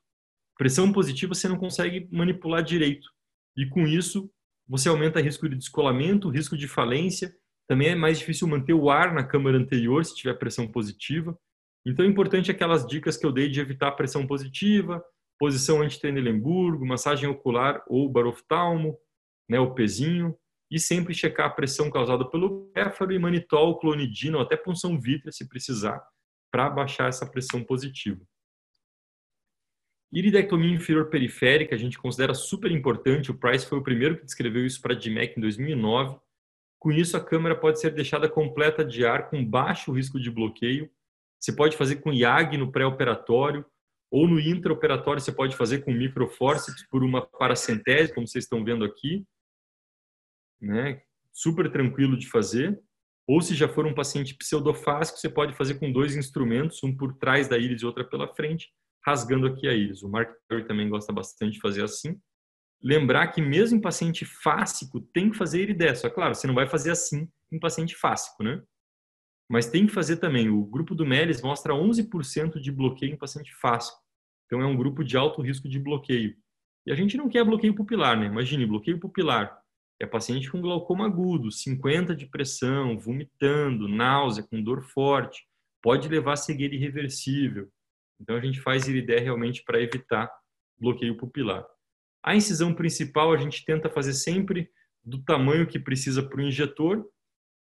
Pressão positiva você não consegue manipular direito. E com isso, você aumenta o risco de descolamento, risco de falência. Também é mais difícil manter o ar na câmara anterior se tiver pressão positiva. Então é importante aquelas dicas que eu dei de evitar pressão positiva, posição anti-Trendelenburgo, massagem ocular ou baroftalmo, né, o pezinho, e sempre checar a pressão causada pelo éfaro e manitol, clonidina ou até punção vítrea se precisar, para baixar essa pressão positiva. Iridectomia inferior periférica, a gente considera super importante. O Price foi o primeiro que descreveu isso para a DMEC em 2009. Com isso, a câmera pode ser deixada completa de ar com baixo risco de bloqueio. Você pode fazer com IAG no pré-operatório ou no intraoperatório você pode fazer com microforceps por uma paracentese, como vocês estão vendo aqui. Né? Super tranquilo de fazer. Ou se já for um paciente pseudofásico, você pode fazer com dois instrumentos, um por trás da íris e outra pela frente rasgando aqui a íris. O Mark Perry também gosta bastante de fazer assim. Lembrar que mesmo em paciente fásico tem que fazer iridesso. É claro, você não vai fazer assim em paciente fásico, né? Mas tem que fazer também. O grupo do Melis mostra 11% de bloqueio em paciente fásico. Então é um grupo de alto risco de bloqueio. E a gente não quer bloqueio pupilar, né? Imagine, bloqueio pupilar. É paciente com glaucoma agudo, 50 de pressão, vomitando, náusea, com dor forte. Pode levar a cegueira irreversível. Então a gente faz iridé realmente para evitar bloqueio pupilar. A incisão principal a gente tenta fazer sempre do tamanho que precisa para o injetor.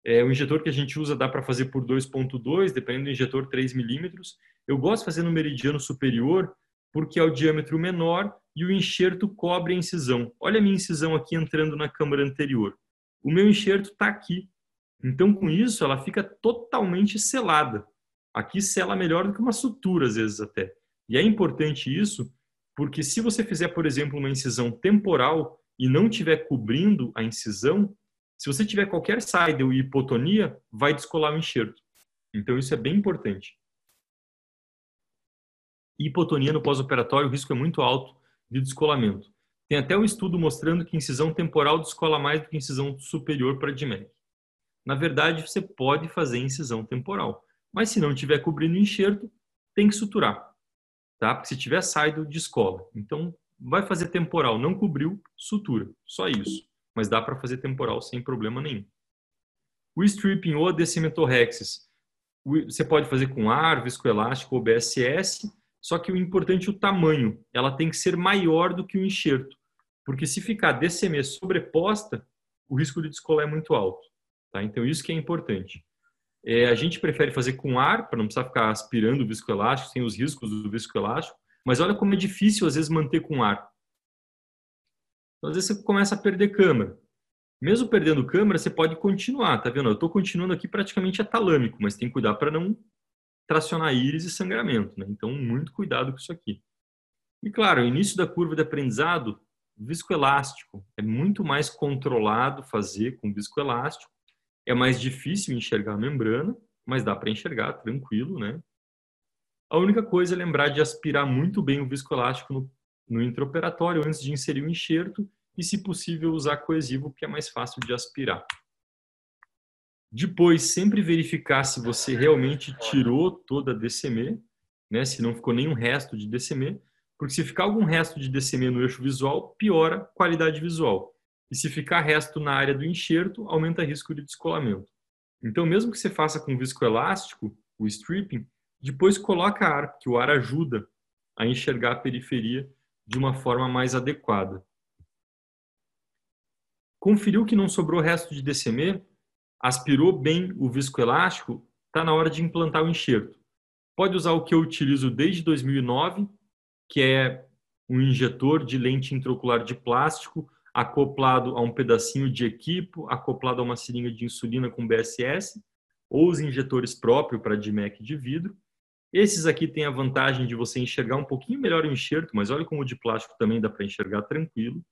É, o injetor que a gente usa dá para fazer por 2.2, dependendo do injetor 3 milímetros. Eu gosto de fazer no meridiano superior porque é o diâmetro menor e o enxerto cobre a incisão. Olha a minha incisão aqui entrando na câmara anterior. O meu enxerto está aqui. Então, com isso, ela fica totalmente selada. Aqui sela melhor do que uma sutura, às vezes até. E é importante isso, porque se você fizer, por exemplo, uma incisão temporal e não estiver cobrindo a incisão, se você tiver qualquer saída ou hipotonia, vai descolar o enxerto. Então isso é bem importante. Hipotonia no pós-operatório, o risco é muito alto de descolamento. Tem até um estudo mostrando que incisão temporal descola mais do que incisão superior para DMEC. Na verdade, você pode fazer incisão temporal. Mas se não tiver cobrindo o enxerto, tem que suturar, tá? Porque se tiver saído, descola. Então, vai fazer temporal, não cobriu, sutura. Só isso. Mas dá para fazer temporal sem problema nenhum. O stripping ou a você pode fazer com ar, viscoelástico ou BSS, só que o importante é o tamanho. Ela tem que ser maior do que o enxerto. Porque se ficar DCM sobreposta, o risco de descolar é muito alto. Tá? Então, isso que é importante. É, a gente prefere fazer com ar, para não precisar ficar aspirando o viscoelástico, sem os riscos do viscoelástico, mas olha como é difícil às vezes manter com ar. Então, às vezes você começa a perder câmera. Mesmo perdendo câmera, você pode continuar, tá vendo? Eu estou continuando aqui praticamente atalâmico, mas tem que cuidar para não tracionar íris e sangramento, né? Então, muito cuidado com isso aqui. E claro, o início da curva de aprendizado, viscoelástico, é muito mais controlado fazer com viscoelástico é mais difícil enxergar a membrana, mas dá para enxergar tranquilo, né? A única coisa é lembrar de aspirar muito bem o viscoelástico no, no intraoperatório antes de inserir o enxerto e, se possível, usar coesivo, que é mais fácil de aspirar. Depois, sempre verificar se você realmente tirou toda a DCM, né? se não ficou nenhum resto de DCM, porque se ficar algum resto de DCM no eixo visual, piora a qualidade visual. E se ficar resto na área do enxerto, aumenta risco de descolamento. Então, mesmo que você faça com viscoelástico, o stripping, depois coloca ar, que o ar ajuda a enxergar a periferia de uma forma mais adequada. Conferiu que não sobrou resto de DCM? aspirou bem o viscoelástico, está na hora de implantar o enxerto. Pode usar o que eu utilizo desde 2009, que é um injetor de lente intraocular de plástico acoplado a um pedacinho de equipo, acoplado a uma seringa de insulina com BSS, ou os injetores próprios para DMEC de vidro. Esses aqui têm a vantagem de você enxergar um pouquinho melhor o enxerto, mas olha como o de plástico também dá para enxergar tranquilo.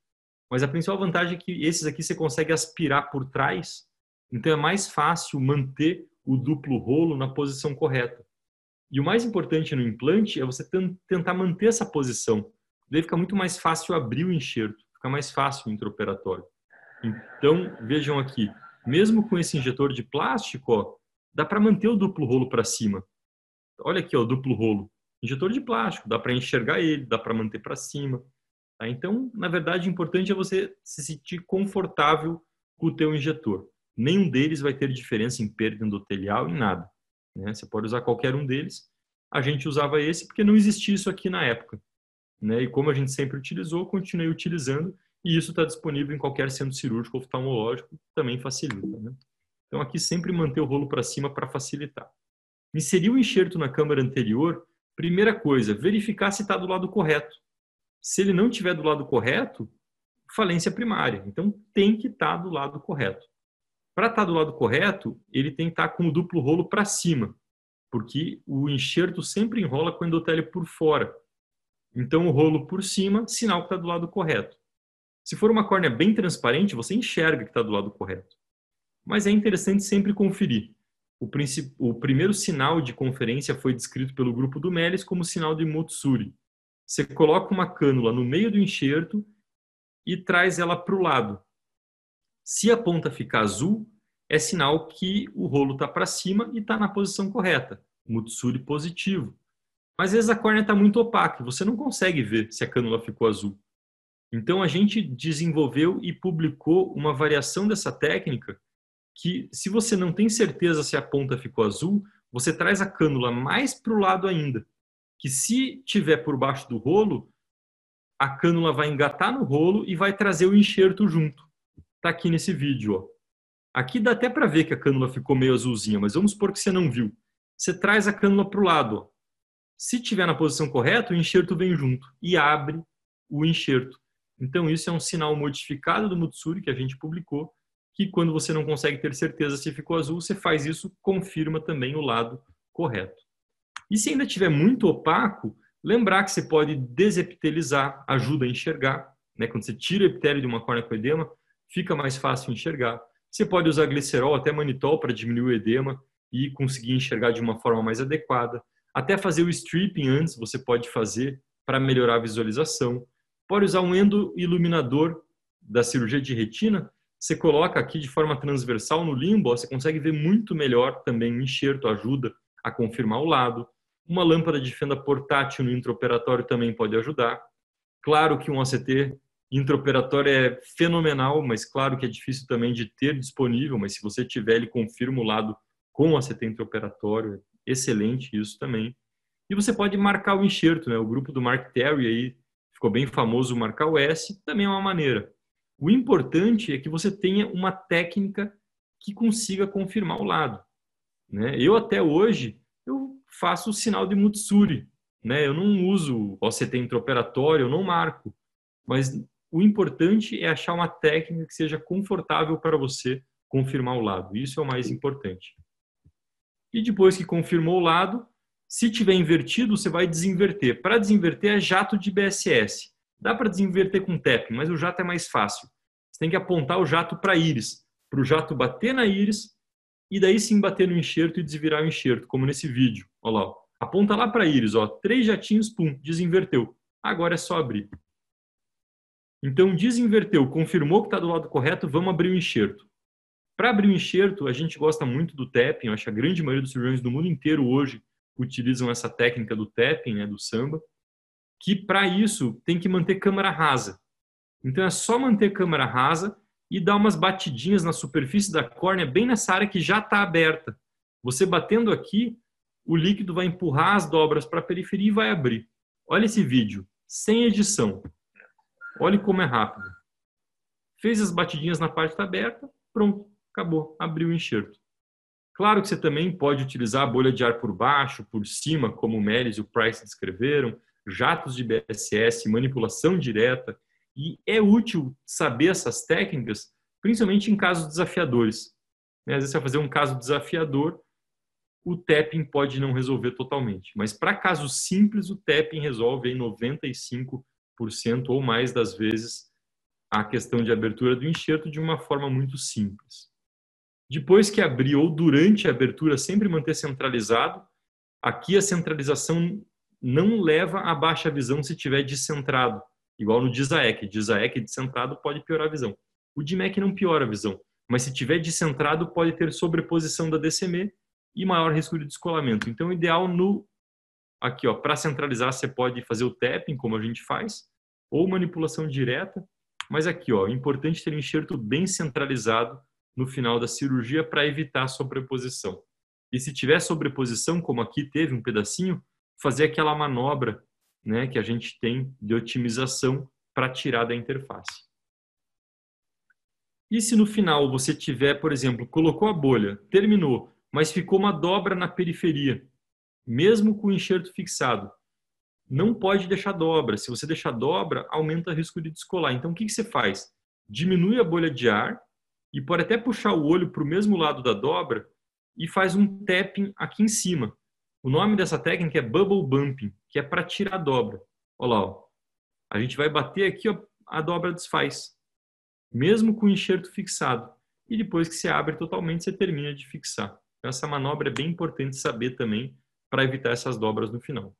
Mas a principal vantagem é que esses aqui você consegue aspirar por trás, então é mais fácil manter o duplo rolo na posição correta. E o mais importante no implante é você tentar manter essa posição. Daí fica muito mais fácil abrir o enxerto, fica mais fácil o intraoperatório. Então, vejam aqui, mesmo com esse injetor de plástico, ó, dá para manter o duplo rolo para cima. Olha aqui, ó, o duplo rolo. Injetor de plástico, dá para enxergar ele, dá para manter para cima. Tá? Então, na verdade, o importante é você se sentir confortável com o teu injetor. Nenhum deles vai ter diferença em perda endotelial, em nada. Né? Você pode usar qualquer um deles. A gente usava esse porque não existia isso aqui na época. Né? E como a gente sempre utilizou, continuei utilizando e isso está disponível em qualquer centro cirúrgico oftalmológico, também facilita. Né? Então aqui sempre manter o rolo para cima para facilitar. Inserir o enxerto na câmara anterior, primeira coisa, verificar se está do lado correto. Se ele não estiver do lado correto, falência primária. Então tem que estar tá do lado correto. Para estar tá do lado correto, ele tem que estar tá com o duplo rolo para cima, porque o enxerto sempre enrola com o endotélio por fora. Então, o rolo por cima, sinal que está do lado correto. Se for uma córnea bem transparente, você enxerga que está do lado correto. Mas é interessante sempre conferir. O, o, primeiro sinal de conferência foi descrito pelo grupo do Melis como sinal de Motsuri. Você coloca uma cânula no meio do enxerto e traz ela para o lado. Se a ponta ficar azul, é sinal que o rolo está para cima e está na posição correta. Motsuri positivo. Mas às vezes a córnea está muito opaca, você não consegue ver se a cânula ficou azul. Então a gente desenvolveu e publicou uma variação dessa técnica que, se você não tem certeza se a ponta ficou azul, você traz a cânula mais para o lado ainda. Que se tiver por baixo do rolo, a cânula vai engatar no rolo e vai trazer o enxerto junto. Está aqui nesse vídeo. Ó. Aqui dá até para ver que a cânula ficou meio azulzinha, mas vamos supor que você não viu. Você traz a cânula para o lado. Ó. Se tiver na posição correta, o enxerto vem junto e abre o enxerto. Então, isso é um sinal modificado do Mutsuri que a gente publicou, que quando você não consegue ter certeza se ficou azul, você faz isso, confirma também o lado correto. E se ainda estiver muito opaco, lembrar que você pode desepitelizar, ajuda a enxergar. Né? Quando você tira o epitélio de uma córnea com edema, fica mais fácil enxergar. Você pode usar glicerol, até manitol, para diminuir o edema e conseguir enxergar de uma forma mais adequada. Até fazer o stripping antes você pode fazer para melhorar a visualização. Pode usar um endoiluminador da cirurgia de retina. Você coloca aqui de forma transversal no limbo, você consegue ver muito melhor também. O enxerto ajuda a confirmar o lado. Uma lâmpada de fenda portátil no intraoperatório também pode ajudar. Claro que um ACT intraoperatório é fenomenal, mas claro que é difícil também de ter disponível, mas se você tiver, ele confirma o lado com o ACT intraoperatório, excelente isso também. E você pode marcar o enxerto, né? O grupo do Mark Terry aí ficou bem famoso marcar o S, também é uma maneira. O importante é que você tenha uma técnica que consiga confirmar o lado. Né? Eu até hoje eu faço o sinal de Mutsuri, né? Eu não uso OCT intraoperatório, eu não marco, mas o importante é achar uma técnica que seja confortável para você confirmar o lado. Isso é o mais importante. E depois que confirmou o lado, se tiver invertido, você vai desinverter. Para desinverter é jato de BSS. Dá para desinverter com TEP, mas o jato é mais fácil. Você tem que apontar o jato para íris, para o jato bater na íris e daí sim bater no enxerto e desvirar o enxerto, como nesse vídeo. Olha lá, aponta lá para íris, ó, três jatinhos, pum, desinverteu. Agora é só abrir. Então, desinverteu, confirmou que está do lado correto, vamos abrir o enxerto. Para abrir o enxerto, a gente gosta muito do tapping, eu acho que a grande maioria dos cirurgiões do mundo inteiro hoje utilizam essa técnica do tapping, né, do samba, que para isso tem que manter câmera rasa. Então é só manter câmera rasa e dar umas batidinhas na superfície da córnea, bem nessa área que já está aberta. Você batendo aqui, o líquido vai empurrar as dobras para a periferia e vai abrir. Olha esse vídeo, sem edição. Olhe como é rápido. Fez as batidinhas na parte está aberta, pronto acabou, abriu o enxerto. Claro que você também pode utilizar a bolha de ar por baixo, por cima, como o Melis e o Price descreveram, jatos de BSS, manipulação direta, e é útil saber essas técnicas, principalmente em casos desafiadores. Né? Às vezes você vai fazer um caso desafiador, o tapping pode não resolver totalmente. Mas para casos simples, o tapping resolve em 95% ou mais das vezes a questão de abertura do enxerto de uma forma muito simples. Depois que abrir ou durante a abertura, sempre manter centralizado. Aqui a centralização não leva a baixa visão se tiver descentrado, igual no DISAEC. DISAEC descentrado pode piorar a visão. O DIMEC não piora a visão, mas se tiver descentrado pode ter sobreposição da DCM e maior risco de descolamento. Então, o ideal no aqui, ó, para centralizar você pode fazer o tapping, como a gente faz, ou manipulação direta, mas aqui, ó, é importante ter um enxerto bem centralizado no final da cirurgia para evitar sobreposição. E se tiver sobreposição, como aqui teve um pedacinho, fazer aquela manobra, né, que a gente tem de otimização para tirar da interface. E se no final você tiver, por exemplo, colocou a bolha, terminou, mas ficou uma dobra na periferia, mesmo com o enxerto fixado. Não pode deixar dobra. Se você deixar dobra, aumenta o risco de descolar. Então, o que, que você faz? Diminui a bolha de ar e pode até puxar o olho para o mesmo lado da dobra e faz um tapping aqui em cima. O nome dessa técnica é bubble bumping, que é para tirar a dobra. Olha lá, ó. a gente vai bater aqui, ó, a dobra desfaz, mesmo com o enxerto fixado. E depois que você abre totalmente, você termina de fixar. Essa manobra é bem importante saber também para evitar essas dobras no final.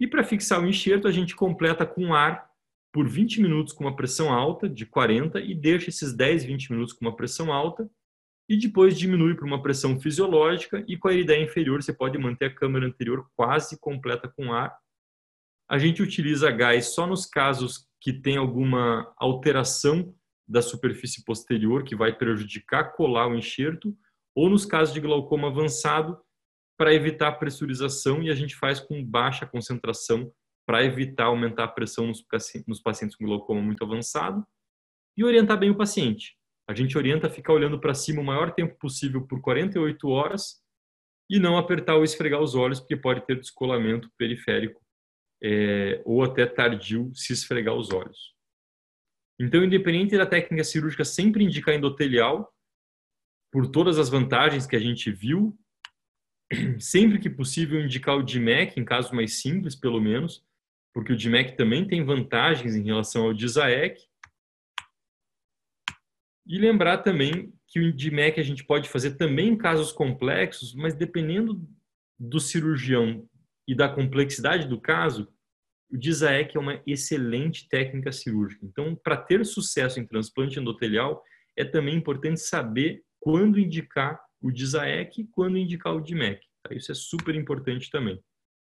E para fixar o enxerto, a gente completa com ar por 20 minutos com uma pressão alta, de 40, e deixa esses 10, 20 minutos com uma pressão alta, e depois diminui para uma pressão fisiológica, e com a ideia inferior você pode manter a câmara anterior quase completa com ar. A gente utiliza gás só nos casos que tem alguma alteração da superfície posterior que vai prejudicar colar o enxerto, ou nos casos de glaucoma avançado, para evitar a pressurização e a gente faz com baixa concentração para evitar aumentar a pressão nos, pacientes com glaucoma muito avançado e orientar bem o paciente. A gente orienta a ficar olhando para cima o maior tempo possível por 48 horas e não apertar ou esfregar os olhos, porque pode ter descolamento periférico é, ou até tardio se esfregar os olhos. Então, independente da técnica cirúrgica, sempre indicar endotelial, por todas as vantagens que a gente viu, sempre que possível indicar o DMEC, em casos mais simples, pelo menos, porque o DMEC também tem vantagens em relação ao DISAEC. E lembrar também que o DMEC a gente pode fazer também em casos complexos, mas dependendo do cirurgião e da complexidade do caso, o DISAEC é uma excelente técnica cirúrgica. Então, para ter sucesso em transplante endotelial, é também importante saber quando indicar o DISAEC, quando indicar o DIMEC. Tá? Isso é super importante também.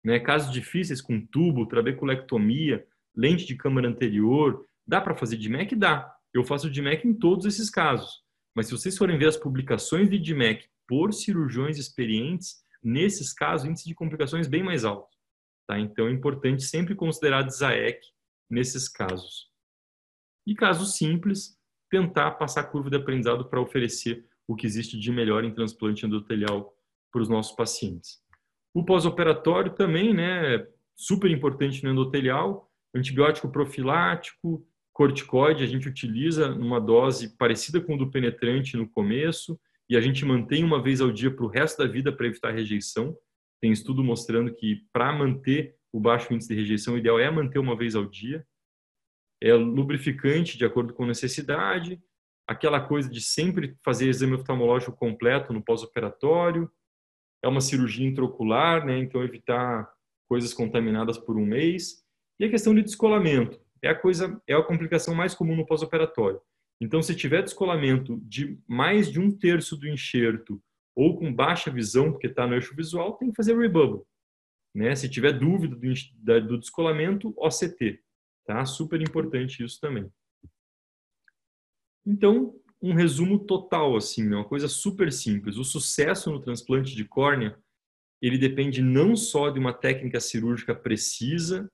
Né? Casos difíceis com tubo, trabeculectomia, lente de câmara anterior, dá para fazer DIMEC? Dá. Eu faço DIMEC em todos esses casos. Mas se vocês forem ver as publicações de DIMEC por cirurgiões experientes, nesses casos, índice de complicações bem mais alto. Tá? Então é importante sempre considerar DISAEC nesses casos. E casos simples, tentar passar a curva de aprendizado para oferecer o que existe de melhor em transplante endotelial para os nossos pacientes. O pós-operatório também, né, super importante no endotelial, antibiótico profilático, corticoide, a gente utiliza numa dose parecida com o do penetrante no começo e a gente mantém uma vez ao dia para o resto da vida para evitar rejeição. Tem estudo mostrando que para manter o baixo índice de rejeição, o ideal é manter uma vez ao dia. É lubrificante de acordo com necessidade, aquela coisa de sempre fazer exame oftalmológico completo no pós-operatório. É uma cirurgia intraocular, né? então evitar coisas contaminadas por um mês. E a questão de descolamento é a coisa é a complicação mais comum no pós-operatório. Então, se tiver descolamento de mais de um terço do enxerto ou com baixa visão, porque está no eixo visual, tem que fazer rebubble. Né? Se tiver dúvida do, do descolamento, OCT. Tá? Super importante isso também. Então, um resumo total, assim, né? uma coisa super simples. O sucesso no transplante de córnea, ele depende não só de uma técnica cirúrgica precisa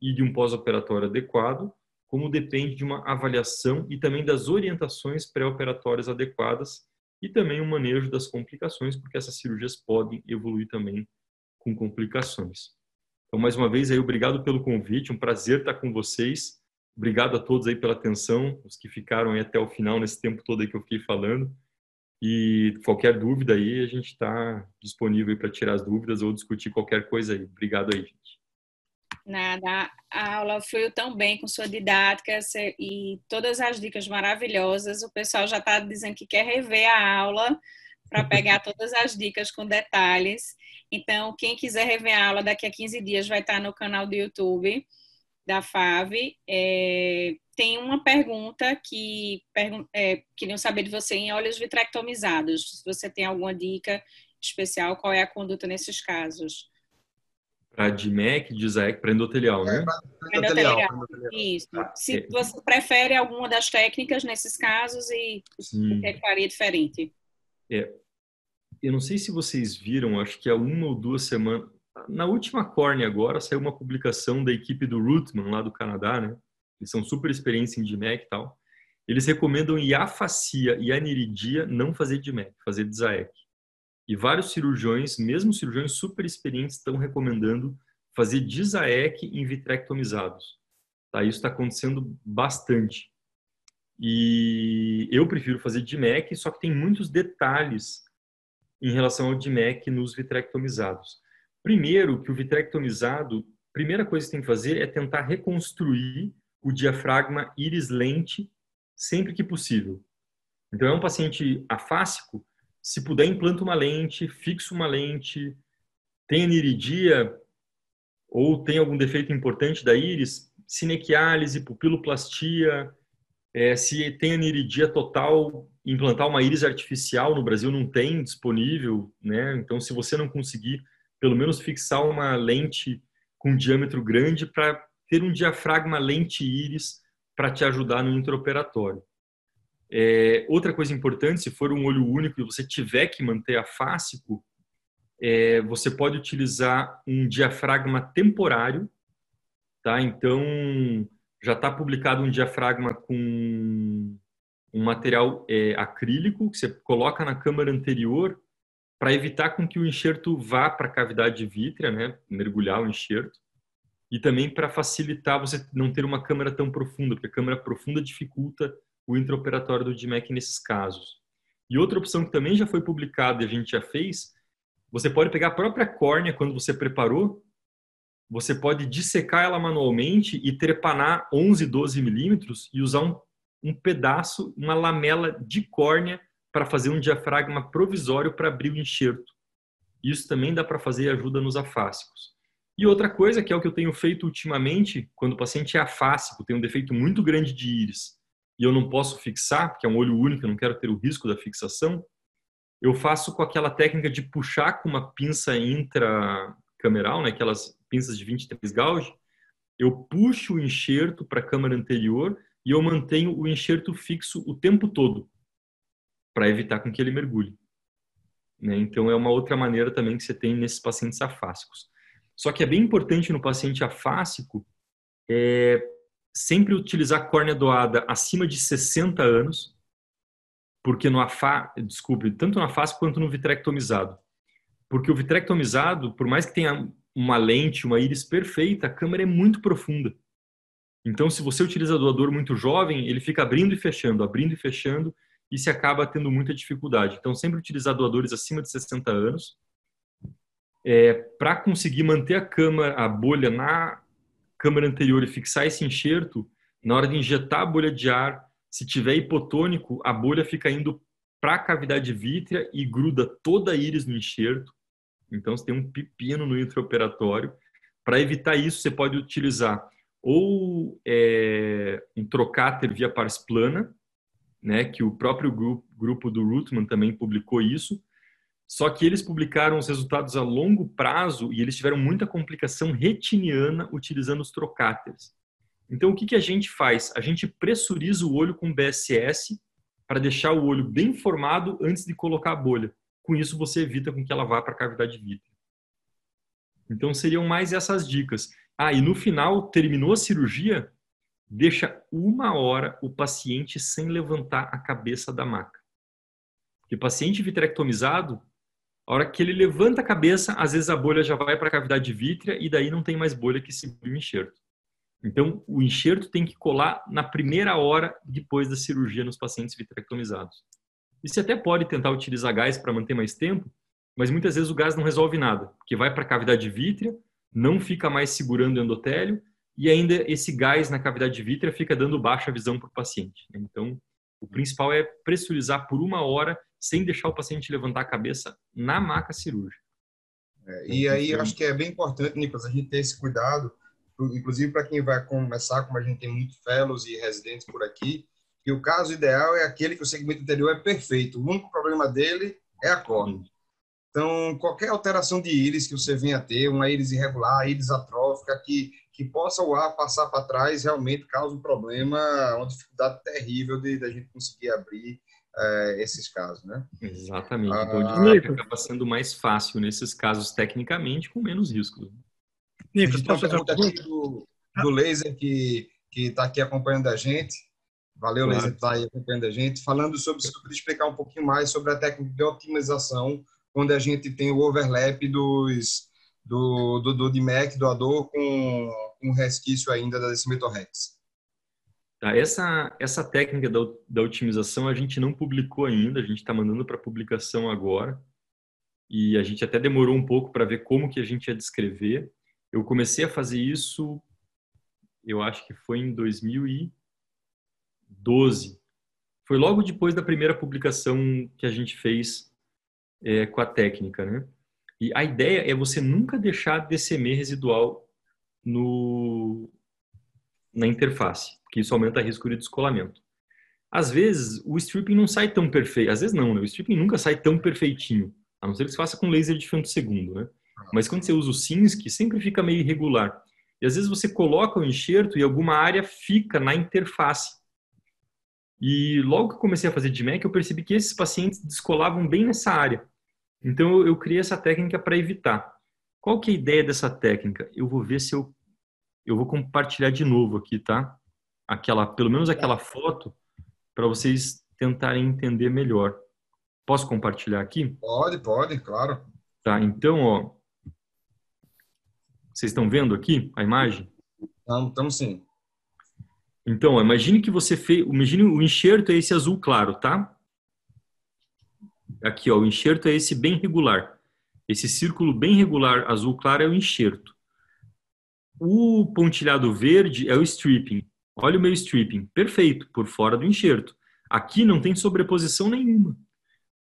e de um pós-operatório adequado, como depende de uma avaliação e também das orientações pré-operatórias adequadas e também o manejo das complicações, porque essas cirurgias podem evoluir também com complicações. Então, mais uma vez, aí, obrigado pelo convite, um prazer estar com vocês. Obrigado a todos aí pela atenção, os que ficaram aí até o final, nesse tempo todo aí que eu fiquei falando. E qualquer dúvida aí, a gente está disponível para tirar as dúvidas ou discutir qualquer coisa aí. Obrigado aí, gente. Nada, a aula fluiu tão bem com sua didática e todas as dicas maravilhosas. O pessoal já está dizendo que quer rever a aula para pegar todas as dicas com detalhes. Então, quem quiser rever a aula daqui a 15 dias vai estar no canal do YouTube da FAV. É, tem uma pergunta que é, queriam saber de você em olhos vitrectomizados. Se você tem alguma dica especial, qual é a conduta nesses casos? Para DMEC, DISAEC, para endotelial, né? É, endotelial. Isso. Ah, Se você prefere alguma das técnicas nesses casos e Sim. o que é faria diferente? É. Eu não sei se vocês viram, acho que há uma ou duas semanas, na última Corne agora, saiu uma publicação da equipe do Rootman, lá do Canadá, né? Eles são super experientes em DMEC e tal. Eles recomendam em afasia e aniridia não fazer DMEC, fazer DISAEC. E vários cirurgiões, mesmo cirurgiões super experientes, estão recomendando fazer DISAEC em vitrectomizados. Tá? Isso está acontecendo bastante. E eu prefiro fazer DMEC, só que tem muitos detalhes em relação ao DMEC nos vitrectomizados. Primeiro, que o vitrectomizado, primeira coisa que tem que fazer é tentar reconstruir o diafragma íris-lente sempre que possível. Então, é um paciente afásico, se puder, implanta uma lente, fixa uma lente, tem aniridia ou tem algum defeito importante da íris, cinequiálise, pupiloplastia, é, se tem aniridia total, implantar uma íris artificial no Brasil não tem disponível, né? Então, se você não conseguir, pelo menos fixar uma lente com diâmetro grande para ter um diafragma lente íris para te ajudar no intraoperatório. É, outra coisa importante, se for um olho único e você tiver que manter afásico, é, você pode utilizar um diafragma temporário, tá? Então, já está publicado um diafragma com um material é, acrílico que você coloca na câmara anterior para evitar com que o enxerto vá para a cavidade vítrea, né? Mergulhar o enxerto. E também para facilitar você não ter uma câmara tão profunda, porque a câmara profunda dificulta o intraoperatório do DMEC nesses casos. E outra opção que também já foi publicada e a gente já fez, você pode pegar a própria córnea quando você preparou, você pode dissecar ela manualmente e trepanar 11, 12 milímetros e usar um, um pedaço, uma lamela de córnea para fazer um diafragma provisório para abrir o enxerto. Isso também dá para fazer e ajuda nos afásicos. E outra coisa, que é o que eu tenho feito ultimamente, quando o paciente é afásico, tem um defeito muito grande de íris, e eu não posso fixar, porque é um olho único, eu não quero ter o risco da fixação, eu faço com aquela técnica de puxar com uma pinça intracameral, né, aquelas pinças de 23 gauge, eu puxo o enxerto para a câmara anterior e eu mantenho o enxerto fixo o tempo todo, para evitar com que ele mergulhe. Né? Então, é uma outra maneira também que você tem nesses pacientes afásicos. Só que é bem importante no paciente afásico é, sempre utilizar córnea doada acima de 60 anos, porque no afá, desculpe, tanto no afásico quanto no vitrectomizado. Porque o vitrectomizado, por mais que tenha uma lente, uma íris perfeita, a câmera é muito profunda. Então, se você utiliza doador muito jovem, ele fica abrindo e fechando, abrindo e fechando, e se acaba tendo muita dificuldade. Então, sempre utilizar doadores acima de 60 anos, é, para conseguir manter a câmera, a bolha na câmara anterior e fixar esse enxerto, na hora de injetar a bolha de ar, se tiver hipotônico, a bolha fica indo para a cavidade vítrea e gruda toda a íris no enxerto. Então, você tem um pepino no intraoperatório. Para evitar isso, você pode utilizar ou é, um trocáter via pars plana, né, que o próprio grupo, grupo do Rootman também publicou isso, só que eles publicaram os resultados a longo prazo e eles tiveram muita complicação retiniana utilizando os trocáteres. Então, o que, que a gente faz? A gente pressuriza o olho com BSS para deixar o olho bem formado antes de colocar a bolha. Com isso, você evita com que ela vá para a cavidade vítrea. Então, seriam mais essas dicas. Ah, e no final, terminou a cirurgia, deixa uma hora o paciente sem levantar a cabeça da maca. Porque paciente vitrectomizado, a hora que ele levanta a cabeça, às vezes a bolha já vai para a cavidade vítrea e daí não tem mais bolha que segure o enxerto. Então, o enxerto tem que colar na primeira hora depois da cirurgia nos pacientes vitrectomizados. E você até pode tentar utilizar gás para manter mais tempo, mas muitas vezes o gás não resolve nada, porque vai para a cavidade vítrea, não fica mais segurando o endotélio e ainda esse gás na cavidade vítrea fica dando baixa visão para o paciente. Então, o principal é pressurizar por uma hora sem deixar o paciente levantar a cabeça na maca cirúrgica. É, e aí eu acho que é bem importante, Nicolas, a gente ter esse cuidado, inclusive para quem vai começar, como a gente tem muitos fellows e residentes por aqui, que o caso ideal é aquele que o segmento anterior é perfeito. O único problema dele é a córnea. Então, qualquer alteração de íris que você venha a ter, uma íris irregular, íris atrófica, que, que possa o ar passar para trás, realmente causa um problema, uma dificuldade terrível de, de a gente conseguir abrir é, esses casos, né? Exatamente. Então, ah, acaba sendo mais fácil nesses casos, tecnicamente, com menos risco. Nico, posso fazer uma pergunta do, do laser que está aqui acompanhando a gente. Valeu, claro. laser, está aí acompanhando a gente. Falando sobre, se tu podia explicar um pouquinho mais sobre a técnica de otimização, quando a gente tem o overlap dos, do, do, do DMAC, doador, com um resquício ainda da decimetorrex. Tá, essa, essa técnica da, da otimização a gente não publicou ainda, a gente está mandando para publicação agora. E a gente até demorou um pouco para ver como que a gente ia descrever. Eu comecei a fazer isso, eu acho que foi em 2012. Foi logo depois da primeira publicação que a gente fez é, com a técnica, né? E a ideia é você nunca deixar DCM residual no, na interface que isso aumenta o risco de descolamento. Às vezes, o stripping não sai tão perfeito. Às vezes não, né? O stripping nunca sai tão perfeitinho. A não ser que você faça com laser de segundo, né? Mas quando você usa o Sinsk, sempre fica meio irregular. E às vezes você coloca o enxerto e alguma área fica na interface. E logo que eu comecei a fazer de Mac, eu percebi que esses pacientes descolavam bem nessa área. Então eu, criei essa técnica para evitar. Qual que é a ideia dessa técnica? Eu vou ver se eu eu vou compartilhar de novo aqui, tá? aquela, pelo menos aquela foto, para vocês tentarem entender melhor. Posso compartilhar aqui? Pode, pode, claro. Tá, então, ó, vocês estão vendo aqui a imagem? Estamos, sim. Então, ó, imagine que você fez, imagine o enxerto é esse azul claro, tá? Aqui, ó, o enxerto é esse bem regular. Esse círculo bem regular azul claro é o enxerto. O pontilhado verde é o stripping. Olha o meu stripping, perfeito, por fora do enxerto. Aqui não tem sobreposição nenhuma.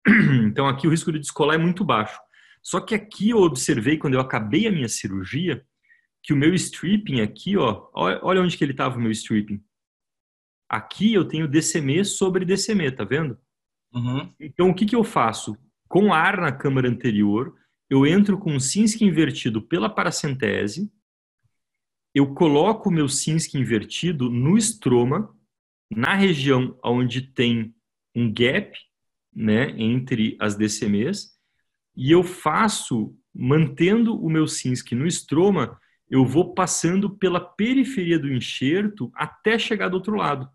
Então aqui o risco de descolar é muito baixo. Só que aqui eu observei quando eu acabei a minha cirurgia que o meu stripping aqui, ó, olha onde que ele estava o meu stripping. Aqui eu tenho DCM sobre DCM, tá vendo? Uhum. Então o que que eu faço? Com ar na câmara anterior, eu entro com o Sinsk invertido pela paracentese, eu coloco o meu Sinsk invertido no estroma, na região onde tem um gap né, entre as DCMs, e eu faço, mantendo o meu Sinsk no estroma, eu vou passando pela periferia do enxerto até chegar do outro lado.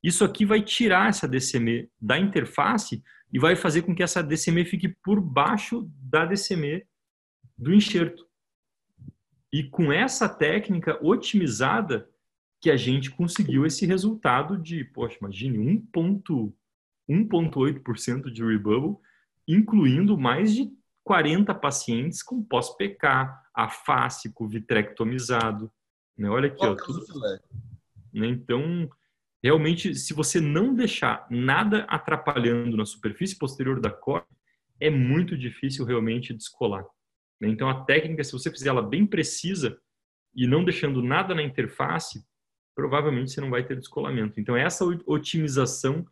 Isso aqui vai tirar essa DCM da interface e vai fazer com que essa DCM fique por baixo da DCM do enxerto. E com essa técnica otimizada que a gente conseguiu esse resultado de, poxa, imagine 1.8% de rebubble, incluindo mais de 40 pacientes com pós-PK, afásico, vitrectomizado. Né? Olha aqui, ó, tudo. Né? Então, realmente, se você não deixar nada atrapalhando na superfície posterior da córnea, é muito difícil realmente descolar. Né? Então, a técnica, se você fizer ela bem precisa e não deixando nada na interface, provavelmente você não vai ter descolamento. Então, essa otimização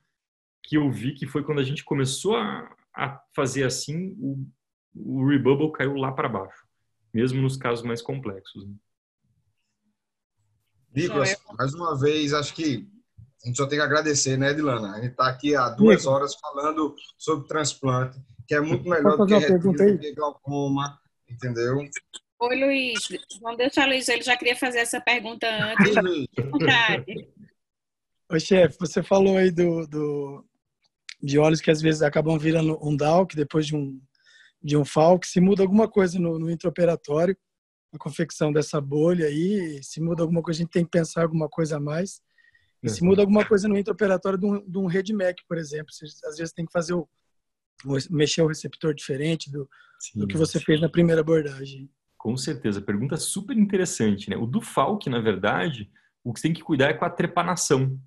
que eu vi que foi quando a gente começou a, a fazer assim, o, o rebubble caiu lá para baixo, mesmo nos casos mais complexos. Né? Nicolas, mais uma vez, acho que a gente só tem que agradecer, né, Edilana? A gente está aqui há duas horas falando sobre transplante, que é muito melhor do que retina, glaucoma, Entendeu? Oi, Luiz. Vamos deixar Luiz, ele já queria fazer essa pergunta antes. Oi, Oi chefe, você falou aí do, do, de óleos que às vezes acabam virando um DALC depois de um, de um FALC. Se muda alguma coisa no, no intraoperatório, a confecção dessa bolha aí, se muda alguma coisa, a gente tem que pensar alguma coisa a mais. E se muda alguma coisa no intraoperatório de um, de um RedMac, por exemplo, você, às vezes tem que fazer o, mexer o receptor diferente do, do que você fez na primeira abordagem. Com certeza. Pergunta super interessante, né? O do Falk, na verdade, o que você tem que cuidar é com a trepanação.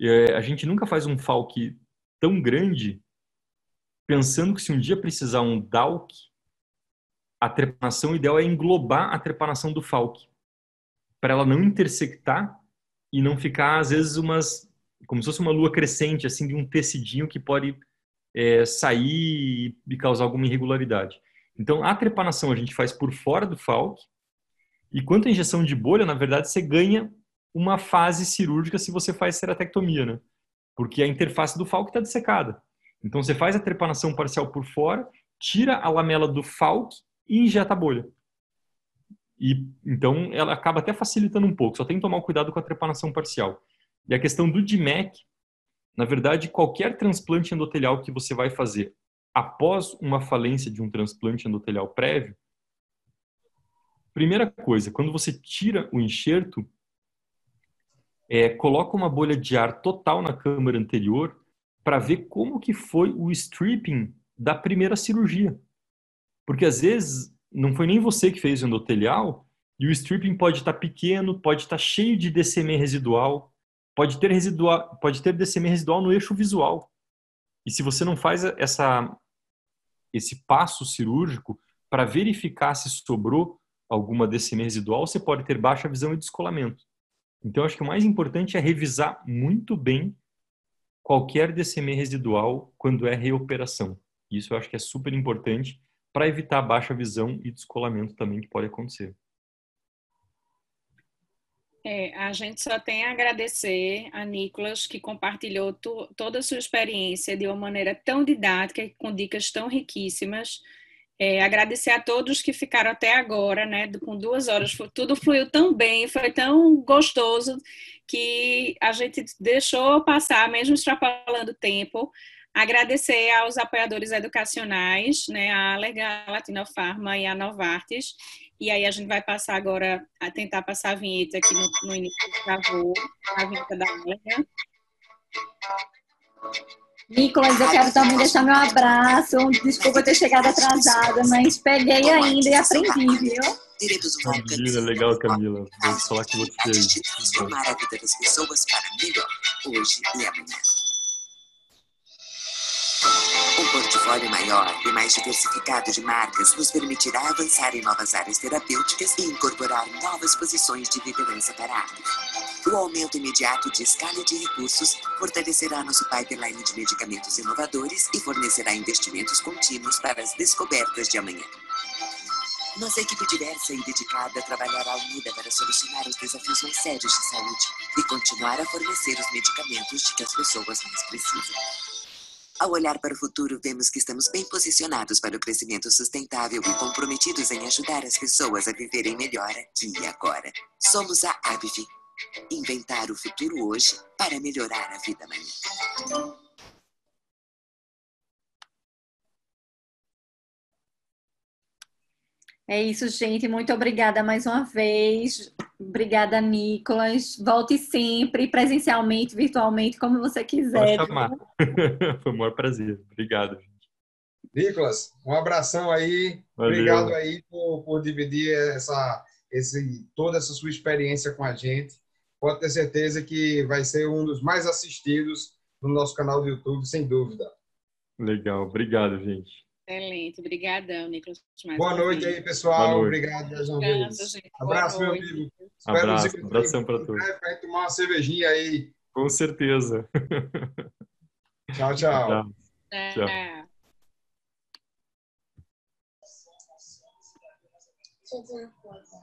É, a gente nunca faz um Falk tão grande pensando que se um dia precisar um DALK, a trepanação ideal é englobar a trepanação do Falk, para ela não intersectar e não ficar, às vezes, umas como se fosse uma lua crescente, assim, de um tecidinho que pode é, sair e causar alguma irregularidade. Então, a trepanação a gente faz por fora do Falk, e quanto à injeção de bolha, na verdade, você ganha uma fase cirúrgica se você faz ceratectomia, né? Porque a interface do Falk está dessecada. Então, você faz a trepanação parcial por fora, tira a lamela do Falk e injeta a bolha. E então ela acaba até facilitando um pouco, só tem que tomar cuidado com a trepanação parcial. E a questão do DMEC, na verdade, qualquer transplante endotelial que você vai fazer após uma falência de um transplante endotelial prévio, primeira coisa, quando você tira o enxerto, é, coloca uma bolha de ar total na câmara anterior para ver como que foi o stripping da primeira cirurgia. Porque às vezes não foi nem você que fez o endotelial e o stripping pode estar tá pequeno, pode estar tá cheio de DCM residual, pode ter residual, pode ter DCM residual no eixo visual. E se você não faz essa esse passo cirúrgico para verificar se sobrou alguma DCM residual, você pode ter baixa visão e descolamento. Então, acho que o mais importante é revisar muito bem qualquer DCM residual quando é reoperação. Isso eu acho que é super importante para evitar baixa visão e descolamento também que pode acontecer. É, a gente só tem a agradecer a Nicolas, que compartilhou to, toda a sua experiência de uma maneira tão didática e com dicas tão riquíssimas. É, agradecer a todos que ficaram até agora, né? Com duas horas, tudo fluiu tão bem, foi tão gostoso que a gente deixou passar, mesmo extrapolando o tempo. Agradecer aos apoiadores educacionais, né? A Alerga Latinofarma e a Novartis e aí a gente vai passar agora a tentar passar a vinheta aqui no, no início do travou, a vinheta da Amélia. Nicolas, eu quero também deixar meu abraço. Desculpa ter chegado atrasada, mas peguei ainda e aprendi, viu? Direitos humanos. Camila, legal, Camila. Vou falar com você. Transformar a vida das pessoas para melhor, hoje e amanhã. Um portfólio maior e mais diversificado de marcas nos permitirá avançar em novas áreas terapêuticas e incorporar novas posições de liderança para a área. O aumento imediato de escala de recursos fortalecerá nosso pipeline de medicamentos inovadores e fornecerá investimentos contínuos para as descobertas de amanhã. Nossa equipe diversa e dedicada trabalhará unida para solucionar os desafios mais sérios de saúde e continuar a fornecer os medicamentos de que as pessoas mais precisam. Ao olhar para o futuro, vemos que estamos bem posicionados para o crescimento sustentável e comprometidos em ajudar as pessoas a viverem melhor aqui e agora. Somos a Abv. Inventar o futuro hoje para melhorar a vida amanhã. É isso, gente. Muito obrigada mais uma vez. Obrigada, Nicolas. Volte sempre, presencialmente, virtualmente, como você quiser. Pode chamar. Foi um maior prazer. Obrigado, gente. Nicolas, um abração aí. Valeu. Obrigado aí por, por dividir essa, esse, toda essa sua experiência com a gente. Pode ter certeza que vai ser um dos mais assistidos no nosso canal do YouTube, sem dúvida. Legal. Obrigado, gente. Excelente, obrigadão, Nicolas. Boa noite aí, pessoal. Noite. Obrigado mais uma vez. Abraço, meu amigo. Espero Abraço, abração para todos. Gente tomar uma cervejinha aí. Com certeza. Tchau, tchau. Tchau. tchau. Deixa eu dizer uma coisa.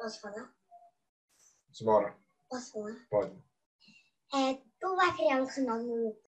Posso falar? Bora. Posso falar? Pode. É, tu vai criar um canal no YouTube?